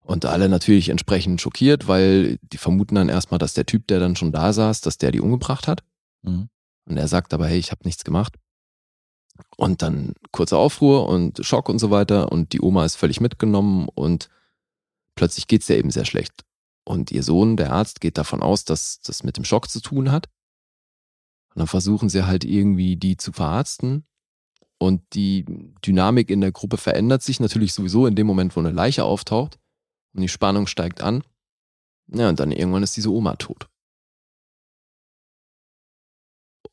Und alle natürlich entsprechend schockiert, weil die vermuten dann erstmal, dass der Typ, der dann schon da saß, dass der die umgebracht hat.
Mhm.
Und er sagt aber, hey, ich habe nichts gemacht. Und dann kurze Aufruhr und Schock und so weiter. Und die Oma ist völlig mitgenommen und plötzlich geht's ihr eben sehr schlecht. Und ihr Sohn, der Arzt, geht davon aus, dass das mit dem Schock zu tun hat. Und dann versuchen sie halt irgendwie die zu verarzten. Und die Dynamik in der Gruppe verändert sich natürlich sowieso in dem Moment, wo eine Leiche auftaucht. Und die Spannung steigt an. Ja, und dann irgendwann ist diese Oma tot.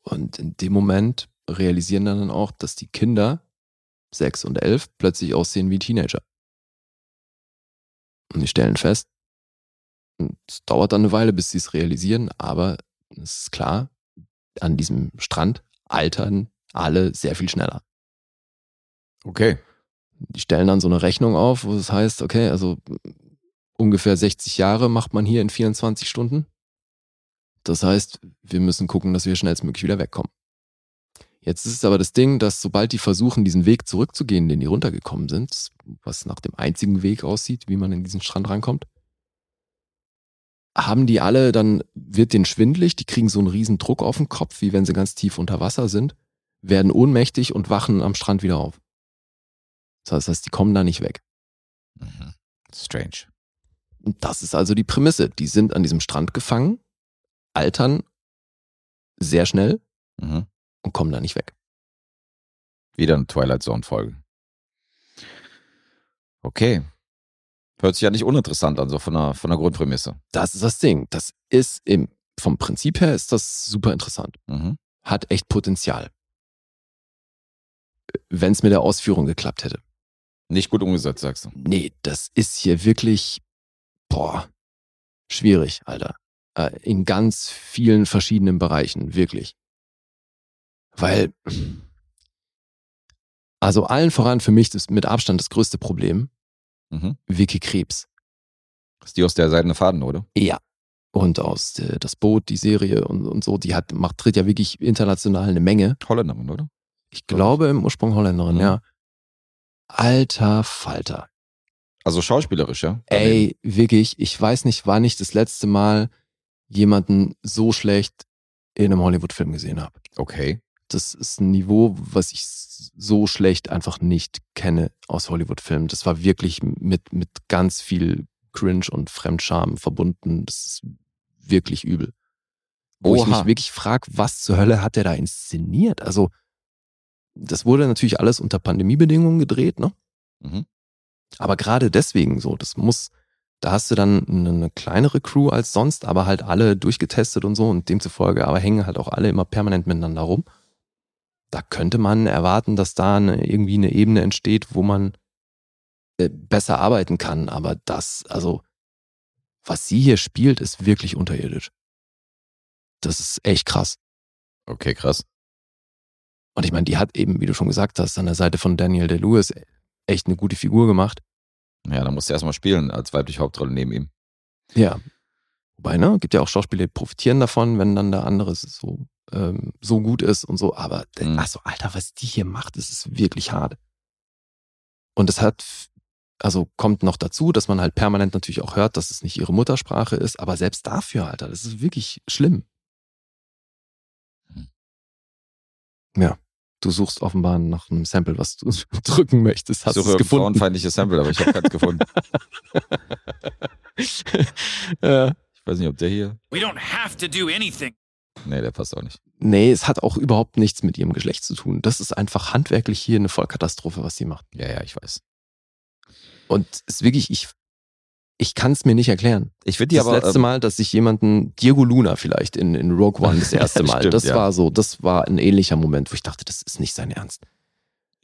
Und in dem Moment realisieren dann auch, dass die Kinder, sechs und elf, plötzlich aussehen wie Teenager. Und die stellen fest, es dauert dann eine Weile, bis sie es realisieren, aber es ist klar, an diesem Strand altern alle sehr viel schneller.
Okay.
Die stellen dann so eine Rechnung auf, wo es heißt, okay, also ungefähr 60 Jahre macht man hier in 24 Stunden. Das heißt, wir müssen gucken, dass wir schnellstmöglich wieder wegkommen. Jetzt ist es aber das Ding, dass sobald die versuchen, diesen Weg zurückzugehen, den die runtergekommen sind, was nach dem einzigen Weg aussieht, wie man in diesen Strand reinkommt, haben die alle, dann wird denen schwindlig, die kriegen so einen riesen Druck auf den Kopf, wie wenn sie ganz tief unter Wasser sind, werden ohnmächtig und wachen am Strand wieder auf. Das heißt, die kommen da nicht weg.
Mhm. Strange.
Und das ist also die Prämisse. Die sind an diesem Strand gefangen, altern sehr schnell
Mhm.
und kommen da nicht weg.
Wieder eine Twilight Zone-Folge. Okay. Hört sich ja nicht uninteressant an, so von der, von der Grundprämisse.
Das ist das Ding. Das ist im, vom Prinzip her ist das super interessant.
Mhm.
Hat echt Potenzial. Wenn es mit der Ausführung geklappt hätte.
Nicht gut umgesetzt, sagst du.
Nee, das ist hier wirklich, boah, schwierig, Alter. Äh, In ganz vielen verschiedenen Bereichen, wirklich. Weil, also allen voran für mich das mit Abstand das größte Problem,
Mhm.
Vicky Krebs.
Das ist die aus der seidene Faden, oder?
Ja. Und aus äh, das Boot, die Serie und, und so, die hat, macht, tritt ja wirklich international eine Menge.
Holländerin, oder?
Ich glaube im Ursprung Holländerin,
Mhm.
ja. Alter Falter.
Also schauspielerisch, ja?
Ey, wirklich, ich weiß nicht, wann ich das letzte Mal jemanden so schlecht in einem Hollywood-Film gesehen habe.
Okay.
Das ist ein Niveau, was ich so schlecht einfach nicht kenne aus Hollywood-Filmen. Das war wirklich mit, mit ganz viel Cringe und Fremdscham verbunden. Das ist wirklich übel. Wo ich
Oha.
mich wirklich frage, was zur Hölle hat der da inszeniert? Also, das wurde natürlich alles unter Pandemiebedingungen gedreht, ne?
Mhm.
Aber gerade deswegen so, das muss, da hast du dann eine kleinere Crew als sonst, aber halt alle durchgetestet und so und demzufolge aber hängen halt auch alle immer permanent miteinander rum. Da könnte man erwarten, dass da eine, irgendwie eine Ebene entsteht, wo man äh, besser arbeiten kann. Aber das, also, was sie hier spielt, ist wirklich unterirdisch. Das ist echt krass.
Okay, krass.
Und ich meine, die hat eben, wie du schon gesagt hast, an der Seite von Daniel Day-Lewis echt eine gute Figur gemacht.
Ja, dann musst du erstmal spielen als weibliche Hauptrolle neben ihm.
Ja. Wobei, ne, gibt ja auch Schauspieler, die profitieren davon, wenn dann der andere so, ähm, so gut ist und so. Aber,
Mhm.
ach so, Alter, was die hier macht, das ist wirklich hart. Und es hat, also kommt noch dazu, dass man halt permanent natürlich auch hört, dass es nicht ihre Muttersprache ist. Aber selbst dafür, Alter, das ist wirklich schlimm.
Mhm.
Ja. Du suchst offenbar nach einem Sample, was du <laughs> drücken möchtest. Hast
ich
du
suche
es gefunden?
frauenfeindliches Sample, aber ich habe keins gefunden. <laughs>
ja.
Ich weiß nicht, ob der hier.
We don't have to do anything.
Nee, der passt auch nicht.
Nee, es hat auch überhaupt nichts mit ihrem Geschlecht zu tun. Das ist einfach handwerklich hier eine Vollkatastrophe, was sie macht.
Ja, ja, ich weiß.
Und es ist wirklich, ich, ich kann es mir nicht erklären.
Ich finde die
das
aber.
letzte
ähm,
Mal, dass ich jemanden, Diego Luna vielleicht in, in Rogue One das <laughs> erste Mal,
Stimmt,
das
ja.
war so, das war ein ähnlicher Moment, wo ich dachte, das ist nicht sein Ernst.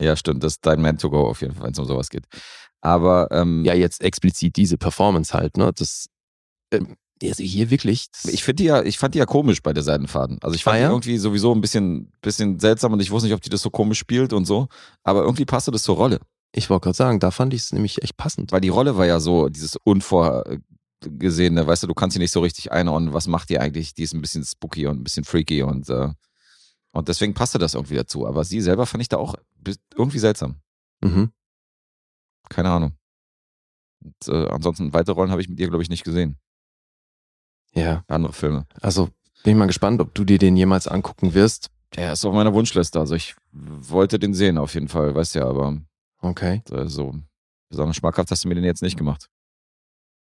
Ja, stimmt. Das ist dein Man to go auf jeden Fall, wenn es um sowas geht. Aber ähm,
Ja, jetzt explizit diese Performance halt, ne, das, ähm, also hier wirklich,
ich finde die ja, ich fand die ja komisch bei der Seidenfaden. Also ich fand
Ah, ja?
die irgendwie sowieso ein bisschen, bisschen seltsam und ich wusste nicht, ob die das so komisch spielt und so. Aber irgendwie passte das zur Rolle.
ich wollte gerade sagen, da fand ich es nämlich echt passend.
Weil die Rolle war ja so, dieses unvorgesehene, weißt du, du kannst sie nicht so richtig einordnen, was macht die eigentlich? Die ist ein bisschen spooky und ein bisschen freaky und, äh, und deswegen passte das irgendwie dazu. Aber sie selber fand ich da auch irgendwie seltsam.
Mhm.
Keine Ahnung. Und, äh, ansonsten weitere Rollen habe ich mit ihr, glaube ich, nicht gesehen.
Ja,
Andere Filme.
also bin ich mal gespannt, ob du dir den jemals angucken wirst.
Der ist auf meiner Wunschliste. Also ich wollte den sehen auf jeden Fall, weißt ja, aber
Okay.
äh, so besonders schmackhaft hast du mir den jetzt nicht gemacht.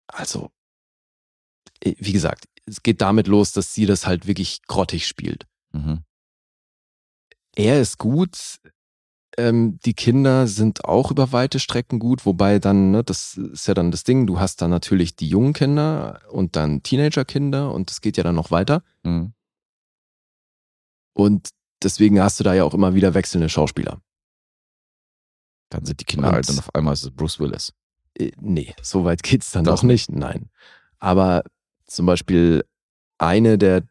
Also, wie gesagt, es geht damit los, dass sie das halt wirklich grottig spielt.
Mhm.
Er ist gut, ähm, die Kinder sind auch über weite Strecken gut, wobei dann, ne, das ist ja dann das Ding, du hast dann natürlich die jungen Kinder und dann Teenagerkinder und es geht ja dann noch weiter.
Mhm.
Und deswegen hast du da ja auch immer wieder wechselnde Schauspieler.
Dann sind die Kinder alt und auf einmal ist es Bruce Willis.
Äh, nee, so weit geht's dann doch nicht, nein. Aber zum Beispiel eine der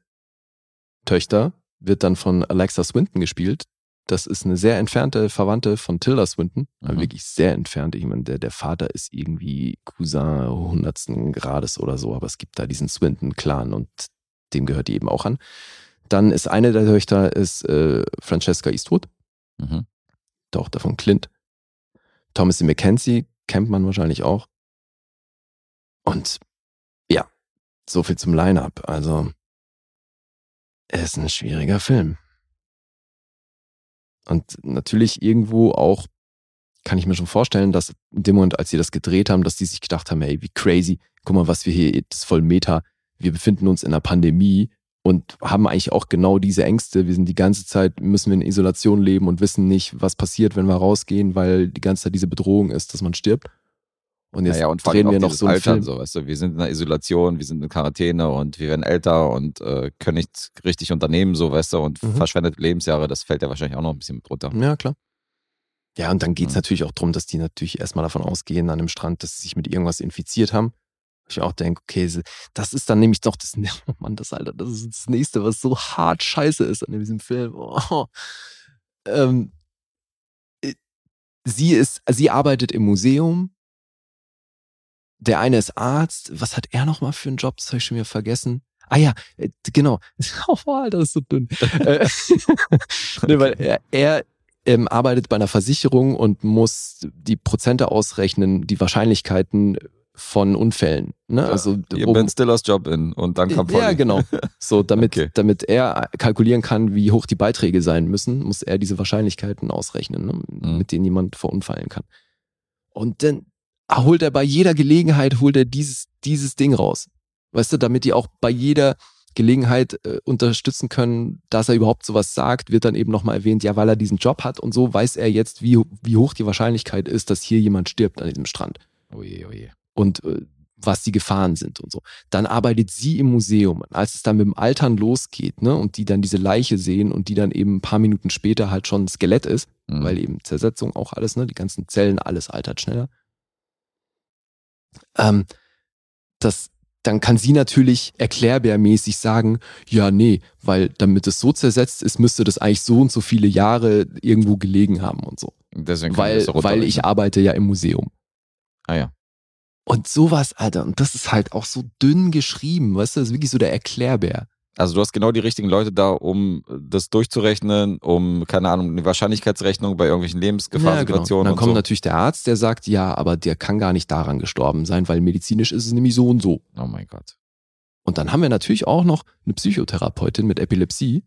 Töchter wird dann von Alexa Swinton gespielt. Das ist eine sehr entfernte Verwandte von Tilda Swinton.
Mhm.
Wirklich sehr entfernt. Ich meine, der, der Vater ist irgendwie Cousin hundertsten Grades oder so, aber es gibt da diesen Swinton-Clan und dem gehört die eben auch an. Dann ist eine der Töchter ist äh, Francesca Eastwood,
Mhm.
Tochter von Clint. Thomas McKenzie kennt man wahrscheinlich auch. Und ja, so viel zum Line-Up. Also, es ist ein schwieriger Film. Und natürlich irgendwo auch, kann ich mir schon vorstellen, dass in dem Moment, als sie das gedreht haben, dass die sich gedacht haben, ey, wie crazy, guck mal, was wir hier, das ist voll Meta. Wir befinden uns in einer Pandemie und haben eigentlich auch genau diese Ängste. Wir sind die ganze Zeit, müssen wir in Isolation leben und wissen nicht, was passiert, wenn wir rausgehen, weil die ganze Zeit diese Bedrohung ist, dass man stirbt. Und jetzt
Naja, und vor
drehen
allem
wir
auch
noch so einen
Altern,
Film.
so, weißt du, wir sind in einer Isolation, wir sind in Quarantäne und wir werden älter und äh, können nicht richtig unternehmen, so, weißt du, und
Mhm.
verschwendete Lebensjahre, das fällt ja wahrscheinlich auch noch ein bisschen runter.
Ja, klar. Ja, und dann geht's
Mhm.
natürlich auch darum, dass die natürlich erstmal davon ausgehen an dem Strand, dass sie sich mit irgendwas infiziert haben. Ich auch denke, okay, das ist dann nämlich doch das, <laughs> oh Mann, das Alter, das ist das nächste, was so hart scheiße ist an diesem Film. <laughs> Oh. Ähm, äh, sie ist, sie arbeitet im Museum. Der eine ist Arzt. Was hat er nochmal für einen Job? Das habe ich schon wieder vergessen. Ah ja, äh, genau. <laughs> Oh, Alter, das ist so dünn. <laughs> Ne, weil <laughs> er, er ähm, arbeitet bei einer Versicherung und muss die Prozente ausrechnen, die Wahrscheinlichkeiten von Unfällen. Ne? Also
Ihr
um-
Ben Stillers Job in und dann kommt
ja, genau. So, damit,
Okay.
damit er kalkulieren kann, wie hoch die Beiträge sein müssen, muss er diese Wahrscheinlichkeiten ausrechnen, ne?
Mhm.
mit denen jemand verunfallen kann. Und dann holt er bei jeder Gelegenheit, holt er dieses, dieses Ding raus. Weißt du, damit die auch bei jeder Gelegenheit äh, unterstützen können, dass er überhaupt sowas sagt, wird dann eben nochmal erwähnt, ja, weil er diesen Job hat und so weiß er jetzt, wie, wie hoch die Wahrscheinlichkeit ist, dass hier jemand stirbt an diesem Strand
Oje, oje.
und äh, was die Gefahren sind und so. Dann arbeitet sie im Museum. Und Als es dann mit dem Altern losgeht, ne, und die dann diese Leiche sehen und die dann eben ein paar Minuten später halt schon ein Skelett ist,
Mhm.
weil eben Zersetzung auch alles, ne, die ganzen Zellen, alles altert schneller. Ähm, das, dann kann sie natürlich erklärbärmäßig sagen, ja, nee, weil damit es so zersetzt ist, müsste das eigentlich so und so viele Jahre irgendwo gelegen haben und so.
Deswegen
Weil, weil ich arbeite ja im Museum.
Ah ja.
Und sowas, Alter, und das ist halt auch so dünn geschrieben, weißt du, das ist wirklich so der Erklärbär.
Also du hast genau die richtigen Leute da, um das durchzurechnen, um, keine Ahnung, eine Wahrscheinlichkeitsrechnung bei irgendwelchen
Ja, genau.
Lebensgefahrsituationen
Und dann kommt
so.
natürlich der Arzt, der sagt, ja, aber der kann gar nicht daran gestorben sein, weil medizinisch ist es nämlich so und so.
Oh mein Gott.
Und dann haben wir natürlich auch noch eine Psychotherapeutin mit Epilepsie.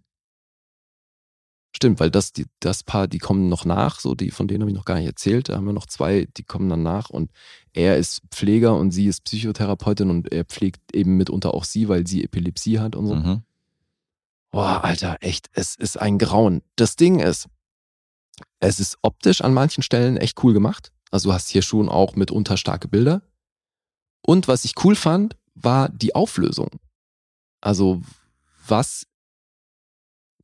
Stimmt, weil das, die, das Paar, die kommen noch nach, so die, von denen habe ich noch gar nicht erzählt. Da haben wir noch zwei, die kommen dann nach und er ist Pfleger und sie ist Psychotherapeutin und er pflegt eben mitunter auch sie, weil sie Epilepsie hat und so.
Mhm.
Boah, Alter, echt, es ist ein Grauen. Das Ding ist, es ist optisch an manchen Stellen echt cool gemacht. Also du hast hier schon auch mitunter starke Bilder. Und was ich cool fand, war die Auflösung. Also was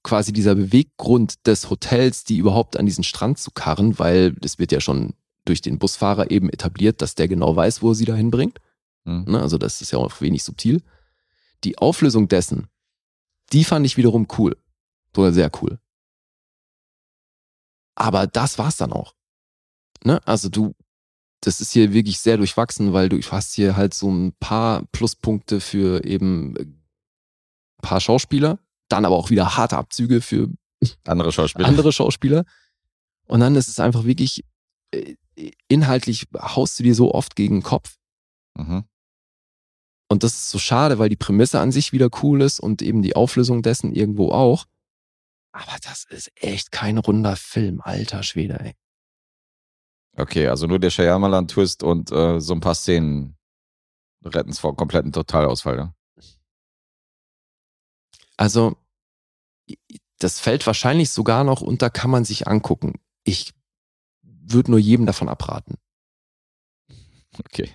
quasi dieser Beweggrund des Hotels, die überhaupt an diesen Strand zu karren, weil es wird ja schon durch den Busfahrer eben etabliert, dass der genau weiß, wo er sie dahin bringt.
Mhm.
Also das ist ja auch wenig subtil. Die Auflösung dessen, die fand ich wiederum cool. Sogar sehr cool. Aber das war's dann auch. Ne? Also du, das ist hier wirklich sehr durchwachsen, weil du hast hier halt so ein paar Pluspunkte für eben äh, ein paar Schauspieler, dann aber auch wieder harte Abzüge für
Andere Schauspieler.
andere Schauspieler. Und dann ist es einfach wirklich, äh, inhaltlich haust du dir so oft gegen den Kopf.
Mhm.
Und das ist so schade, weil die Prämisse an sich wieder cool ist und eben die Auflösung dessen irgendwo auch. Aber das ist echt kein runder Film, alter Schwede, ey.
Okay, also nur der Shyamalan-Twist und äh, so ein paar Szenen retten es vor kompletten Totalausfall. Ja?
Also, das fällt wahrscheinlich sogar noch unter, kann man sich angucken. Ich würde nur jedem davon abraten.
Okay.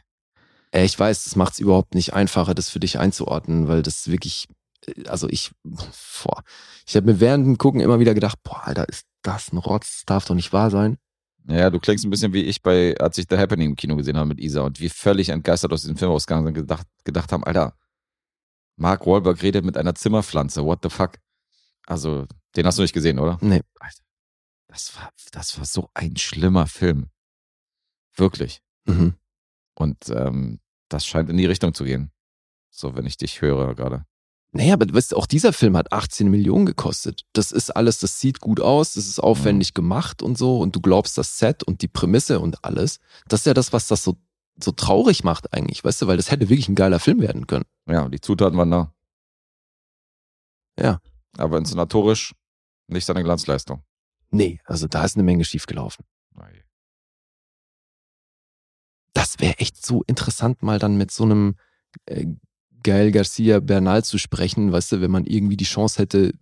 Äh, Ich weiß, das macht es überhaupt nicht einfacher, das für dich einzuordnen, weil das wirklich, äh, also ich, boah, ich habe mir während dem Gucken immer wieder gedacht, boah, Alter, ist das ein Rotz, das darf doch nicht wahr sein.
Ja, du klingst ein bisschen wie ich bei, als ich The Happening im Kino gesehen habe mit Isa und wir völlig entgeistert aus diesem Film ausgegangen sind, gedacht, gedacht haben, Alter, Mark Wahlberg redet mit einer Zimmerpflanze, what the fuck? Also, den hast du nicht gesehen, oder?
Nee.
Alter, das war, das war so ein schlimmer Film. Wirklich.
Mhm.
Und ähm, das scheint in die Richtung zu gehen. So, wenn ich dich höre gerade.
Naja, aber weißt du, auch dieser Film hat 18 Millionen gekostet. Das ist alles, das sieht gut aus, das ist aufwendig gemacht und so und du glaubst das Set und die Prämisse und alles. Das ist ja das, was das so, so traurig macht eigentlich, weißt du, weil das hätte wirklich ein geiler Film werden können.
Ja, und die Zutaten waren da.
Ja.
Aber inszenatorisch nicht seine Glanzleistung.
Nee, also da ist eine Menge schiefgelaufen. Das wäre echt so interessant, mal dann mit so einem äh, Gael Garcia Bernal zu sprechen, weißt du, wenn man irgendwie die Chance hätte,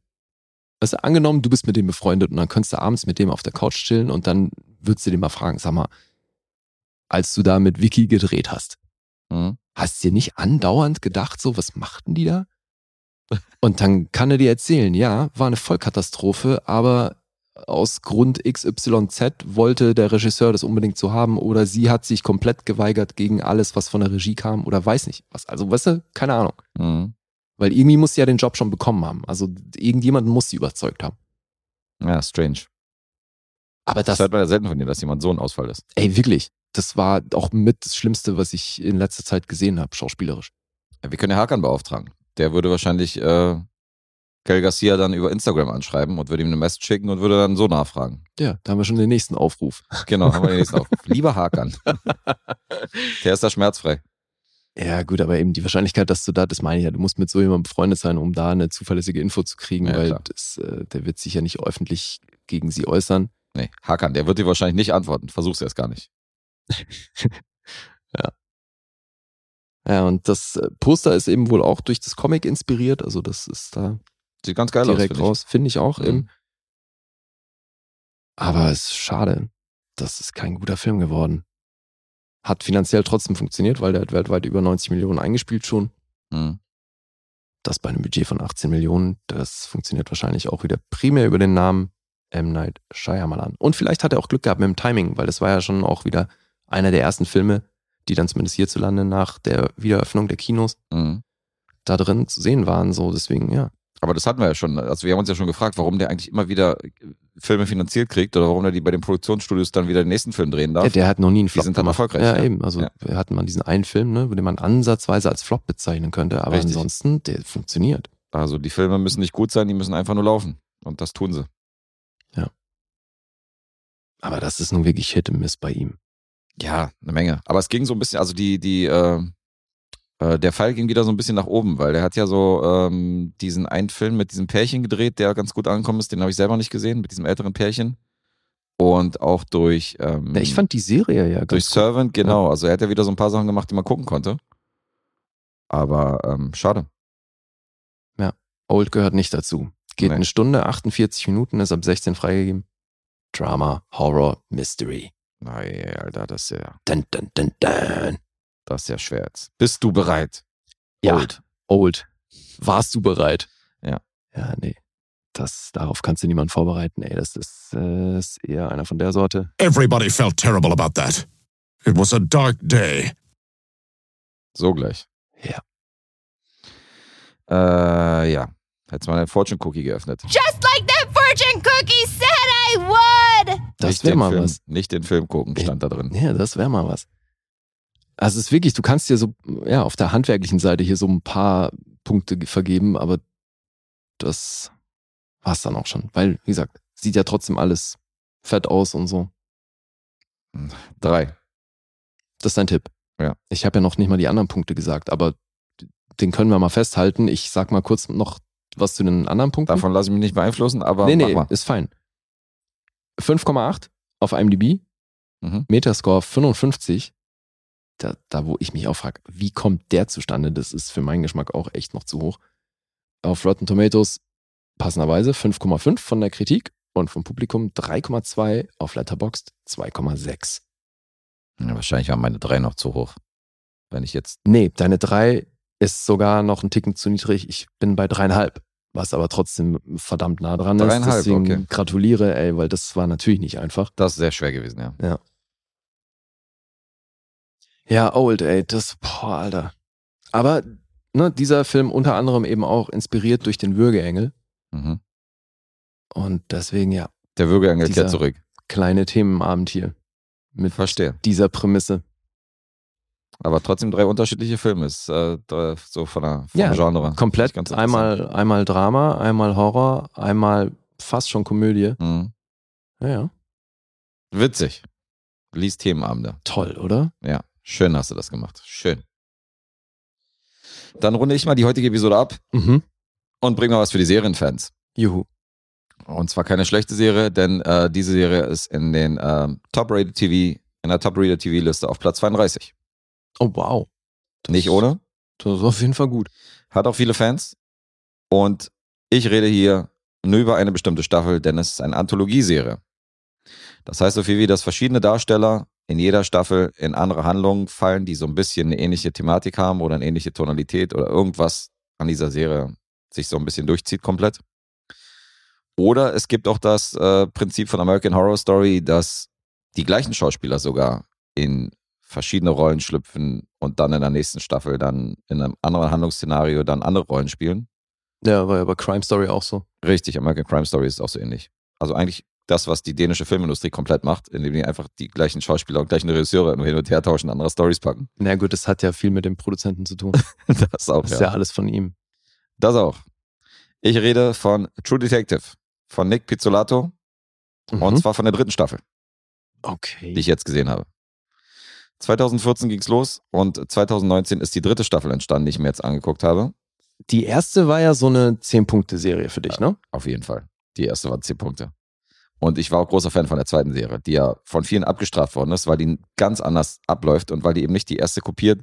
weißt du, angenommen, du bist mit dem befreundet und dann könntest du abends mit dem auf der Couch chillen und dann würdest du den mal fragen, sag mal, als du da mit Vicky gedreht hast,
Mhm.
hast du dir nicht andauernd gedacht, so, was machten die da? Und dann kann er dir erzählen, ja, war eine Vollkatastrophe, aber aus Grund XYZ wollte der Regisseur das unbedingt so haben oder sie hat sich komplett geweigert gegen alles, was von der Regie kam oder weiß nicht was. Also, weißt du, keine Ahnung.
Mhm.
Weil irgendwie muss sie ja den Job schon bekommen haben. Also, irgendjemanden muss sie überzeugt haben.
Ja, strange.
Aber
Das
das,
hört man ja selten von dir, dass jemand so ein Ausfall ist.
ey, wirklich, das war auch mit das Schlimmste, was ich in letzter Zeit gesehen habe, schauspielerisch.
Ja, wir können ja Hakan beauftragen. Der würde wahrscheinlich äh, Kel Garcia dann über Instagram anschreiben und würde ihm eine Message schicken und würde dann so nachfragen.
Ja, da haben wir schon den nächsten Aufruf.
Genau, haben wir den nächsten Aufruf. <laughs> Lieber Hakan. <laughs> Der ist da schmerzfrei.
Ja, gut, aber eben die Wahrscheinlichkeit, dass du da, das meine ich ja, du musst mit so jemandem befreundet sein, um da eine zuverlässige Info zu kriegen,
Ja,
weil das, äh, der wird sich ja nicht öffentlich gegen sie äußern.
Nee, Hakan, der wird dir wahrscheinlich nicht antworten. Versuch's erst gar nicht. <laughs>
Ja, und das äh, Poster ist eben wohl auch durch das Comic inspiriert, also das ist da
Sieht ganz geil
direkt
aus. finde
raus, finde ich auch
Mhm.
Aber es ist schade, das ist kein guter Film geworden. Hat finanziell trotzdem funktioniert, weil der hat weltweit über 90 Millionen eingespielt schon.
Mhm.
Das bei einem Budget von 18 Millionen, das funktioniert wahrscheinlich auch wieder primär über den Namen M. Night Shyamalan. Und vielleicht hat er auch Glück gehabt mit dem Timing, weil das war ja schon auch wieder einer der ersten Filme, die dann zumindest hierzulande nach der Wiedereröffnung der Kinos
Mhm.
da drin zu sehen waren. So, deswegen, ja.
Aber das hatten wir ja schon. Also wir haben uns ja schon gefragt, warum der eigentlich immer wieder äh, Filme finanziert kriegt oder warum er die bei den Produktionsstudios dann wieder den nächsten Film drehen darf.
ja der hat noch nie einen Flop
sind dann
gemacht.
erfolgreich,
Ja,
ja.
eben. Also
Ja.
hatten mal diesen einen Film, ne, den man ansatzweise als Flop bezeichnen könnte, aber
Richtig.
ansonsten, der funktioniert.
Also die Filme müssen nicht gut sein, die müssen einfach nur laufen. Und das tun sie.
Aber das ist nun wirklich Hit und Miss bei ihm.
Ja, eine Menge. Aber es ging so ein bisschen, also die, die, äh, äh, der Fall ging wieder so ein bisschen nach oben, weil der hat ja so ähm, diesen einen Film mit diesem Pärchen gedreht, der ganz gut angekommen ist. Den habe ich selber nicht gesehen, mit diesem älteren Pärchen. Und auch durch, ähm,
Ja, ich fand die Serie ja ganz
durch
gut.
Servant, genau. Also er hat ja wieder so ein paar Sachen gemacht, die man gucken konnte. Aber ähm, schade.
Old gehört nicht dazu. Geht
Nee.
eine Stunde, 48 Minuten, ist ab 16 freigegeben. Drama, Horror, Mystery.
Nein, Alter, das ist ja,
Dun, dun, dun, dun.
das ist ja schwer jetzt. Bist du bereit?
Ja,
Old.
Old. Warst du bereit?
Ja.
Ja, nee. Das, darauf kannst du niemand vorbereiten. Ey, das ist, äh, ist eher einer von der Sorte.
Everybody felt terrible about that. It was a dark day.
So gleich.
Ja.
Äh, ja. Hättest mal einen Fortune Cookie geöffnet.
Just like that fortune cookie said I would.
Das wäre mal
Film,
was.
Nicht den Film gucken, stand da drin.
Ja, das wäre mal was. Also es ist wirklich, du kannst dir so, ja, auf der handwerklichen Seite hier so ein paar Punkte ge- vergeben, aber das war's dann auch schon. Weil, wie gesagt, sieht ja trotzdem alles fett aus und so.
Drei.
Das ist dein Tipp.
Ja.
Ich habe ja noch nicht mal die anderen Punkte gesagt, aber den können wir mal festhalten. Ich sag mal kurz noch was zu den anderen Punkten.
Davon lasse ich mich nicht beeinflussen, aber
nee, nee, ist fein. 5,8 auf IMDb,
Mhm.
Metascore 55. Da, da, wo ich mich auch frage, wie kommt der zustande? Das ist für meinen Geschmack auch echt noch zu hoch. Auf Rotten Tomatoes passenderweise 5,5 von der Kritik und vom Publikum 3,2 auf Letterboxd 2,6.
Ja, wahrscheinlich waren meine drei noch zu hoch. Wenn ich jetzt.
Nee, deine 3 ist sogar noch ein Ticken zu niedrig. Ich bin bei dreieinhalb, was aber trotzdem verdammt nah dran ist.
Dreieinhalb,
Deswegen
okay.
gratuliere, ey, weil das war natürlich nicht einfach.
Das ist sehr schwer gewesen, ja.
Ja, Old, ey, das, boah, Alter. Aber ne, dieser Film unter anderem eben auch inspiriert durch den Würgeengel.
Mhm.
Und deswegen, ja,
Der Würgeengel kehrt zurück.
kleine Themenabend hier mit
Verstehe.
dieser Prämisse.
Aber trotzdem drei unterschiedliche Filme. Ist äh, so von der, vom
Ja,
Genre.
Komplett.
Ganz.
Einmal, einmal Drama, einmal Horror, einmal fast schon Komödie.
Mhm.
Ja, ja.
Witzig. Liest Themenabende.
Toll, oder?
Ja, schön hast du das gemacht. Schön. Dann runde ich mal die heutige Episode ab
Mhm.
und bringe noch was für die Serienfans.
Juhu.
Und zwar keine schlechte Serie, denn äh, diese Serie ist in den ähm, Top Rated TV, in der Top Rated TV Liste auf Platz 32.
Oh, wow. Das,
Nicht ohne.
Das ist auf jeden Fall gut.
Hat auch viele Fans. Und ich rede hier nur über eine bestimmte Staffel, denn es ist eine Anthologieserie. Das heißt so viel wie, dass verschiedene Darsteller in jeder Staffel in andere Handlungen fallen, die so ein bisschen eine ähnliche Thematik haben oder eine ähnliche Tonalität oder irgendwas an dieser Serie sich so ein bisschen durchzieht komplett. Oder es gibt auch das äh, Prinzip von American Horror Story, dass die gleichen Schauspieler sogar in verschiedene Rollen schlüpfen und dann in der nächsten Staffel dann in einem anderen Handlungsszenario dann andere Rollen spielen.
Ja, war ja bei Crime Story auch so.
Richtig, American Crime Story ist auch so ähnlich. Also eigentlich das, was die dänische Filmindustrie komplett macht, indem die einfach die gleichen Schauspieler und gleichen Regisseure nur hin und her tauschen, andere Stories packen.
Na gut, das hat ja viel mit dem Produzenten zu tun. <laughs>
Das auch,
Das ist
ja.
ja alles von ihm.
Das auch. Ich rede von True Detective, von Nick Pizzolato und
Mhm.
zwar von der dritten Staffel,
Okay.
die ich jetzt gesehen habe. 2014 ging's los und 2019 ist die dritte Staffel entstanden, die ich mir jetzt angeguckt habe.
Die erste war ja so eine 10-Punkte-Serie für dich, ne?
Auf jeden Fall. Die erste war 10 Punkte. Und ich war auch großer Fan von der zweiten Serie, die ja von vielen abgestraft worden ist, weil die ganz anders abläuft und weil die eben nicht die erste kopiert,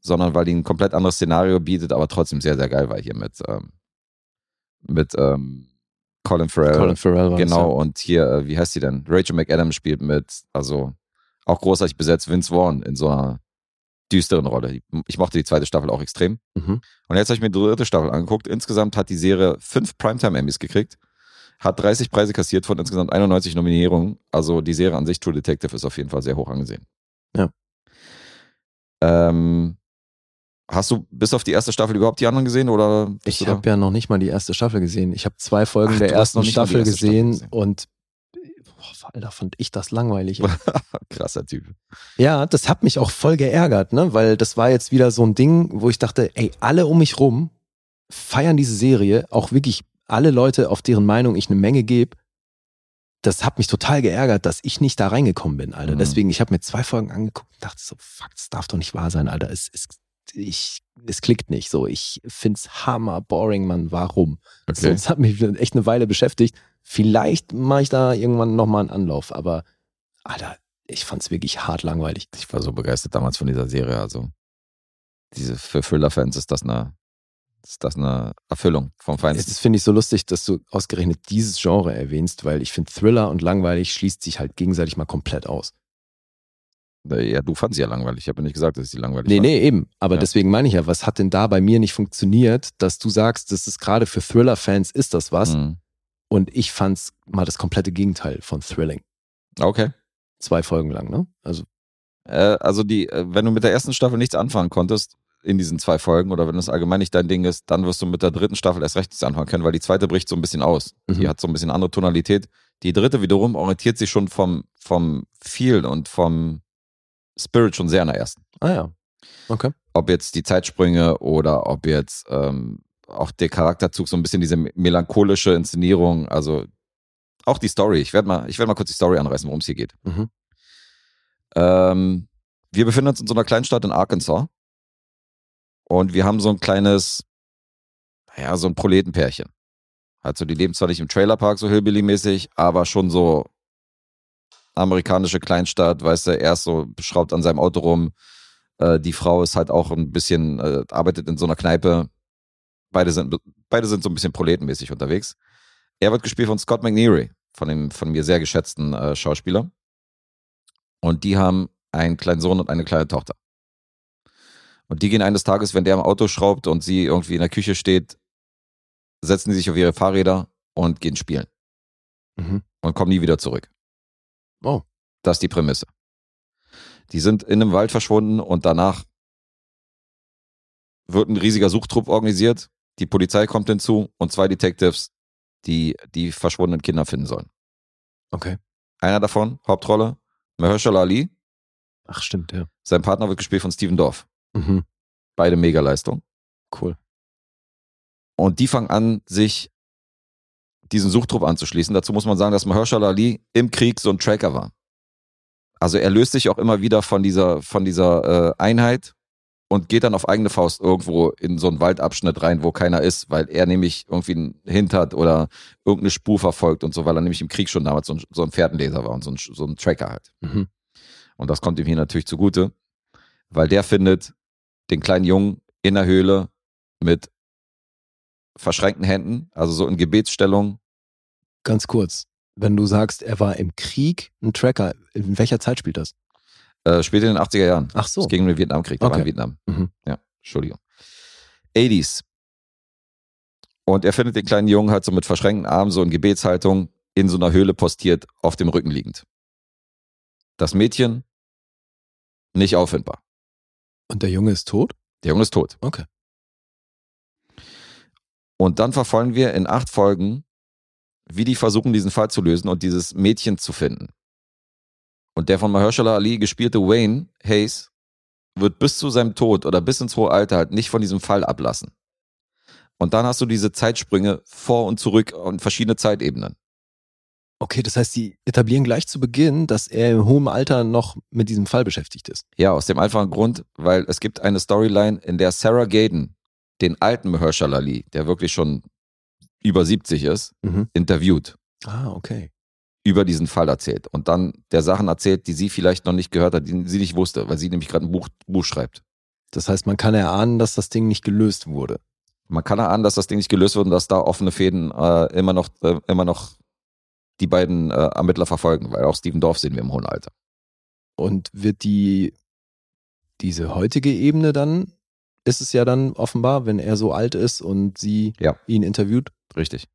sondern weil die ein komplett anderes Szenario bietet, aber trotzdem sehr, sehr geil war hier mit, ähm, mit ähm, Colin Farrell.
Colin Farrell war
Genau,
das,
und hier, äh, wie heißt sie denn? Rachel McAdams spielt mit, also auch großartig besetzt, Vince Vaughn in so einer düsteren Rolle. Ich mochte die zweite Staffel auch extrem.
Mhm.
Und jetzt habe ich mir die dritte Staffel angeguckt. Insgesamt hat die Serie fünf Primetime-Emmys gekriegt, hat 30 Preise kassiert von insgesamt 91 Nominierungen. Also die Serie an sich, True Detective, ist auf jeden Fall sehr hoch angesehen.
Ja.
Ähm, hast du bis auf die erste Staffel überhaupt die anderen gesehen? Oder
Ich habe ja noch nicht mal die erste Staffel gesehen. Ich habe zwei Folgen
Ach,
der ersten
die
Staffel
erste Staffel
gesehen
gesehen.
und Alter, fand ich das langweilig. <laughs>
Krasser Typ.
ja, das hat mich auch voll geärgert, ne? Weil das war jetzt wieder so ein Ding, wo ich dachte, ey, alle um mich rum feiern diese Serie, auch wirklich alle Leute, auf deren Meinung ich eine Menge gebe. Das hat mich total geärgert, dass ich nicht da reingekommen bin, Alter.
Mhm.
Deswegen, ich habe mir zwei Folgen angeguckt und dachte so, fuck, das darf doch nicht wahr sein, Alter. Es, es, ich, es klickt nicht so. Ich find's hammer boring, Mann. Warum? So,
Okay.
das hat mich echt eine Weile beschäftigt. Vielleicht mache ich da irgendwann nochmal einen Anlauf, aber Alter, ich fand's wirklich hart langweilig.
Ich war so begeistert damals von dieser Serie. Also diese für Thriller-Fans ist das eine, ist das eine Erfüllung vom Feinsten.
Das finde ich so lustig, dass du ausgerechnet dieses Genre erwähnst, weil ich finde Thriller und langweilig schließt sich halt gegenseitig mal komplett aus.
Ja, du fandst sie ja langweilig. Ich habe nicht gesagt, dass ich sie langweilig
Nee,
fand.
nee, eben. Aber
Ja.
deswegen meine ich ja, was hat denn da bei mir nicht funktioniert, dass du sagst, das ist gerade für Thriller-Fans ist das was
Mhm.
Und ich fand's mal das komplette Gegenteil von Thrilling.
Okay.
Zwei Folgen lang, ne? Also,
Äh, also die, äh, wenn du mit der ersten Staffel nichts anfangen konntest in diesen zwei Folgen oder wenn das allgemein nicht dein Ding ist, dann wirst du mit der dritten Staffel erst recht nichts anfangen können, weil die zweite bricht so ein bisschen aus. Die
Mhm.
hat so ein bisschen andere Tonalität. Die dritte wiederum orientiert sich schon vom, vom Feel und vom Spirit schon sehr an der ersten.
ah ja. Okay.
Ob jetzt die Zeitsprünge oder ob jetzt ähm, auch der Charakterzug, so ein bisschen diese melancholische Inszenierung, also auch die Story. Ich werde mal, ich werde mal kurz die Story anreißen, worum es hier geht.
Mhm.
Ähm, wir befinden uns in so einer Kleinstadt in Arkansas. Und wir haben so ein kleines, naja, so ein Proletenpärchen. Also die leben zwar nicht im Trailerpark so Hillbilly-mäßig, aber schon so amerikanische Kleinstadt, weißt du, er ist so beschraubt an seinem Auto rum. Äh, die Frau ist halt auch ein bisschen, äh, arbeitet in so einer Kneipe. Beide sind, beide sind so ein bisschen proletenmäßig unterwegs. Er wird gespielt von Scott McNeary, von dem von mir sehr geschätzten äh, Schauspieler. Und die haben einen kleinen Sohn und eine kleine Tochter. Und die gehen eines Tages, wenn der im Auto schraubt und sie irgendwie in der Küche steht, setzen die sich auf ihre Fahrräder und gehen spielen.
Mhm.
Und kommen nie wieder zurück.
Oh.
Das ist die Prämisse. Die sind in einem Wald verschwunden und danach wird ein riesiger Suchtrupp organisiert. Die Polizei kommt hinzu und zwei Detectives, die die verschwundenen Kinder finden sollen.
Okay.
Einer davon, Hauptrolle, Mahershala Ali,
Ach, stimmt, ja.
Sein Partner wird gespielt von Steven Dorff.
Mhm.
Beide Mega-Leistung.
Cool.
Und die fangen an, sich diesen Suchtrupp anzuschließen. Dazu muss man sagen, dass Mahershala Ali im Krieg so ein Tracker war. Also er löst sich auch immer wieder von dieser, von dieser äh, Einheit und geht dann auf eigene Faust irgendwo in so einen Waldabschnitt rein, wo keiner ist, weil er nämlich irgendwie einen Hint hat oder irgendeine Spur verfolgt und so, weil er nämlich im Krieg schon damals so ein, so ein Pferdenleser war und so ein, so ein Tracker halt.
Mhm.
Und das kommt ihm hier natürlich zugute, weil der findet den kleinen Jungen in der Höhle mit verschränkten Händen, also so in Gebetsstellung.
Ganz kurz. Wenn du sagst, er war im Krieg ein Tracker, in welcher Zeit spielt das?
Äh, spielt in den 80er Jahren.
Ach so.
Es ging um den Vietnamkrieg, der war in
Okay.
Vietnam.
Mhm.
Ja, Entschuldigung. 80s. Und er findet den kleinen Jungen halt so mit verschränkten Armen, so in Gebetshaltung, in so einer Höhle postiert, auf dem Rücken liegend. Das Mädchen nicht auffindbar.
Und der Junge ist tot?
Der Junge ist tot.
Okay.
Und dann verfolgen wir in acht Folgen, wie die versuchen, diesen Fall zu lösen und dieses Mädchen zu finden. Und der von Mahershala Ali gespielte Wayne Hayes wird bis zu seinem Tod oder bis ins hohe Alter halt nicht von diesem Fall ablassen. Und dann hast du diese Zeitsprünge vor und zurück und verschiedene Zeitebenen.
Okay, das heißt, sie etablieren gleich zu Beginn, dass er im hohen Alter noch mit diesem Fall beschäftigt ist.
Ja, aus dem einfachen Grund, weil es gibt eine Storyline, in der Sarah Gaden den alten Mahershala Ali, der wirklich schon über 70 ist,
Mhm.
interviewt.
Ah, okay.
Über diesen Fall erzählt und dann der Sachen erzählt, die sie vielleicht noch nicht gehört hat, die sie nicht wusste, weil sie nämlich gerade ein Buch, Buch schreibt.
Das heißt, man kann erahnen, dass das Ding nicht gelöst wurde.
Man kann erahnen, dass das Ding nicht gelöst wird und dass da offene Fäden äh, immer noch äh, immer noch die beiden äh, Ermittler verfolgen, weil auch Steven Dorff sehen wir im hohen Alter.
Und wird die, diese heutige Ebene dann, ist es ja dann offenbar, wenn er so alt ist und sie
Ja.
ihn interviewt,
Richtig.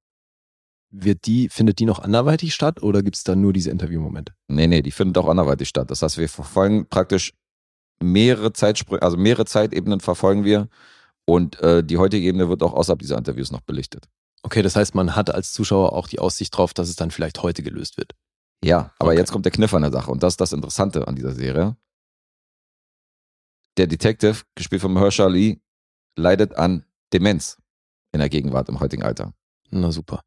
Wird die, findet die noch anderweitig statt oder gibt es dann nur diese Interviewmomente?
Nee, nee, die findet auch anderweitig statt. Das heißt, wir verfolgen praktisch mehrere Zeitsprünge, also mehrere Zeitebenen verfolgen wir und äh, die heutige Ebene wird auch außerhalb dieser Interviews noch belichtet.
Okay, das heißt, man hat als Zuschauer auch die Aussicht drauf, dass es dann vielleicht heute gelöst wird.
Ja, aber
Okay.
jetzt kommt der Kniff an der Sache und das ist das Interessante an dieser Serie. Der Detective, gespielt von Mahershala Ali, leidet an Demenz in der Gegenwart im heutigen Alter.
Na super.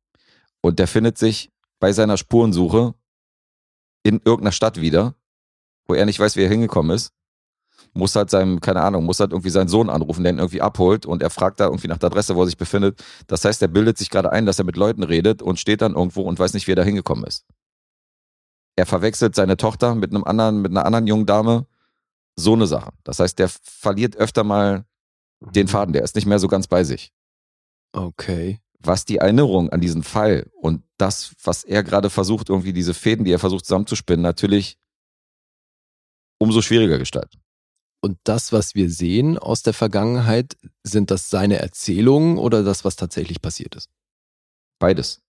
Und der findet sich bei seiner Spurensuche in irgendeiner Stadt wieder, wo er nicht weiß, wie er hingekommen ist. Muss halt seinem, keine Ahnung, muss halt irgendwie seinen Sohn anrufen, der ihn irgendwie abholt und er fragt da irgendwie nach der Adresse, wo er sich befindet. Das heißt, er bildet sich gerade ein, dass er mit Leuten redet und steht dann irgendwo und weiß nicht, wie er da hingekommen ist. Er verwechselt seine Tochter mit einem anderen, mit einer anderen jungen Dame. So eine Sache. Das heißt, der verliert öfter mal den Faden, der ist nicht mehr so ganz bei sich
Okay.
Was die Erinnerung an diesen Fall und das, was er gerade versucht, irgendwie diese Fäden, die er versucht zusammenzuspinnen, natürlich umso schwieriger gestalten.
Und das, was wir sehen aus der Vergangenheit, sind das seine Erzählungen oder das, was tatsächlich passiert ist?
Beides.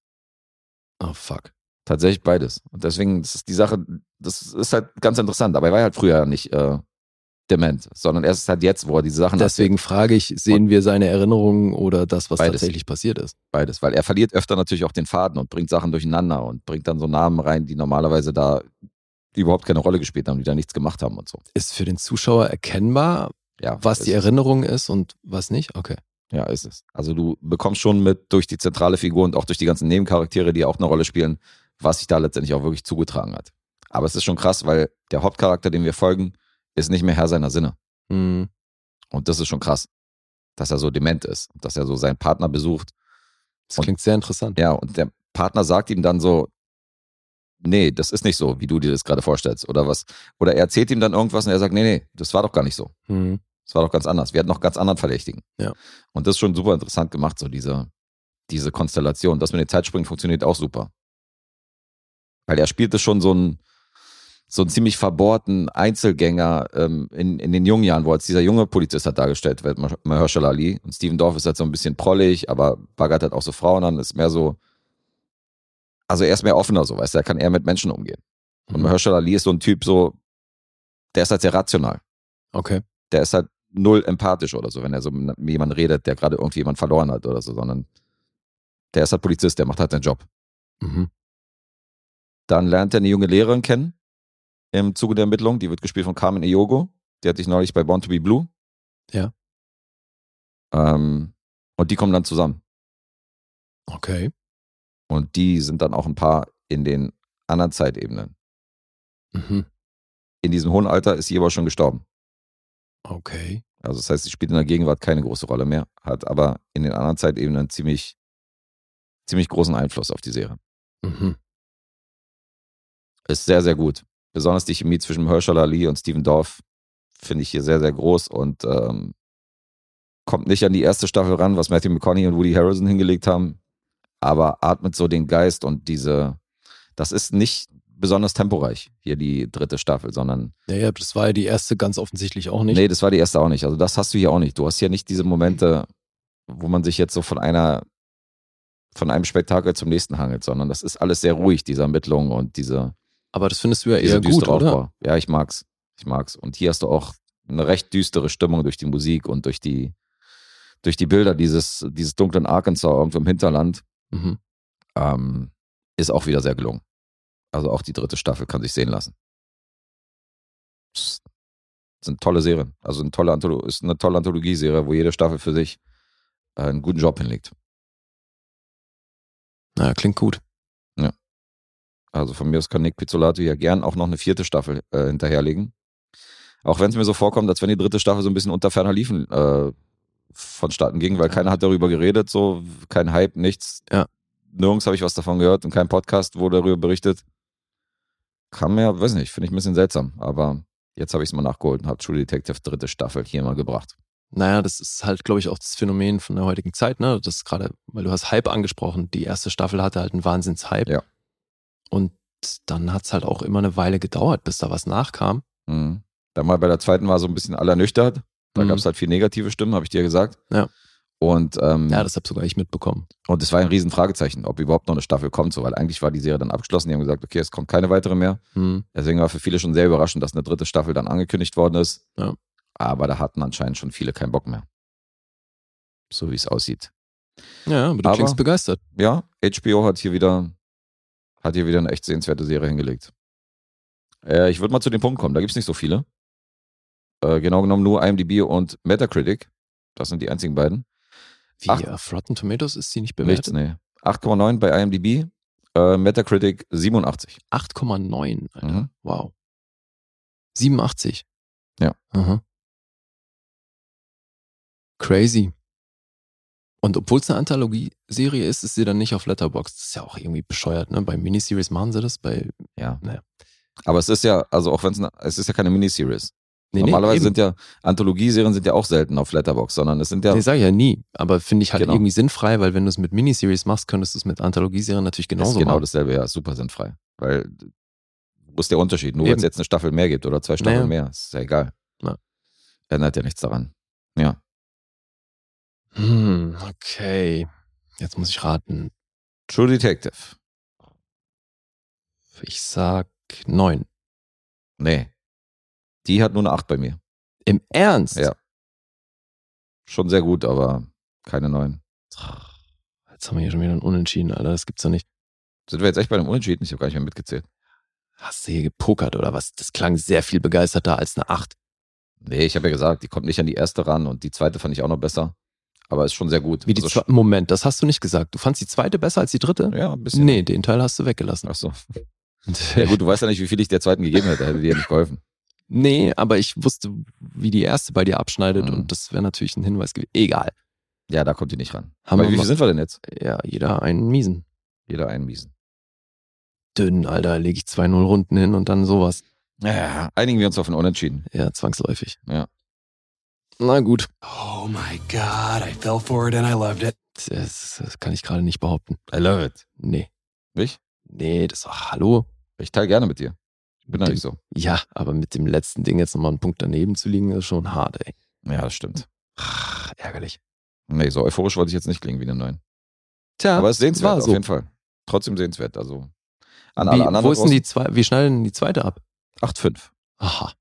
Oh fuck.
Tatsächlich beides. Und deswegen ist die Sache, das ist halt ganz interessant. Aber er war halt früher nicht äh, dement, sondern erst halt jetzt, wo er diese Sachen
Deswegen frage ich, sehen wir seine Erinnerungen oder das, was
Beides.
tatsächlich passiert ist?
beides, weil er verliert öfter natürlich auch den Faden und bringt Sachen durcheinander und bringt dann so Namen rein, die normalerweise da überhaupt keine Rolle gespielt haben, die da nichts gemacht haben und so.
Ist für den Zuschauer erkennbar,
Ja,
was
ist
die
es.
Erinnerung ist und was nicht? Okay.
Ja, ist es. Also du bekommst schon mit durch die zentrale Figur und auch durch die ganzen Nebencharaktere, die auch eine Rolle spielen, was sich da letztendlich auch wirklich zugetragen hat. Aber es ist schon krass, weil der Hauptcharakter, dem wir folgen, ist nicht mehr Herr seiner Sinne.
Hm.
Und das ist schon krass, dass er so dement ist, dass er so seinen Partner besucht.
Das
Und-
klingt sehr interessant.
Ja, und der Partner sagt ihm dann so, nee, das ist nicht so, wie du dir das gerade vorstellst oder was. Oder er erzählt ihm dann irgendwas und er sagt, nee, nee, das war doch gar nicht so.
Hm.
Das war doch ganz anders. Wir hatten noch ganz anderen Verdächtigen.
Ja.
Und das ist schon super interessant gemacht, so diese, diese Konstellation. Das mit den Zeitsprüngen funktioniert auch super. Weil er spielte schon so einen, so einen ziemlich verbohrten Einzelgänger ähm, in, in den jungen Jahren, wo als dieser junge Polizist halt dargestellt wird, Mah- Mahershala Ali. Und Steven Dorff ist halt so ein bisschen prollig, aber baggert halt auch so Frauen an, ist mehr so, also er ist mehr offener, so, weißt du, er kann eher mit Menschen umgehen. Und
Mhm.
Mahershala Ali ist so ein Typ, so, der ist halt sehr rational
Okay.
der ist halt null empathisch oder so, wenn er so mit jemandem redet, der gerade irgendwie jemand verloren hat oder so, sondern der ist halt Polizist, der macht halt seinen Job.
Mhm.
Dann lernt er eine junge Lehrerin kennen, im Zuge der Ermittlung. Die wird gespielt von Carmen Eogo. Die hatte ich neulich bei Born to be Blue.
Ja.
Ähm, und die kommen dann zusammen.
Okay.
Und die sind dann auch ein paar in den anderen Zeitebenen.
Mhm.
In diesem hohen Alter ist sie aber schon gestorben.
Okay.
Also das heißt, sie spielt in der Gegenwart keine große Rolle mehr, hat aber in den anderen Zeitebenen ziemlich, ziemlich großen Einfluss auf die Serie.
Mhm.
Ist sehr, sehr gut. Besonders die Chemie zwischen Mahershala Ali und Steven Dorff finde ich hier sehr, sehr groß und ähm, kommt nicht an die erste Staffel ran, was Matthew McConaughey und Woody Harrelson hingelegt haben, aber atmet so den Geist und diese, das ist nicht besonders temporeich, hier die dritte Staffel, sondern
Ja, ja, das war ja die erste ganz offensichtlich auch nicht.
Nee, das war die erste auch nicht. Also das hast du hier auch nicht. Du hast hier nicht diese Momente, wo man sich jetzt so von einer, von einem Spektakel zum nächsten hangelt, sondern das ist alles sehr ruhig, diese Ermittlung und diese,
Aber das findest du ja eher gut,
düstere
oder?
Aufbau. Ja, ich mag's. Ich mag's. Und hier hast du auch eine recht düstere Stimmung durch die Musik und durch die, durch die Bilder dieses, dieses dunklen Arkansas irgendwo im Hinterland.
Mhm.
Ähm, ist auch wieder sehr gelungen. Also auch die dritte Staffel kann sich sehen lassen. Es sind tolle Serien. Also eine tolle Antholo ist eine tolle Anthologieserie, wo jede Staffel für sich äh, einen guten Job hinlegt.
Na, klingt gut.
Also von mir aus kann Nick Pizzolato ja gern auch noch eine vierte Staffel äh, hinterherlegen. Auch wenn es mir so vorkommt, als wenn die dritte Staffel so ein bisschen unter ferner Liefen äh, vonstatten ging, weil keiner hat darüber geredet, so kein Hype, nichts.
Ja.
Nirgends habe ich was davon gehört und kein Podcast wurde darüber berichtet. Kam mir, weiß nicht, finde ich ein bisschen seltsam, aber jetzt habe ich es mal nachgeholt und habe True Detective dritte Staffel hier mal gebracht.
Naja, das ist halt, glaube ich, auch das Phänomen von der heutigen Zeit, ne? Das ist gerade, weil du hast Hype angesprochen. Die erste Staffel hatte halt einen Wahnsinns-Hype.
Ja.
Und dann hat es halt auch immer eine Weile gedauert, bis da was nachkam.
Mhm. Dann mal bei der zweiten war so ein bisschen allernüchtert. Da
Mhm.
gab es halt viel negative Stimmen, habe ich dir gesagt.
Ja.
Und, ähm,
Ja, das habe sogar ich mitbekommen.
und es war ein Riesenfragezeichen, ob überhaupt noch eine Staffel kommt, so, weil eigentlich war die Serie dann abgeschlossen. Die haben gesagt, okay, es kommt keine weitere mehr.
Hm.
Deswegen war für viele schon sehr überraschend, dass eine dritte Staffel dann angekündigt worden ist.
Ja.
Aber da hatten anscheinend schon viele keinen Bock mehr. So wie es aussieht.
Ja, aber du
Aber-
klingst begeistert.
Ja, HBO hat hier wieder, hat hier wieder eine echt sehenswerte Serie hingelegt. Äh, ich würde mal zu dem Punkt kommen, da gibt es nicht so viele. Äh, genau genommen nur IMDb und Metacritic. Das sind die einzigen beiden.
Wie,
Ach.
auf Rotten Tomatoes ist sie nicht
Nichts,
bewertet?
nee. 8,9 bei IMDb, äh, Metacritic 87.
8,9, Alter.
Mhm.
Wow. 87.
Ja.
Aha. Crazy. Und obwohl es eine Anthologie-Serie ist, ist sie dann nicht auf Letterboxd. Das ist ja auch irgendwie bescheuert, ne? Bei Miniseries machen sie das, bei.
Ja.
Naja.
Aber es ist ja, also auch wenn es, es ist ja keine Miniseries.
Nee,
Normalerweise
nee,
sind ja Anthologieserien sind ja auch selten auf Letterbox, sondern es sind ja
Nee, sag ich ja nie. Aber finde ich halt
Genau.
irgendwie sinnfrei, weil wenn du es mit Miniseries machst, könntest du es mit Anthologieserien natürlich
ist
genauso
genau
machen.
dasselbe, ja, ist super sinnfrei. Weil wo ist der Unterschied? Nur weil es jetzt eine Staffel mehr gibt oder zwei Staffeln
Naja.
mehr, ist ja egal.
Ja.
Ändert ja nichts daran. Ja.
Hm, okay. Jetzt muss ich raten.
True Detective.
Ich sag neun.
Nee. Die hat nur eine 8 bei mir.
Im Ernst?
Ja. Schon sehr gut, aber keine 9.
Jetzt haben wir hier schon wieder ein Unentschieden, Alter. Das gibt's doch nicht.
Sind wir jetzt echt bei einem Unentschieden? Ich habe gar nicht mehr mitgezählt.
Hast du hier gepokert oder was? Das klang sehr viel begeisterter als eine acht.
Nee, ich habe ja gesagt, die kommt nicht an die erste ran und die zweite fand ich auch noch besser. Aber ist schon sehr gut.
Wie die
Also
Moment, das hast du nicht gesagt. Du fandst die zweite besser als die dritte?
Ja, ein bisschen.
Nee, den Teil hast du weggelassen.
Ach so. <laughs> Ja gut, du weißt ja nicht, wie viel ich der zweiten gegeben hätte. Hätte dir ja nicht geholfen.
Nee, aber ich wusste, wie die erste bei dir abschneidet
Mhm.
und das wäre natürlich ein Hinweis gewesen. Egal.
Ja, da kommt die nicht ran.
Haben
Aber wie viel sind wir denn jetzt?
Ja, jeder einen miesen.
Jeder einen miesen.
Dünn, Alter, lege ich 2-0 Runden hin und dann sowas.
Ja, einigen wir uns auf ein Unentschieden.
Ja, zwangsläufig.
Ja.
Na gut.
Oh my god, I fell for it and I loved it.
Das, das kann ich gerade nicht behaupten.
I love it.
Nee.
Ich?
Nee, das war hallo.
Ich teile gerne mit dir. Ich bin da nicht so.
Ja, aber mit dem letzten Ding jetzt nochmal einen Punkt daneben zu liegen, ist schon hart, ey.
Ja, das stimmt.
Ach, ärgerlich.
Nee, so euphorisch wollte ich jetzt nicht klingen wie eine 9.
Tja,
Aber es ist sehenswert,
war
auf
so.
jeden Fall. Trotzdem sehenswert. Also an
Wie,
alle anderen.
wo ist denn die zwei, wie schneiden denn die zweite ab?
draußen? 8,5.
Aha,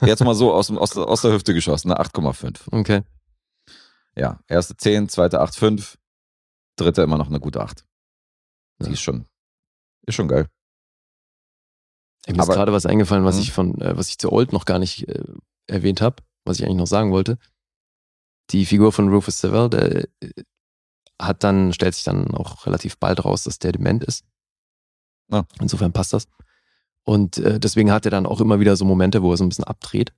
Jetzt mal so aus, aus, der, aus der Hüfte geschossen, eine 8,5.
okay.
Ja, erste 10, zweite 8,5, dritte immer noch eine gute 8. Die
Ja.
ist schon, ist schon geil.
Mir ist
Aber-
gerade was eingefallen, was
Mhm.
ich von, äh, was ich zu Old noch gar nicht äh, erwähnt habe, was ich eigentlich noch sagen wollte. Die Figur von Rufus Sewell, der äh, hat dann, stellt sich dann auch relativ bald raus, dass der dement ist.
Ah.
Insofern passt das. Und äh, deswegen hat er dann auch immer wieder so Momente, wo er so ein bisschen abdreht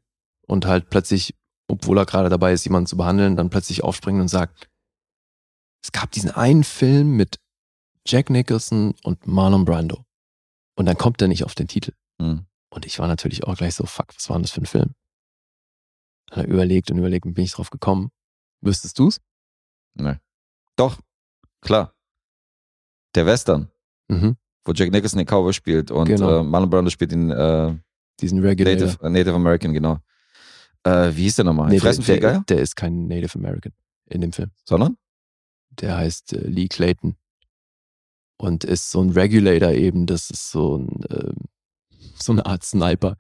und halt plötzlich, obwohl er gerade dabei ist, jemanden zu behandeln, dann plötzlich aufspringt und sagt, es gab diesen einen Film mit Jack Nicholson und Marlon Brando. Und dann kommt er nicht auf den Titel.
Hm.
Und ich war natürlich auch gleich so, fuck, was war denn das für ein Film? Dann überlegt und überlegt und bin ich drauf gekommen. Wüsstest du's?
Nee. Doch, klar. Der Western,
Mhm.
Wo Jack Nicholson den Cowboy spielt und
Genau.
äh, Marlon Brando spielt den äh,
Diesen Regulator.
Native, äh, Native American, genau. Äh, wie hieß der nochmal?
Nee,
Fressen
der, der, der ist kein Native American in dem Film.
Sondern?
Der heißt äh, Lee Clayton. Und ist so ein Regulator eben. Das ist so ein, ähm, <laughs> so eine Art Sniper.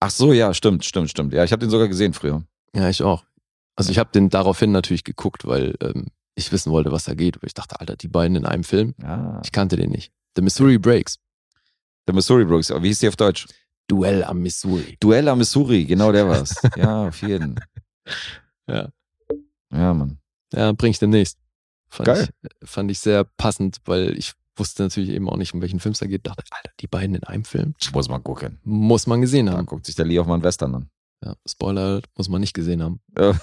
Ach so, ja, stimmt, stimmt, stimmt. Ja, ich habe den sogar gesehen früher.
Ja, ich auch. Also ich habe den daraufhin natürlich geguckt, weil ähm, ich wissen wollte, was da geht. Weil ich dachte, Alter, die beiden in einem Film.
Ja.
Ich kannte den nicht. The Missouri Breaks.
The Missouri Brooks, wie hieß die auf Deutsch?
Duell am Missouri.
Duell am Missouri, genau der war's. <laughs> ja, auf jeden.
Ja.
Ja, Mann.
Ja, bring ich demnächst. Fand
Geil.
Ich, fand ich sehr passend, weil ich wusste natürlich eben auch nicht, um welchen Film es da geht. Dachte, Alter, die beiden in einem Film.
Muss man gucken.
Muss man gesehen haben.
guckt sich der Lee auch mal einen Western an.
Ja, Spoiler, muss man nicht gesehen haben. <laughs>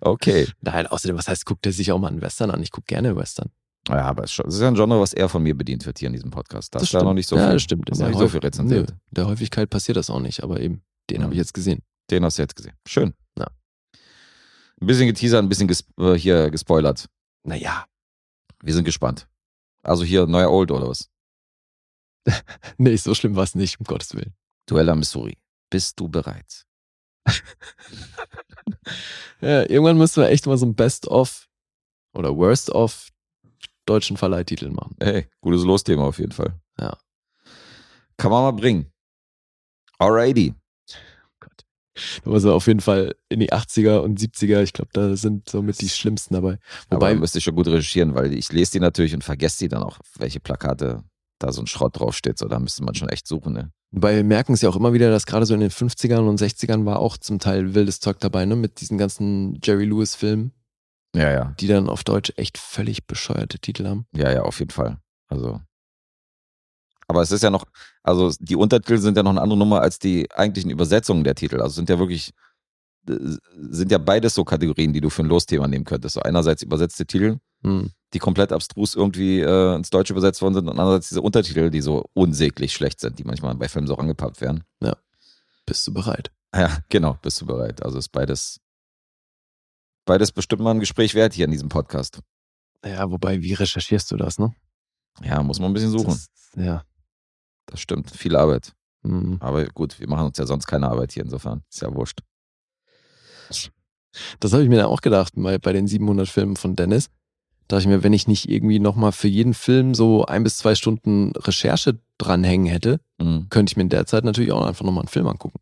okay.
Nein, außerdem, was heißt, guckt er sich auch mal einen Western an? Ich gucke gerne Western.
Ja, aber es ist ja ein Genre, was eher von mir bedient wird hier in diesem Podcast. Da ist da noch nicht so
ja,
viel.
das stimmt.
Da ist nicht so viel rezensiert.
Nö, der Häufigkeit passiert das auch nicht, aber eben, den
Ja.
habe ich jetzt gesehen.
Den hast du jetzt gesehen. Schön.
Ja.
Ein bisschen geteasert, ein bisschen ges äh, hier gespoilert.
Naja,
Wir sind gespannt. Also hier neuer Old oder was? <laughs>
nee, so schlimm war es nicht, um Gottes Willen.
Duell am Missouri. Bist du bereit? <laughs>
Ja, irgendwann müssen wir echt mal so ein Best-of oder Worst-of deutschen Verleihtitel machen.
Hey, gutes Losthema auf jeden Fall.
Ja.
Kann man mal bringen. Alrighty.
Muss er auf jeden Fall in die 80er und 70er, ich glaube, da sind somit die schlimmsten dabei.
Wobei
Wobei,
müsste ich schon gut recherchieren, weil ich lese die natürlich und vergesse die dann auch, welche Plakate da so ein Schrott draufsteht. So, da müsste man schon echt suchen. Ne?
wobei wir merken es ja auch immer wieder, dass gerade so in den 50ern und 60ern war auch zum Teil wildes Zeug dabei, ne? Mit diesen ganzen Jerry Lewis-Filmen,
Ja, ja.
die dann auf Deutsch echt völlig bescheuerte Titel haben.
Ja, ja, auf jeden Fall. Also. Aber es ist ja noch, also die Untertitel sind ja noch eine andere Nummer als die eigentlichen Übersetzungen der Titel. Also sind ja wirklich, äh, sind ja beides so Kategorien, die du für ein Losthema nehmen könntest. So einerseits übersetzte Titel,
Hm.
die komplett abstrus irgendwie äh, ins Deutsche übersetzt worden sind und andererseits diese Untertitel, die so unsäglich schlecht sind, die manchmal bei Filmen so angepappt werden.
Bist du bereit?
Ja, genau, bist du bereit. Also ist beides, beides bestimmt mal ein Gespräch wert hier in diesem Podcast.
Ja, wobei, wie recherchierst du das, ne?
Ja, muss man ein bisschen suchen.
Das, ja.
Das stimmt. Viel Arbeit.
Hm.
Aber gut, wir machen uns ja sonst keine Arbeit hier insofern. Ist ja wurscht.
Das habe ich mir dann auch gedacht, bei, bei den 700 Filmen von Dennis. Da dachte ich mir, wenn ich nicht irgendwie nochmal für jeden Film so ein bis zwei Stunden Recherche dranhängen hätte,
Mhm.
könnte ich mir in der Zeit natürlich auch einfach nochmal einen Film angucken.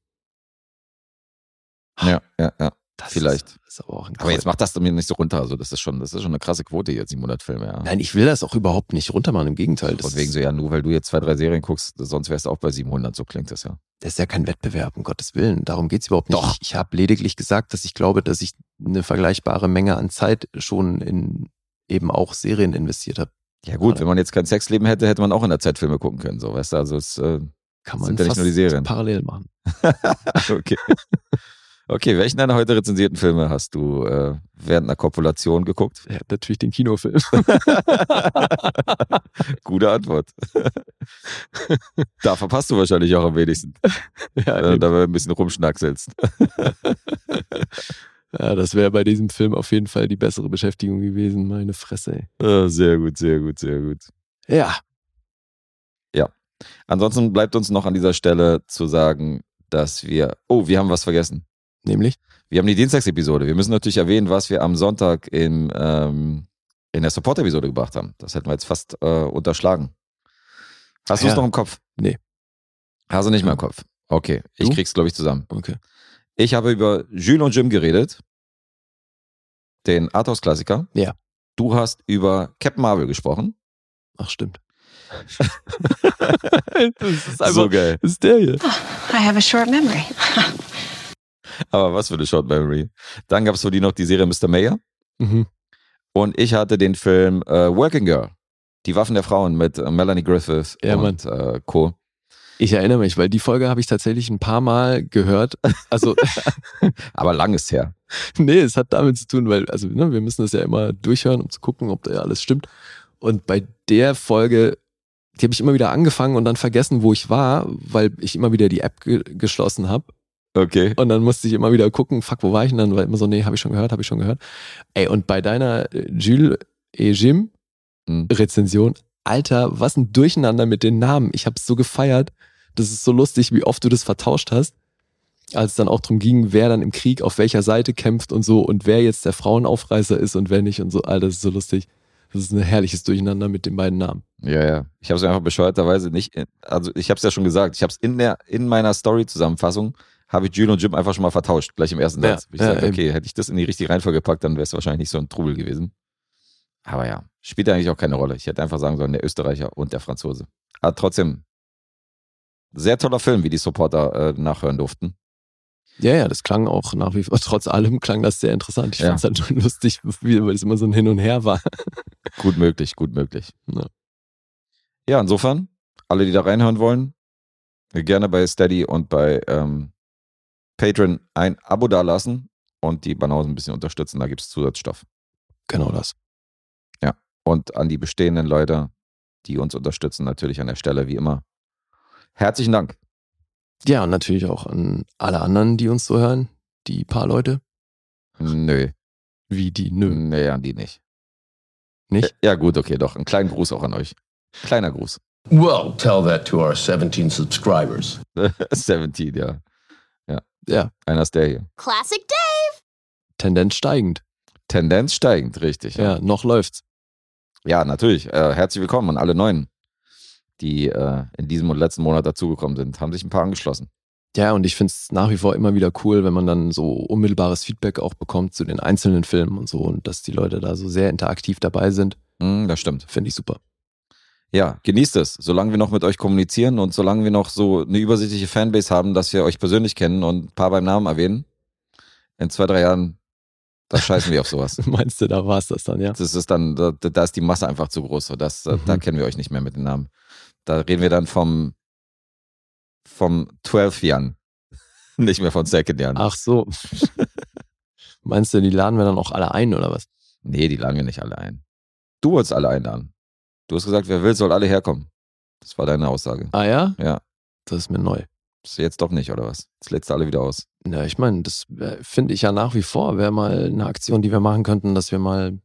Ja, ja, ja.
Das
Vielleicht.
Ist, ist aber auch ein
Aber jetzt mach das mir nicht so runter. Also das ist schon, das ist schon eine krasse Quote jetzt, 700 Filme, ja.
Nein, ich will das auch überhaupt nicht runtermachen, im Gegenteil. Das
wegen so, ja, nur weil du jetzt zwei, drei Serien guckst, sonst wärst du auch bei 700, so klingt das ja.
das ist ja kein Wettbewerb, um Gottes Willen. Darum geht's überhaupt nicht.
Doch.
Ich, ich habe lediglich gesagt, dass ich glaube, dass ich eine vergleichbare Menge an Zeit schon in eben auch Serien investiert habe.
Ja gut,
Gerade.
wenn man jetzt kein Sexleben hätte, hätte man auch in der Zeit Filme gucken können, so, weißt du, also es, äh,
Kann
Sind
man
ja nicht nur die Serien.
parallel machen. <laughs>
okay. <laughs> Okay, welchen deiner heute rezensierten Filme hast du äh, während einer Kopulation geguckt?
Ja, natürlich den Kinofilm. <laughs>
Gute Antwort. <laughs> da verpasst du wahrscheinlich auch am wenigsten, <laughs>
ja,
wenn du dabei ein bisschen rumschnackselst.
ja, das wäre bei diesem Film auf jeden Fall die bessere Beschäftigung gewesen. Meine Fresse. Ey.
Ah, sehr gut, sehr gut, sehr gut.
Ja,
Ansonsten bleibt uns noch an dieser Stelle zu sagen, dass wir. Oh, wir haben was vergessen.
Nämlich.
Wir haben die Dienstagsepisode. Wir müssen natürlich erwähnen, was wir am Sonntag im, ähm, in der Support-Episode gebracht haben. Das hätten wir jetzt fast äh, unterschlagen. Hast du es
Ja.
noch im Kopf?
Nee.
Hast du nicht mehr im Kopf? Okay, ich
Du?
krieg's, glaube ich, zusammen.
Okay.
Ich habe über Jules und Jim geredet. Den Arthouse-Klassiker.
Ja.
Du hast über Captain Marvel gesprochen.
Ach, stimmt. <laughs> <laughs> das ist einfach,
so geil.
das ist der hier.
I have a short memory. <laughs>
Aber was für eine Short Memory. Dann gab es für die noch die Serie Mr. Mayor.
Mhm.
Und ich hatte den Film äh, Working Girl. Die Waffen der Frauen mit äh, Melanie Griffith
Ja,
und äh, Co.
Ich erinnere mich, weil die Folge habe ich tatsächlich ein paar Mal gehört. Also, <laughs>
Aber lang ist her. <laughs>
nee, es hat damit zu tun, weil, also, ne, wir müssen das ja immer durchhören, um zu gucken, ob da ja alles stimmt. Und bei der Folge, die habe ich immer wieder angefangen und dann vergessen, wo ich war, weil ich immer wieder die App ge geschlossen habe.
Okay.
Und dann musste ich immer wieder gucken, fuck, wo war ich denn dann? Weil immer so, nee, habe ich schon gehört, habe ich schon gehört. Ey, und bei deiner äh, Jules et Jim
Hm.
Rezension, Alter, was ein Durcheinander mit den Namen. Ich habe es so gefeiert. Das ist so lustig, wie oft du das vertauscht hast. Als es dann auch drum ging, wer dann im Krieg auf welcher Seite kämpft und so und wer jetzt der Frauenaufreißer ist und wer nicht und so. Alter, das ist so lustig. Das ist ein herrliches Durcheinander mit den beiden Namen.
Ja, ja. Ich habe es einfach bescheuerterweise nicht, in- also ich habe es ja schon gesagt, ich habe es in der in meiner Story-Zusammenfassung habe ich Jules und Jim einfach schon mal vertauscht, gleich im ersten
Ja,
Satz. Ich
ja,
gesagt, okay, hätte ich das in die richtige Reihenfolge gepackt, dann wäre es wahrscheinlich nicht so ein Trubel gewesen. Aber ja, spielt eigentlich auch keine Rolle. Ich hätte einfach sagen sollen, der Österreicher und der Franzose. Aber trotzdem, sehr toller Film, wie die Supporter äh, nachhören durften.
Ja, ja, das klang auch nach wie vor, <laughs> trotz allem klang das sehr interessant. Ich
Ja.
fand es halt schon lustig, wie, weil es immer so ein Hin und Her war. <laughs>
Gut möglich, gut möglich.
Ja.
Ja, insofern, alle, die da reinhören wollen, gerne bei Steady und bei ähm, Patreon ein Abo dalassen und die Banausen ein bisschen unterstützen. Da gibt es Zusatzstoff.
Genau das.
Und an die bestehenden Leute, die uns unterstützen, natürlich an der Stelle wie immer. Herzlichen Dank.
Ja, und natürlich auch an alle anderen, die uns so hören. Die paar Leute.
Nö,
Wie die, nö.
nee, an die nicht.
Nicht?
Ja, gut, okay, doch. Einen kleinen Gruß auch an euch. Kleiner Gruß.
Well, tell that to our 17 subscribers. <laughs>
17, ja.
Ja,
Einer ist der hier.
Classic Dave.
Tendenz steigend.
Tendenz steigend, richtig.
Ja, noch läuft's.
Ja, natürlich. Äh, herzlich willkommen an alle Neuen, die äh, in diesem und letzten Monat dazugekommen sind. Haben sich ein paar angeschlossen.
Ja, und ich finde es nach wie vor immer wieder cool, wenn man dann so unmittelbares Feedback auch bekommt zu den einzelnen Filmen und so und dass die Leute da so sehr interaktiv dabei sind.
Hm, das stimmt.
Finde ich super.
Ja, genießt es, solange wir noch mit euch kommunizieren und solange wir noch so eine übersichtliche Fanbase haben, dass wir euch persönlich kennen und ein paar beim Namen erwähnen. In zwei, drei Jahren, da scheißen wir auf sowas. <laughs>
Meinst du, da war es das dann, ja?
Das ist dann, da, da ist die Masse einfach zu groß. So das, äh, Da
Mhm.
kennen wir euch nicht mehr mit den Namen. Da reden wir dann vom, vom 12 Jan. <laughs> Nicht mehr von Second Jan.
Ach so. <laughs> Meinst du, die laden wir dann auch alle ein oder was?
Nee, die laden wir nicht alle ein. Du wolltest alle einladen. Du hast gesagt, wer will, soll alle herkommen. Das war deine Aussage.
Ah ja?
Ja.
Das ist mir neu.
Das ist jetzt doch nicht, oder was? Jetzt lädst du alle wieder aus.
Ja, ich meine, das wär- finde ich ja nach wie vor, wäre mal eine Aktion, die wir machen könnten, dass wir mal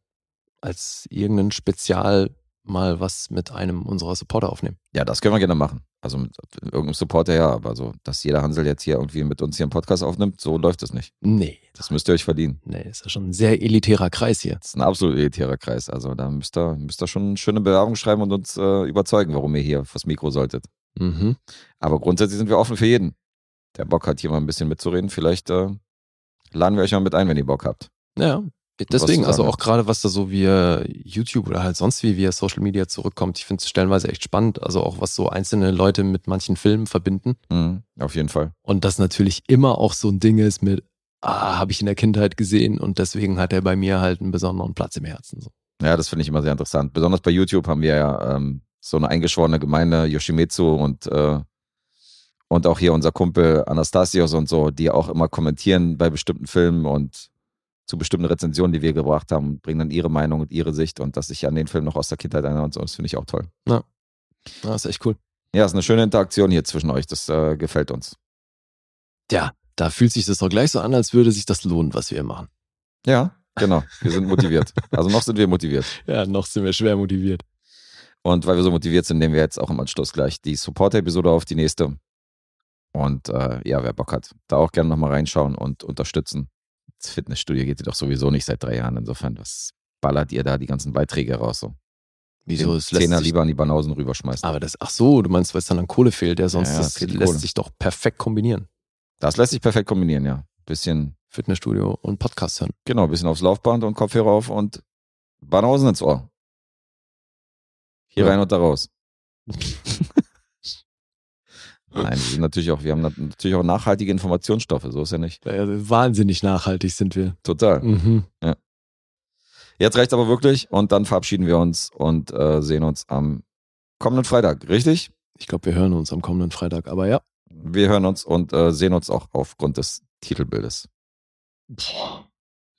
als irgendein Spezial mal was mit einem unserer Supporter aufnehmen.
Ja, das können wir gerne machen. Also mit irgendeinem Supporter ja, aber so, dass jeder Hansel jetzt hier irgendwie mit uns hier einen Podcast aufnimmt, so läuft es nicht.
Nee,
Das müsst ihr euch verdienen.
nee, ist ja schon ein sehr elitärer Kreis hier.
Das ist ein absolut elitärer Kreis. Also da müsst ihr, müsst ihr schon eine schöne Bewerbung schreiben und uns äh, überzeugen, warum ihr hier fürs Mikro solltet.
Mhm.
Aber grundsätzlich sind wir offen für jeden, der Bock hat, hier mal ein bisschen mitzureden. Vielleicht äh, laden wir euch mal mit ein, wenn ihr Bock habt.
Ja, deswegen, also auch gerade was da so via YouTube oder halt sonst wie via Social Media zurückkommt, ich finde es stellenweise echt spannend. Also auch was so einzelne Leute mit manchen Filmen verbinden.
Mhm, auf jeden Fall.
Und das natürlich immer auch so ein Ding ist mit, ah, habe ich in der Kindheit gesehen und deswegen hat er bei mir halt einen besonderen Platz im Herzen. So.
Ja, das finde ich immer sehr interessant. Besonders bei YouTube haben wir ja ähm, so eine eingeschworene Gemeinde, Yoshimitsu und, äh, und auch hier unser Kumpel Anastasios und so, die auch immer kommentieren bei bestimmten Filmen und zu bestimmten Rezensionen, die wir gebracht haben, bringen dann ihre Meinung und ihre Sicht und dass sich an den Film noch aus der Kindheit erinnern und so, das finde ich auch toll.
Ja, ist echt cool.
Ja, ist eine schöne Interaktion hier zwischen euch, das äh, gefällt uns.
Ja, da fühlt sich das doch gleich so an, als würde sich das lohnen, was wir hier machen.
Ja, genau, wir sind motiviert. Also noch sind wir motiviert.
Ja, noch sind wir schwer motiviert.
Und weil wir so motiviert sind, nehmen wir jetzt auch im Anschluss gleich die Supporter-Episode auf, die nächste. Und äh, ja, wer Bock hat, da auch gerne nochmal reinschauen und unterstützen. Das Fitnessstudio geht ihr doch sowieso nicht seit drei Jahren. Insofern, was ballert ihr da die ganzen Beiträge raus? So?
Wieso? Es lässt
Zehner lieber an die Banausen rüberschmeißen.
aber das, ach so, du meinst, weil es dann an Kohle fehlt, der sonst
Ja, ja,
das
die
lässt
Kohle.
sich doch perfekt kombinieren.
Das lässt sich perfekt kombinieren, ja. Bisschen,
Fitnessstudio und Podcast hören.
genau, bisschen aufs Laufband und Kopfhörer auf und Banausen ins Ohr. Hier
Ja.
rein und da raus. <laughs> Nein, natürlich auch, wir haben nat- natürlich auch nachhaltige Informationsstoffe, so ist ja nicht.
Äh, Wahnsinnig nachhaltig sind wir.
Total.
Mhm.
Jetzt reicht aber wirklich und dann verabschieden wir uns und äh, sehen uns am kommenden Freitag, richtig?
Ich glaube, wir hören uns am kommenden Freitag. Aber ja.
Wir hören uns und äh, sehen uns auch aufgrund des Titelbildes.
Boah.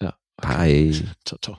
Ja.
Bye.
Ciao, ciao.